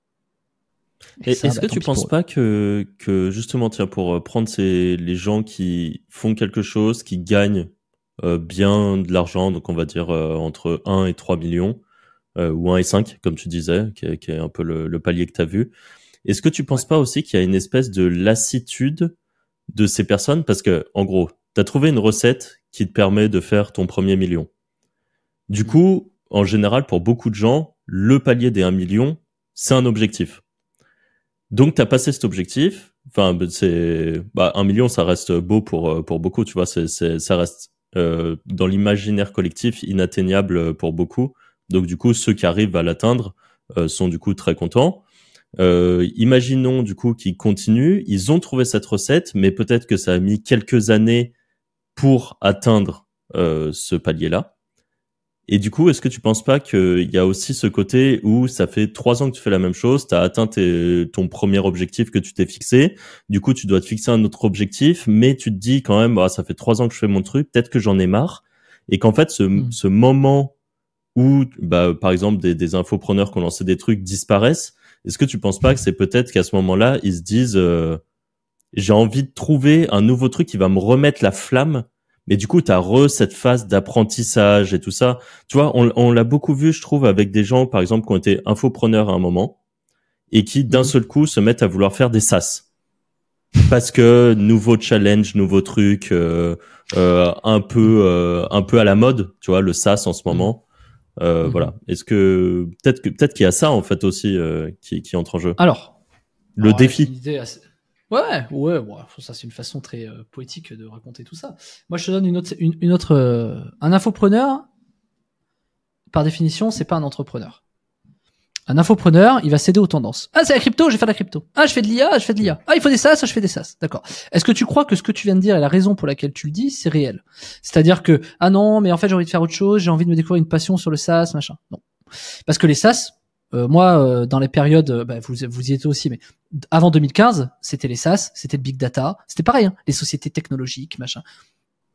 Est-ce bah, que tu penses pas que, que justement, tiens, pour euh, prendre ces, les gens qui font quelque chose, qui gagnent euh, bien de l'argent, donc on va dire euh, entre 1 et 3 millions, euh, ou 1 et 5, comme tu disais, qui est, qui est un peu le, le palier que tu as vu, est-ce que tu penses pas aussi qu'il y a une espèce de lassitude de ces personnes? Parce que, en gros, tu as trouvé une recette qui te permet de faire ton premier million. Du coup, en général, pour beaucoup de gens, le palier des 1 million, c'est un objectif. Donc, tu as passé cet objectif. Enfin, ben, c'est bah, un million, ça reste beau pour euh, pour beaucoup, tu vois. Ça reste euh, dans l'imaginaire collectif inatteignable pour beaucoup. Donc, du coup, ceux qui arrivent à l'atteindre euh, sont du coup très contents. Euh, imaginons du coup qu'ils continuent. Ils ont trouvé cette recette, mais peut-être que ça a mis quelques années pour atteindre euh, ce palier-là. Et du coup, est-ce que tu penses pas qu'il y a aussi ce côté où ça fait trois ans que tu fais la même chose, tu as atteint tes- ton premier objectif que tu t'es fixé, du coup tu dois te fixer un autre objectif, mais tu te dis quand même, bah, ça fait trois ans que je fais mon truc, peut-être que j'en ai marre, et qu'en fait ce, Mm. ce moment où, bah, par exemple, des, des infopreneurs qui ont lancé des trucs disparaissent, est-ce que tu penses pas que c'est peut-être qu'à ce moment-là, ils se disent, euh, j'ai envie de trouver un nouveau truc qui va me remettre la flamme mais du coup, tu as re cette phase d'apprentissage et tout ça. Tu vois, on, on l'a beaucoup vu, je trouve, avec des gens, par exemple, qui ont été infopreneurs à un moment et qui, d'un Mhm. seul coup, se mettent à vouloir faire des sas. Parce que nouveau challenge, nouveau truc, euh, euh, un peu, euh, un peu à la mode, tu vois, le sas en ce moment. Euh, Mhm. Voilà. Est-ce que peut-être que peut-être qu'il y a ça en fait aussi euh, qui, qui entre en jeu? Alors, Le Alors, défi. assez- Ouais, ouais, ouais, ça c'est une façon très euh, poétique de raconter tout ça. Moi, je te donne une autre, une, autre, euh, un infopreneur. Par définition, c'est pas un entrepreneur. Un infopreneur, il va céder aux tendances. Ah, c'est la crypto, je vais faire la crypto. Ah, je fais de l'IA, je fais de l'IA. Ah, il faut des SaaS, je fais des SaaS. D'accord. Est-ce que tu crois que ce que tu viens de dire et la raison pour laquelle tu le dis, c'est réel? C'est-à-dire que ah non, mais en fait j'ai envie de faire autre chose, j'ai envie de me découvrir une passion sur le SaaS, machin. Non, parce que les SaaS, euh, moi, euh, dans les périodes, euh, bah, vous vous y étiez aussi, mais avant 2015, c'était les SaaS, c'était le big data, c'était pareil, hein, les sociétés technologiques, machin.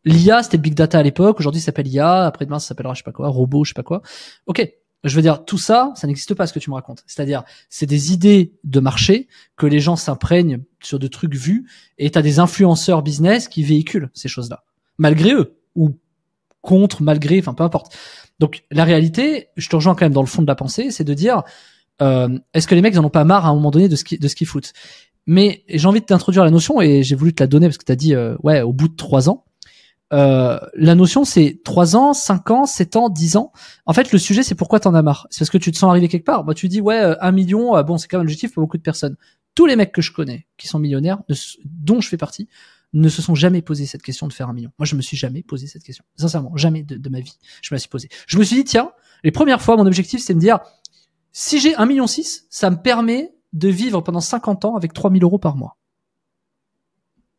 L'IA, c'était le big data à l'époque. Aujourd'hui, ça s'appelle IA. Après demain, ça s'appellera je sais pas quoi, robot, je sais pas quoi. Ok. Je veux dire, tout ça, ça n'existe pas ce que tu me racontes. C'est-à-dire, c'est des idées de marché que les gens s'imprègnent sur de trucs vus et t'as des influenceurs business qui véhiculent ces choses-là. Malgré eux. Ou contre, malgré, enfin, peu importe. Donc, la réalité, je te rejoins quand même dans le fond de la pensée, c'est de dire, euh, est-ce que les mecs en ont pas marre à un moment donné de ce qui, de ce qu'ils foutent? Mais j'ai envie de t'introduire la notion et j'ai voulu te la donner parce que tu as dit, euh, ouais, au bout de trois ans. Euh, la notion, c'est 3 ans, 5 ans, 7 ans, 10 ans. En fait, le sujet, c'est pourquoi t'en as marre? C'est parce que tu te sens arriver quelque part. Moi, tu dis, ouais, euh, un million, euh, bon, c'est quand même l'objectif pour beaucoup de personnes. Tous les mecs que je connais, qui sont millionnaires, dont je fais partie, ne se sont jamais posé cette question de faire un million. Moi, je me suis jamais posé cette question. Sincèrement, jamais de, ma vie, je me la suis posé. Je me suis dit, tiens, les premières fois, mon objectif, c'est de me dire, si j'ai un million six, ça me permet de vivre pendant 50 ans avec 3000 euros par mois.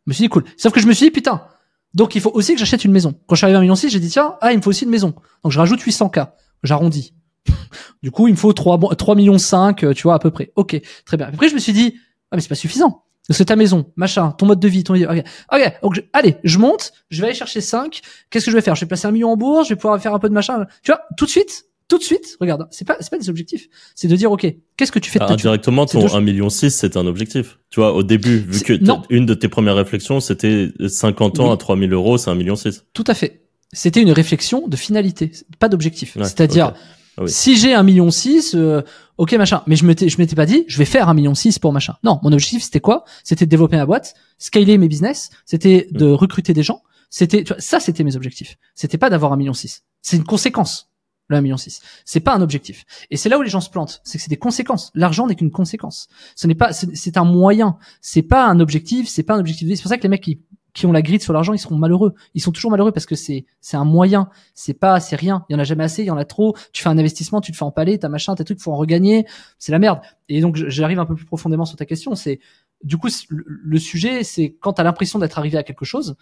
Je me suis dit cool. Sauf que je me suis dit putain. Donc il faut aussi que j'achète une maison. Quand je suis arrivé à 1 million j'ai dit tiens, ah il me faut aussi une maison. Donc je rajoute 800K. J'arrondis. du coup, il me faut 3, 3 millions 5, euh, tu vois, à peu près. Ok, très bien. Après, je me suis dit, ah, mais c'est pas suffisant. C'est ta maison, machin, ton mode de vie, ton ok, ok, donc allez, je monte, je vais aller chercher 5, qu'est-ce que je vais faire? Je vais placer un million en bourse, je vais pouvoir faire un peu de machin, tu vois, tout de suite, tout de suite, regarde, c'est pas, c'est pas des objectifs, c'est de dire, ok, qu'est-ce que tu fais de ah, Indirectement, ton 1 million 6, c'est un objectif. Tu vois, au début, vu que une de tes premières réflexions, c'était 50 ans à 3000 euros, c'est 1 million 6. Tout à fait. C'était une réflexion de finalité, pas d'objectif. C'est-à-dire, ah si j'ai un million six, euh, ok machin. Mais je m'étais, je m'étais pas dit, je vais faire un million six pour machin. Non, mon objectif c'était quoi? C'était de développer ma boîte, scaler mes business, c'était de recruter des gens. C'était, ça c'était mes objectifs. C'était pas d'avoir un million six. C'est une conséquence. Le 1 million 6. C'est pas un objectif. Et c'est là où les gens se plantent. C'est que c'est des conséquences. L'argent n'est qu'une conséquence. Ce n'est pas, c'est un moyen. C'est pas un objectif. C'est pas un objectif. C'est pour ça que les mecs qui qui ont la grille sur l'argent, ils seront malheureux. Ils sont toujours malheureux parce que c'est c'est un moyen, c'est pas c'est rien. Il y en a jamais assez, il y en a trop. Tu fais un investissement, tu te fais empaler, t'as machin, t'as truc, faut en regagner, c'est la merde. Et donc j'arrive un peu plus profondément sur ta question, c'est du coup le, sujet, c'est quand t'as l'impression d'être arrivé à quelque chose,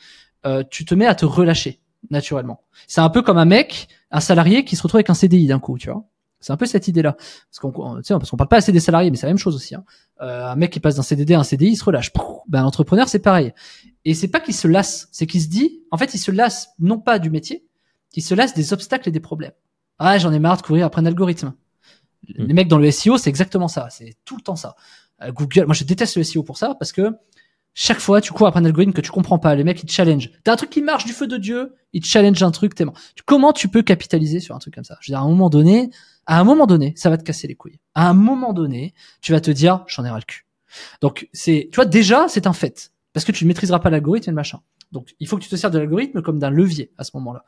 euh, tu te mets à te relâcher naturellement. C'est un peu comme un mec, un salarié qui se retrouve avec un CDI d'un coup, tu vois. C'est un peu cette idée-là. Parce qu'on, parce qu'on parle pas assez des salariés, mais c'est la même chose aussi. Hein. Euh, un mec qui passe d'un CDD à un CDI, il se relâche. Ben, un entrepreneur, c'est pareil. Et c'est pas qu'il se lasse, c'est qu'il se dit, en fait, il se lasse non pas du métier, il se lasse des obstacles et des problèmes. Ah, j'en ai marre de courir après un algorithme. Les hmm. mecs dans le SEO, c'est exactement ça. C'est tout le temps ça. Euh, Google, moi, je déteste le SEO pour ça parce que chaque fois, tu cours après un algorithme que tu comprends pas. Les mecs, ils te challenge. T'as un truc qui marche du feu de Dieu, ils te challenge un truc tellement. Comment tu peux capitaliser sur un truc comme ça? Je veux dire, à un moment donné, à un moment donné, ça va te casser les couilles. À un moment donné, tu vas te dire, j'en ai ras le cul. Donc, c'est, tu vois, déjà, c'est un fait. Parce que tu ne maîtriseras pas l'algorithme et le machin. Donc, il faut que tu te sers de l'algorithme comme d'un levier à ce moment-là.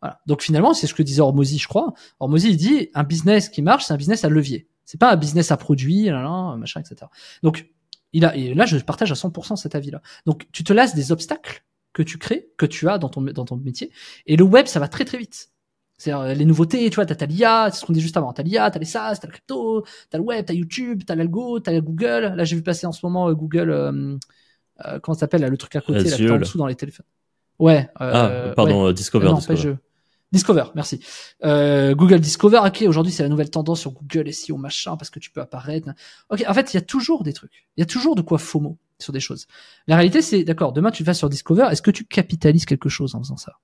Voilà. Donc, finalement, c'est ce que disait Hormozy, je crois. Hormozy, il dit, un business qui marche, c'est un business à levier. C'est pas un business à produit, machin, etc. Donc, il a, et là, je partage à 100% cet avis-là. Donc, tu te lasses des obstacles que tu crées, que tu as dans ton, dans ton métier. Et le web, ça va très très vite. C'est euh, les nouveautés, tu vois, t'as l'IA, c'est ce qu'on dit juste avant. T'as l'IA, t'as les SaaS, t'as le crypto, t'as le web, t'as YouTube, t'as l'algo, t'as Google. Là, j'ai vu passer en ce moment euh, Google, euh, euh, comment ça s'appelle, le truc à côté, là, en dessous dans les téléphones. Ouais. Euh, ah, pardon, Discover. non, Discover. Pas jeu. Discover, merci. Euh, Google Discover, ok, aujourd'hui c'est la nouvelle tendance sur Google SEO machin parce que tu peux apparaître. Ok, en fait il y a toujours des trucs, il y a toujours de quoi FOMO sur des choses. La réalité c'est, d'accord, demain tu vas sur Discover, est-ce que tu capitalises quelque chose en faisant ça?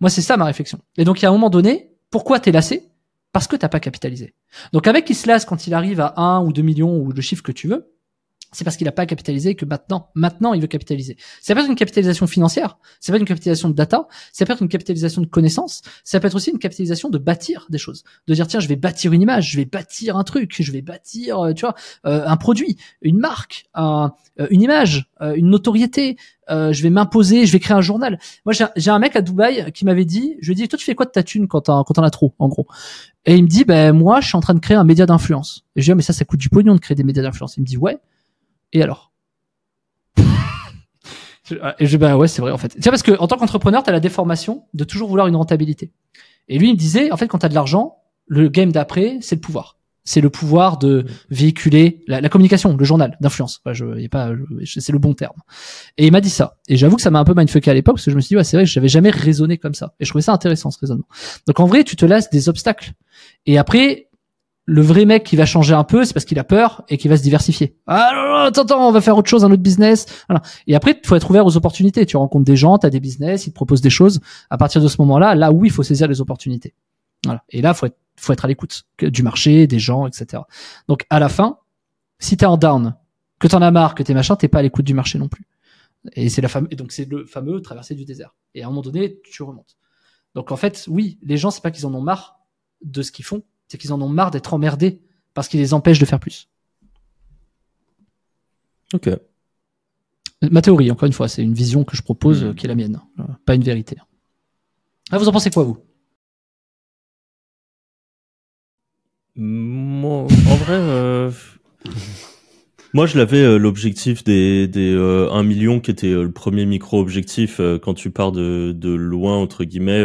Moi c'est ça ma réflexion. Et donc il y a un moment donné, pourquoi t'es lassé? Parce que t'as pas capitalisé. Donc avec qui se lasse quand il arrive à 1 ou 2 millions ou le chiffre que tu veux, c'est parce qu'il n'a pas capitalisé que maintenant, maintenant, il veut capitaliser. Ça peut être une capitalisation financière, ça peut être une capitalisation de data, ça peut être une capitalisation de connaissances, ça peut être aussi une capitalisation de bâtir des choses, de dire tiens, je vais bâtir une image, je vais bâtir un truc, je vais bâtir, euh, tu vois, euh, un produit, une marque, un, euh, une image, une notoriété. je vais m'imposer, je vais créer un journal. Moi, j'ai un mec à Dubaï qui m'avait dit, je lui ai dit, toi, tu fais quoi de ta thune quand t'en quand as trop, en gros? Et il me dit, ben moi, je suis en train de créer un média d'influence. Et je lui dis, ah, mais ça, ça coûte du pognon de créer des médias d'influence. Il me dit, ouais. Et alors Et je bah ouais, c'est vrai en fait. C'est parce que en tant qu'entrepreneur, tu as la déformation de toujours vouloir une rentabilité. Et lui, il me disait, en fait, quand tu as de l'argent, le game d'après, c'est le pouvoir. C'est le pouvoir de véhiculer la, communication, le journal d'influence. je, y a pas, c'est le bon terme. Et il m'a dit ça. Et j'avoue que ça m'a un peu mindfucké à l'époque parce que je me suis dit, ouais, c'est vrai j'avais jamais raisonné comme ça. Et je trouvais ça intéressant ce raisonnement. Donc en vrai, tu te laisses des obstacles. Et après, le vrai mec qui va changer un peu, c'est parce qu'il a peur et qu'il va se diversifier. Ah non, attends, attends, on va faire autre chose, un autre business. Et après, il faut être ouvert aux opportunités. Tu rencontres des gens, tu as des business, ils te proposent des choses. À partir de ce moment-là, là oui, il faut saisir les opportunités. Et là, faut être, faut être à l'écoute du marché, des gens, etc. Donc à la fin, si t'es en down, que t'en as marre, que t'es machin, t'es pas à l'écoute du marché non plus. Et c'est la fame... et donc c'est le fameux traversée du désert. Et à un moment donné, tu remontes. Donc en fait, oui, les gens, c'est pas qu'ils en ont marre de ce qu'ils font, c'est qu'ils en ont marre d'être emmerdés parce qu'ils les empêchent de faire plus. Ok. Ma théorie, encore une fois, c'est une vision que je propose hmm. qui est la mienne, euh, pas une vérité. Ah, vous en pensez quoi, vous? Moi, en vrai, euh, moi je l'avais euh, l'objectif des, des 1 million qui était le premier micro-objectif quand tu pars de, de loin, entre guillemets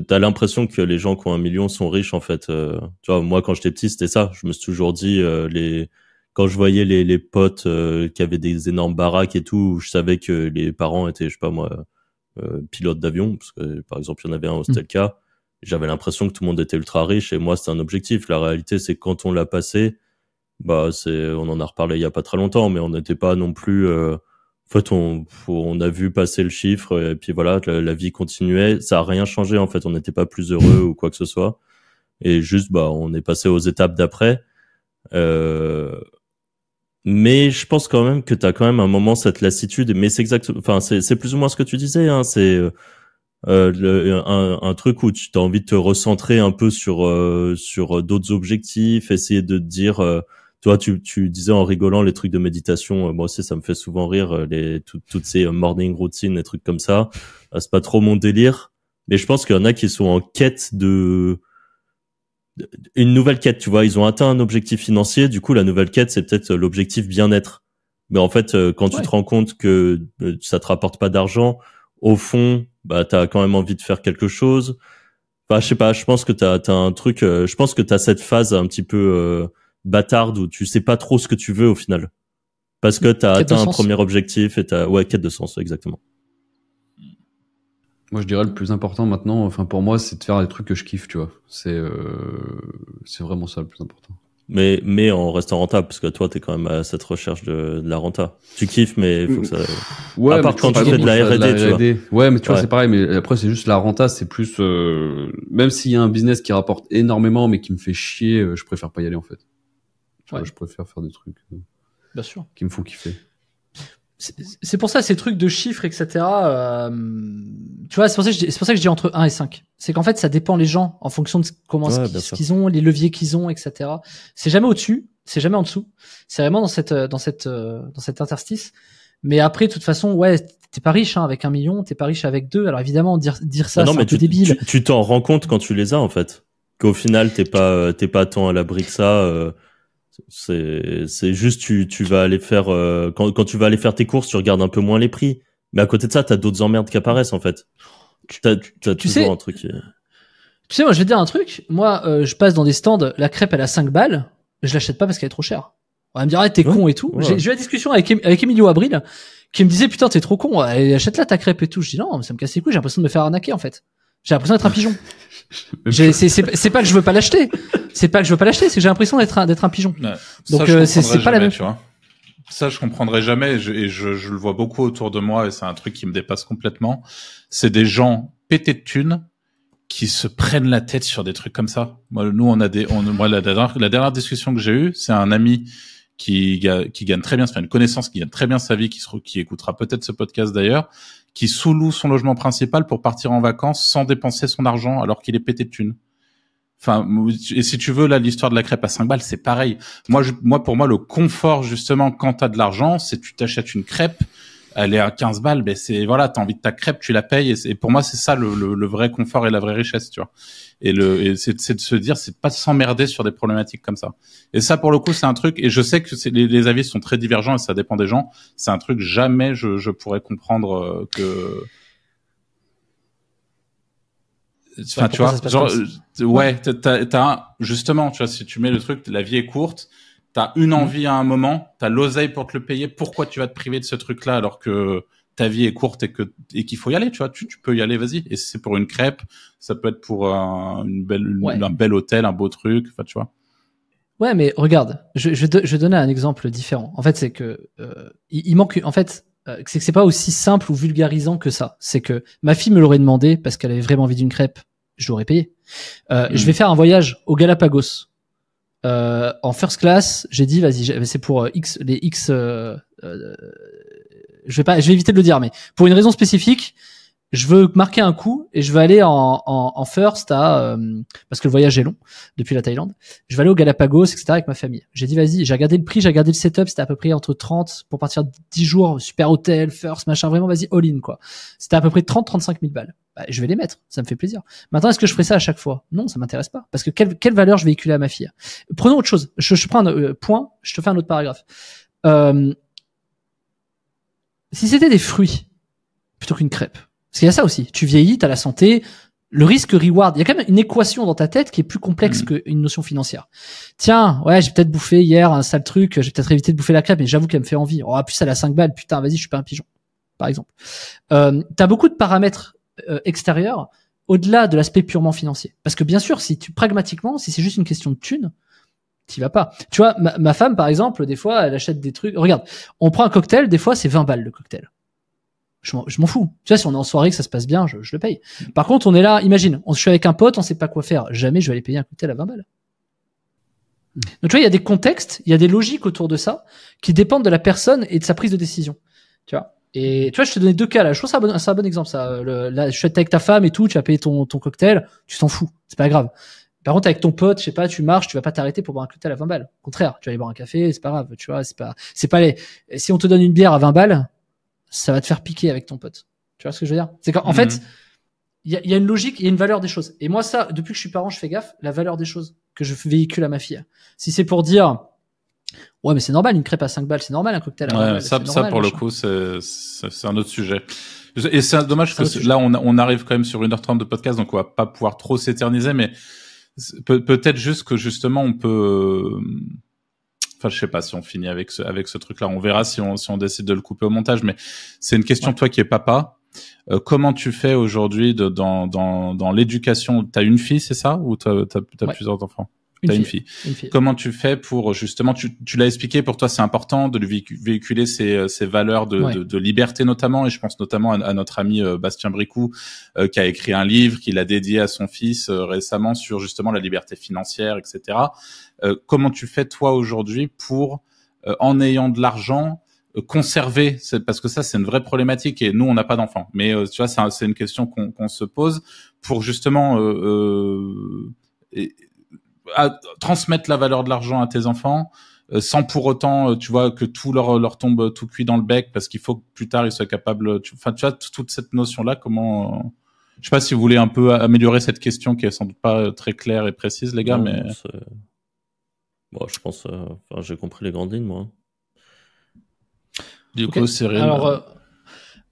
t'as l'impression que les gens qui ont un million sont riches en fait. Euh, tu vois, moi quand j'étais petit, c'était ça. Je me suis toujours dit euh, les quand je voyais les, les potes euh, qui avaient des énormes baraques et tout, je savais que les parents étaient, je sais pas moi, euh, pilotes d'avion, parce que par exemple, il y en avait un au Stelka. J'avais l'impression que tout le monde était ultra riche et moi, c'était un objectif. La réalité, c'est que quand on l'a passé, bah, c'est, on en a reparlé il y a pas très longtemps, mais on n'était pas non plus. Euh, fait, on, on a vu passer le chiffre et puis voilà, la, vie continuait. Ça a rien changé en fait. On n'était pas plus heureux ou quoi que ce soit. Et juste, bah, on est passé aux étapes d'après. Euh, mais je pense quand même que tu as quand même un moment cette lassitude. Mais c'est exact, enfin c'est plus ou moins ce que tu disais. Hein, c'est euh, un, un, truc où tu as envie de te recentrer un peu sur euh, sur d'autres objectifs, essayer de te dire. Euh, toi, tu, tu disais en rigolant les trucs de méditation. Euh, moi aussi, ça me fait souvent rire les toutes ces morning routines, les trucs comme ça. c'est pas trop mon délire. Mais je pense qu'il y en a qui sont en quête de une nouvelle quête, tu vois, ils ont atteint un objectif financier, du coup la nouvelle quête c'est peut-être l'objectif bien-être. Mais en fait, euh, quand tu te rends compte que euh, ça te rapporte pas d'argent, au fond, bah t'as quand même envie de faire quelque chose. Enfin, je sais pas, je pense que t'as as un truc, euh, je pense que t'as cette phase un petit peu bâtarde où tu sais pas trop ce que tu veux au final, parce que t'as atteint un premier objectif et t'as ouais quête de sens exactement. Moi, je dirais le plus important maintenant, enfin pour moi, c'est de faire des trucs que je kiffe, tu vois. C'est euh, c'est vraiment ça le plus important. Mais mais en restant rentable, parce que toi, t'es quand même à cette recherche de, de la renta. Tu kiffes, mais il faut que ça. Ouais, à part quand tu fais de la R&D, tu vois. Ouais, mais tu vois, c'est pareil. Mais après, c'est juste la renta, c'est plus. Euh... Même s'il y a un business qui rapporte énormément, mais qui me fait chier, euh, je préfère pas y aller en fait. Tu vois, je préfère faire des trucs. Euh, Bien sûr. Qui me font kiffer c'est pour ça ces trucs de chiffres, etc. Euh, tu vois, c'est pour ça que je, c'est pour ça que je dis entre 1 et 5. C'est qu'en fait, ça dépend les gens en fonction de comment ce qu'ils ont, les leviers qu'ils ont, etc. C'est jamais au-dessus, c'est jamais en dessous. C'est vraiment dans cette dans cette dans cet interstice. Mais après, de toute façon, ouais, t'es pas riche hein, avec un million, t'es pas riche avec deux. Alors évidemment, dire dire ça, c'est un peu débile. Tu t'en rends compte quand tu les as en fait. Qu'au final, t'es pas t'es pas tant à l'abri que ça. Euh c'est c'est juste tu tu vas aller faire euh, quand quand tu vas aller faire tes courses, tu regardes un peu moins les prix. Mais à côté de ça, t'as d'autres emmerdes qui apparaissent en fait. T'as as toujours sais, un truc. Tu sais, moi je vais te dire un truc. Moi, euh, je passe dans des stands, la crêpe elle a 5 balles, je l'achète pas parce qu'elle est trop chère. On va me dire ah, t'es con et tout. J'ai eu la discussion avec avec Emilio Abril qui me disait putain t'es trop con, achète-la ta crêpe et tout. Je dis non, ça me casse les couilles, j'ai l'impression de me faire arnaquer en fait. J'ai l'impression d'être un pigeon. c'est pas que je veux pas l'acheter. C'est pas que je veux pas l'acheter, c'est que j'ai l'impression d'être un, d'être un pigeon. Donc euh, c'est pas la même. Tu vois. Ça, je comprendrai jamais, et, je, et je, je, le vois beaucoup autour de moi, et c'est un truc qui me dépasse complètement. C'est des gens pétés de thunes qui se prennent la tête sur des trucs comme ça. Moi, nous, on a des, on, moi, la dernière, la dernière discussion que j'ai eue, c'est un ami qui, qui gagne très bien, c'est une connaissance qui gagne très bien sa vie, qui, se, qui écoutera peut-être ce podcast d'ailleurs, qui sous-loue son logement principal pour partir en vacances sans dépenser son argent alors qu'il est pété de thunes. Enfin, et si tu veux, là, l'histoire de la crêpe à 5 balles, c'est pareil. Moi, moi, pour moi, le confort, justement, quand t'as de l'argent, c'est tu t'achètes une crêpe, elle est à 15 balles, ben c'est, voilà, t'as envie de ta crêpe, tu la payes, et, pour moi, c'est ça le, le, vrai confort et la vraie richesse, tu vois. Et le, et c'est, de se dire, c'est pas s'emmerder sur des problématiques comme ça. Et ça, pour le coup, c'est un truc, et je sais que les, les, avis sont très divergents et ça dépend des gens. C'est un truc jamais je, je pourrais comprendre euh, que, Enfin, tu vois, genre, euh, ouais, t'as, justement, tu vois, si tu mets le truc, la vie est courte, t'as une mm. envie à un moment, t'as l'oseille pour te le payer, pourquoi tu vas te priver de ce truc-là alors que ta vie est courte et que et qu'il faut y aller, tu vois, tu, tu peux y aller, vas-y. Et c'est pour une crêpe, ça peut être pour un, une belle, un bel hôtel, un beau truc, enfin, tu vois. Ouais, mais regarde, je, je, je vais donner un exemple différent. En fait, c'est que euh, il, il, manque, en fait, euh, c'est que c'est pas aussi simple ou vulgarisant que ça. C'est que ma fille me l'aurait demandé parce qu'elle avait vraiment envie d'une crêpe, je l'aurais payé. Euh, Je hmm. vais faire un voyage au Galapagos. Euh, en first class, j'ai dit vas-y, c'est pour euh, X les X. Euh, euh, je vais pas, je vais éviter de le dire, mais pour une raison spécifique, je veux marquer un coup et je veux aller en, en, en first à euh, parce que le voyage est long depuis la Thaïlande. Je vais aller au Galapagos, etc. avec ma famille. J'ai dit vas-y, j'ai regardé le prix, j'ai regardé le setup, c'était à peu près entre 30 pour partir 10 jours, super hôtel, first, machin, vraiment vas-y all in quoi. C'était à peu près 30-35 000 balles. Bah, je vais les mettre, ça me fait plaisir. Maintenant, est-ce que je ferai ça à chaque fois? Non, ça m'intéresse pas parce que quelle, quelle valeur je véhiculer à ma fille? Prenons autre chose. Je, je prends un euh, point, je te fais un autre paragraphe. Euh, si c'était des fruits plutôt qu'une crêpe parce qu'il y a ça aussi. Tu vieillis, t'as la santé. le risque reward, il y a quand même une équation dans ta tête qui est plus complexe Mhm. qu'une notion financière. Tiens, ouais, j'ai peut-être bouffé hier un sale truc, j'ai peut-être évité de bouffer la crêpe, mais j'avoue qu'elle me fait envie. Oh, plus elle a 5 balles, putain, vas-y, je suis pas un pigeon, par exemple. Euh, t'as beaucoup de paramètres euh, extérieurs au-delà de l'aspect purement financier. Parce que bien sûr, si tu pragmatiquement, si c'est juste une question de thunes, t'y vas pas. Tu vois, ma, ma femme, par exemple, des fois, elle achète des trucs. Regarde, on prend un cocktail, des fois, c'est 20 balles le cocktail. Je m'en, fous. Tu vois, si on est en soirée, que ça se passe bien, je, je le paye. Par contre, on est là, imagine, on, je suis avec un pote, on sait pas quoi faire. Jamais je vais aller payer un cocktail à 20 balles. Donc, tu vois, il y a des contextes, il y a des logiques autour de ça qui dépendent de la personne et de sa prise de décision. Tu vois. Et tu vois, je te donnais deux cas là. Je trouve ça un bon, un bon exemple, ça. Le, là, je suis avec ta femme et tout, tu as payé ton, ton cocktail, tu t'en fous. C'est pas grave. Par contre, avec ton pote, je sais pas, tu marches, tu vas pas t'arrêter pour boire un cocktail à 20 balles. Au contraire, tu vas aller boire un café, c'est pas grave, tu vois, c'est pas, c'est pas les, si on te donne une bière à 20 balles, ça va te faire piquer avec ton pote. Tu vois ce que je veux dire? C'est qu'en en Mhm. fait, il y a, il y a une logique, il y a une valeur des choses. Et moi, ça, depuis que je suis parent, je fais gaffe, la valeur des choses que je véhicule à ma fille. Si c'est pour dire, ouais, mais c'est normal, une crêpe à 5 balles, c'est normal, un cocktail à 20 Ouais, balles, ça, ça pour le coup, c'est un autre sujet. Et c'est dommage que là, on, on arrive quand même sur 1h30 de podcast, donc on va pas pouvoir trop s'éterniser, mais peut-être juste que justement, on peut... Enfin, je sais pas si on finit avec ce, avec ce truc-là. On verra si on, si on décide de le couper au montage, mais c'est une question, toi qui es papa. Euh, comment tu fais aujourd'hui dans, dans, dans l'éducation? T'as une fille, c'est ça? Ou t'as as, Ouais. plusieurs enfants? T'as une fille, une fille. Comment tu fais pour justement, tu, tu l'as expliqué, pour toi c'est important de lui véhicu- véhiculer ces, ces valeurs de, Ouais. de, de liberté notamment, et je pense notamment à, à notre ami euh, Bastien Bricou euh, qui a écrit un livre qu'il a dédié à son fils euh, récemment sur justement la liberté financière, etc. Euh, comment tu fais toi aujourd'hui pour, euh, en ayant de l'argent, euh, conserver, parce que ça c'est une vraie problématique et nous on n'a pas d'enfants, mais euh, tu vois c'est un- c'est une question qu'on qu'on se pose pour justement euh, euh, et- à transmettre la valeur de l'argent à tes enfants euh, sans pour autant tu vois que tout leur leur tombe tout cuit dans le bec parce qu'il faut que plus tard ils soient capables tu enfin tu vois toute cette notion là comment euh, je sais pas si vous voulez un peu améliorer cette question qui est sans doute pas très claire et précise les gars Non, mais Bon, je pense, euh, enfin, j'ai compris les grandes lignes, moi. du Ok. coup Cyril Alors, euh,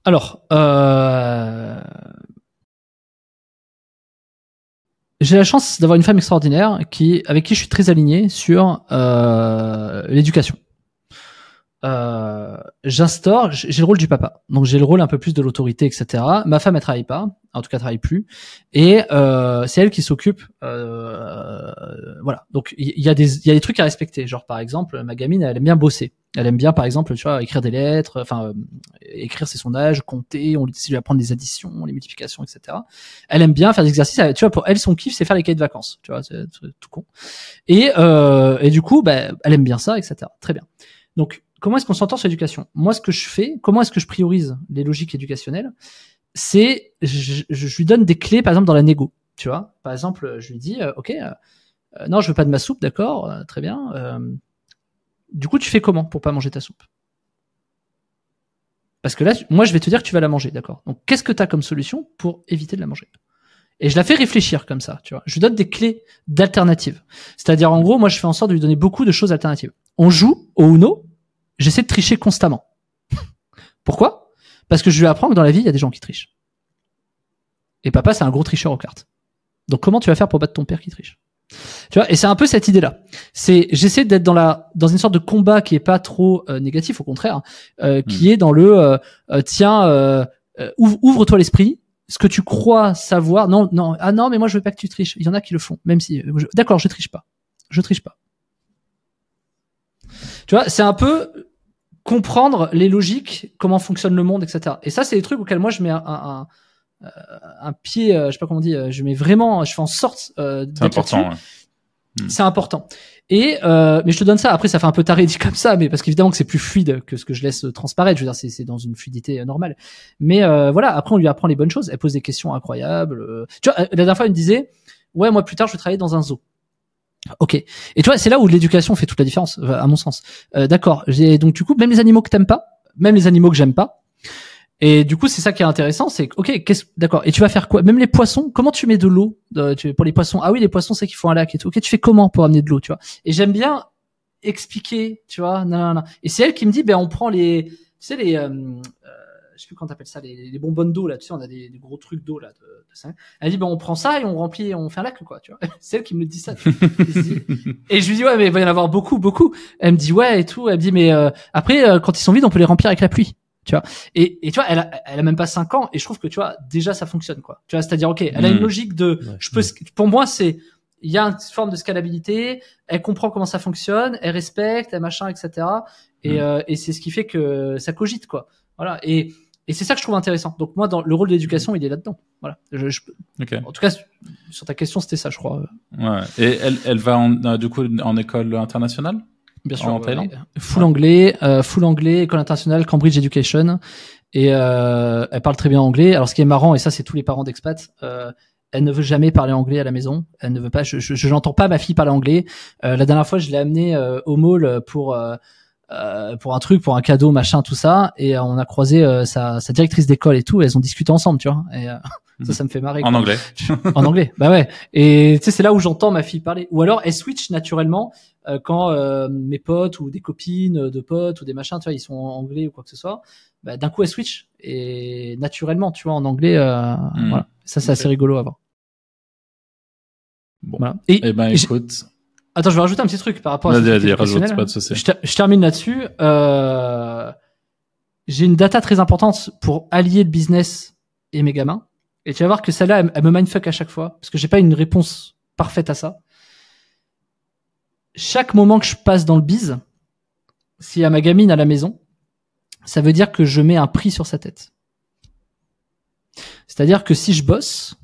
alors euh, j'ai la chance d'avoir une femme extraordinaire qui, avec qui je suis très aligné sur euh, l'éducation. Euh, J'instaure, j'ai le rôle du papa, donc j'ai le rôle un peu plus de l'autorité, etc. Ma femme, elle travaille pas, en tout cas, travaille plus, et euh, c'est elle qui s'occupe. Euh, voilà, donc il y, a des, il y a des trucs à respecter, genre par exemple, ma gamine, elle aime bien bosser. Elle aime bien, par exemple, tu vois, écrire des lettres, enfin, euh, écrire ses sondages, compter, on lui dit apprendre les additions, les multiplications, etc. Elle aime bien faire des exercices. Tu vois, pour elle, son kiff, c'est faire les cahiers de vacances. Tu vois, c'est tout con. Et, euh, et du coup, bah, elle aime bien ça, etc. Très bien. Donc, comment est-ce qu'on s'entend sur l'éducation? Moi, ce que je fais, comment est-ce que je priorise les logiques éducationnelles? C'est, je, je, lui donne des clés, par exemple, dans la négo. Tu vois, par exemple, je lui dis, euh, ok, euh, euh, non, je veux pas de ma soupe, d'accord, très bien. du coup, tu fais comment pour pas manger ta soupe? Parce que là, moi, je vais te dire que tu vas la manger, d'accord? Donc, qu'est-ce que tu as comme solution pour éviter de la manger? Et je la fais réfléchir comme ça, tu vois. Je lui donne des clés d'alternatives. C'est-à-dire, en gros, moi, je fais en sorte de lui donner beaucoup de choses alternatives. On joue au Uno, j'essaie de tricher constamment. Pourquoi? Parce que je lui apprends que dans la vie, il y a des gens qui trichent. Et papa, c'est un gros tricheur aux cartes. Donc, comment tu vas faire pour battre ton père qui triche? Tu vois, et c'est un peu cette idée-là. C'est, j'essaie d'être dans la, dans une sorte de combat qui est pas trop euh, négatif, au contraire, euh, qui est dans le, euh, euh, tiens, ouvre- ouvre-toi l'esprit. Ce que tu crois savoir, non, non, ah non, mais moi je veux pas que tu triches. Il y en a qui le font, même si, je- d'accord, je triche pas, je triche pas. Tu vois, c'est un peu comprendre les logiques, comment fonctionne le monde, etc. Et ça, c'est des trucs auxquels moi je mets un, un, un, un pied, euh, je sais pas comment on dit, euh, je mets vraiment, je fais en sorte euh, c'est important ouais. C'est important. Et euh, mais je te donne ça. Après, ça fait un peu taré dit comme ça, mais parce qu'évidemment que c'est plus fluide que ce que je laisse transparaître. Je veux dire, c'est dans une fluidité normale. Mais euh, voilà. Après, on lui apprend les bonnes choses. Elle pose des questions incroyables. Tu vois, la dernière fois, elle me disait, ouais, moi plus tard, je vais travailler dans un zoo. Ok. Et tu vois, c'est là où l'éducation fait toute la différence, euh, à mon sens. Euh, D'accord. Donc du coup, même les animaux que t'aimes pas, même les animaux que j'aime pas. Et du coup, c'est ça qui est intéressant, c'est ok, qu'est-ce, d'accord. Et tu vas faire quoi? Même les poissons, comment tu mets de l'eau euh, pour les poissons? Ah oui, les poissons, c'est qu'il faut un lac et tout. Ok, tu fais comment pour amener de l'eau, tu vois? Et j'aime bien expliquer, tu vois. Non, non, non. Et c'est elle qui me dit, ben on prend les, tu sais les, euh, sais plus comment t'appelles ça, les, les bonbonnes d'eau là, tu sais, on a des, des gros trucs d'eau là. De, de ça. Elle dit, ben on prend ça et on remplit, on fait un lac quoi, tu vois. C'est elle qui me dit ça. et je lui dis ouais, mais il va y en avoir beaucoup, beaucoup. Elle me dit ouais et tout. Elle me dit mais euh, après euh, quand ils sont vides, on peut les remplir avec la pluie. Tu vois. Et, et tu vois, elle a, elle a même pas 5 ans et je trouve que tu vois déjà ça fonctionne quoi. Tu vois, c'est-à-dire ok, elle a une Mm. logique de, Ouais. je peux, pour moi c'est il y a une forme de scalabilité, elle comprend comment ça fonctionne, elle respecte, elle machin, etc. Et, Mm. euh, et c'est ce qui fait que ça cogite, quoi. Voilà. Et, et c'est ça que je trouve intéressant. Donc moi, dans le rôle de l'éducation, il est là-dedans. Voilà. Je, je- Ok. en tout cas, sur ta question, c'était ça, je crois. Ouais. Et elle, elle va en, euh, du coup en école internationale? Bien sûr. En Thaïlande ouais. Full anglais, euh, full anglais, école internationale, Cambridge Education. Et euh, elle parle très bien anglais. Alors, ce qui est marrant, et ça, c'est tous les parents d'expats. Euh, elle ne veut jamais parler anglais à la maison. Elle ne veut pas. Je, je, je n'entends pas ma fille parler anglais. Euh, la dernière fois, je l'ai amenée euh, au mall pour euh, pour un truc, pour un cadeau, machin, tout ça. Et euh, on a croisé euh, sa, sa directrice d'école et tout. Et elles ont discuté ensemble, tu vois. Et euh, ça, ça me fait marrer. en quoi. anglais. en anglais. Bah ouais. Et tu sais, c'est là où j'entends ma fille parler. Ou alors, elle switch naturellement euh, quand euh, mes potes ou des copines de potes ou des machins, tu vois, ils sont en anglais ou quoi que ce soit. Bah, d'un coup, elle switch et naturellement, tu vois, en anglais. Euh, Hmm. Voilà. Ça, c'est assez rigolo à voir. Bon. Voilà. Et Eh ben écoute, attends, je vais rajouter un petit truc par rapport à vas-y, rajoute, pas de souci. Je, ter- je termine là-dessus. Euh, j'ai une data très importante pour allier le business et mes gamins. Et tu vas voir que celle-là, elle, elle me mindfuck à chaque fois parce que j'ai pas une réponse parfaite à ça. Chaque moment que je passe dans le biz, s'il y a ma gamine à la maison, ça veut dire que je mets un prix sur sa tête. C'est-à-dire que si je bosse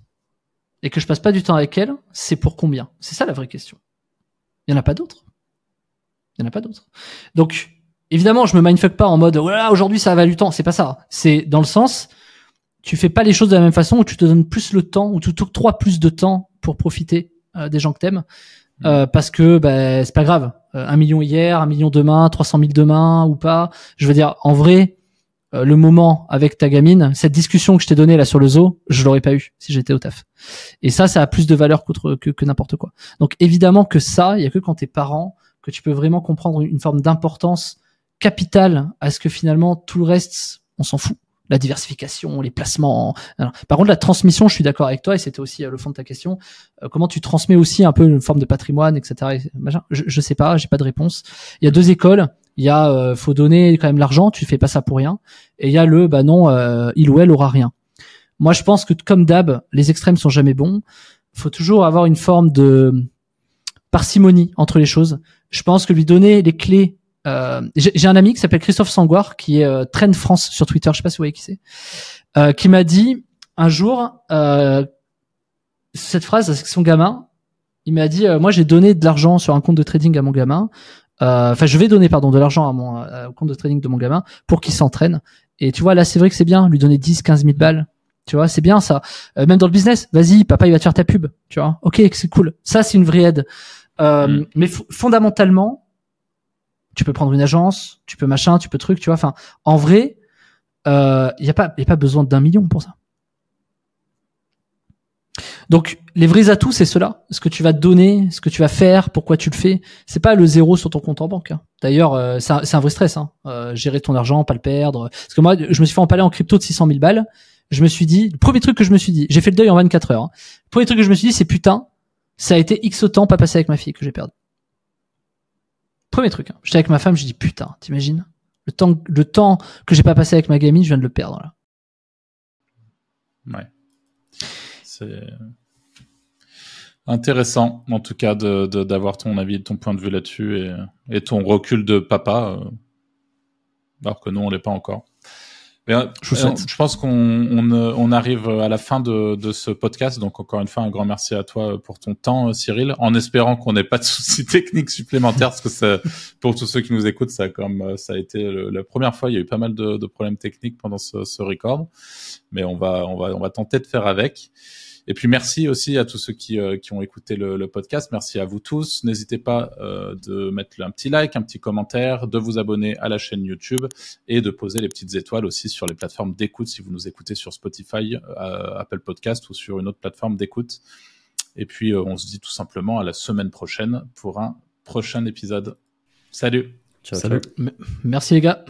et que je passe pas du temps avec elle, c'est pour combien? C'est ça la vraie question. Il y en a pas d'autres. Il y en a pas d'autres. Donc, évidemment, je me mindfuck pas en mode, voilà, aujourd'hui ça va du temps. C'est pas ça. C'est dans le sens, tu fais pas les choses de la même façon où tu te donnes plus le temps, ou tu t'octroies plus de temps pour profiter euh, des gens que t'aimes. Euh, parce que bah, c'est pas grave. Euh, un million hier, un million demain, 300 000 demain ou pas. Je veux dire, en vrai, euh, le moment avec ta gamine, cette discussion que je t'ai donnée là sur le zoo, je l'aurais pas eu si j'étais au taf. Et ça, ça a plus de valeur que, que n'importe quoi. Donc évidemment que ça, il y a que quand t'es parent que tu peux vraiment comprendre une forme d'importance capitale à ce que finalement tout le reste, on s'en fout. La diversification, les placements. Par contre, la transmission, je suis d'accord avec toi, et c'était aussi euh, le fond de ta question. Euh, comment tu transmets aussi un peu une forme de patrimoine, etc. et. Je, je sais pas, j'ai pas de réponse. Il y a deux écoles. Il y a, euh, faut donner quand même l'argent, tu fais pas ça pour rien. Et il y a le, bah non, euh, il ou elle aura rien. Moi, je pense que comme d'hab, les extrêmes sont jamais bons. Faut toujours avoir une forme de parcimonie entre les choses. Je pense que lui donner les clés. Euh, j'ai un ami qui s'appelle Christophe Sangoire, qui est euh, Trend France sur Twitter. Je sais pas si vous voyez qui c'est, euh, qui m'a dit un jour euh, cette phrase avec son gamin. Il m'a dit moi j'ai donné de l'argent sur un compte de trading à mon gamin. Euh, Enfin, je vais donner pardon de l'argent à mon euh, au compte de trading de mon gamin pour qu'il s'entraîne. Et tu vois là, c'est vrai que c'est bien lui donner 10, 15 000 balles. Tu vois, c'est bien ça. Euh, même dans le business, vas-y, papa, il va te faire ta pub. Tu vois, ok, c'est cool. Ça, c'est une vraie aide. Euh, Mm. Mais fondamentalement, tu peux prendre une agence, tu peux machin, tu peux truc, tu vois. Enfin, en vrai, il euh, y a pas, y a pas besoin d'un million pour ça. Donc, les vrais atouts, c'est cela. Ce que tu vas te donner, ce que tu vas faire, pourquoi tu le fais. C'est pas le zéro sur ton compte en banque. hein. D'ailleurs, euh, c'est un, un vrai stress. Hein. Euh, gérer ton argent, pas le perdre. Parce que moi, je me suis fait empaler en crypto de 600 000 balles. Je me suis dit, le premier truc que je me suis dit, j'ai fait le deuil en 24 heures. hein. Le premier truc que je me suis dit, c'est putain, ça a été X temps pas passé avec ma fille que j'ai perdu. Premier truc. Hein. J'étais avec ma femme, je dis putain, t'imagines? Le temps, le temps que j'ai pas passé avec ma gamine, je viens de le perdre là. Ouais. C'est intéressant, en tout cas, de de- d'avoir ton avis, ton point de vue là-dessus et, et ton recul de papa, euh, alors que nous, on l'est pas encore. Mais, euh, Je euh, je pense qu'on on, on arrive à la fin de, de ce podcast, donc encore une fois, un grand merci à toi pour ton temps, Cyril, en espérant qu'on n'ait pas de soucis techniques supplémentaires, parce que ça, pour tous ceux qui nous écoutent, ça a, comme, ça a été le- la première fois, il y a eu pas mal de, de problèmes techniques pendant ce, ce record mais on va, on va, on va tenter de faire avec. Et puis merci aussi à tous ceux qui, euh, qui ont écouté le, le podcast. Merci à vous tous. N'hésitez pas euh, de mettre un petit like, un petit commentaire, de vous abonner à la chaîne YouTube et de poser les petites étoiles aussi sur les plateformes d'écoute si vous nous écoutez sur Spotify, euh, Apple Podcast ou sur une autre plateforme d'écoute. Et puis euh, on se dit tout simplement à la semaine prochaine pour un prochain épisode. Salut Ciao, Salut. ciao. Merci les gars.